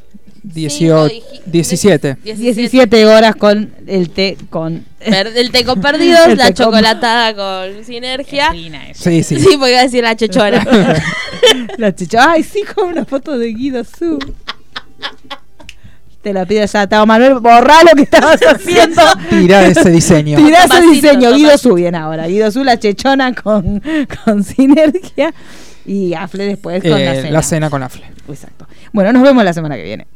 18, 17. 17 horas con el té con el té con perdidos, la chocolatada con sinergia. Sí, sí. Sí, porque iba a decir la chechora. la chechora. Ay, sí, con una foto de Guido Su. Te la pido ya, Tao Manuel, borrá lo que estabas haciendo. Tirá ese diseño. Tirá ese diseño. Guido Su bien ahora. Guido Su, la chechona con, con sinergia. Y Afle después con la eh, cena. La cena con Afle. Exacto. Bueno, nos vemos la semana que viene.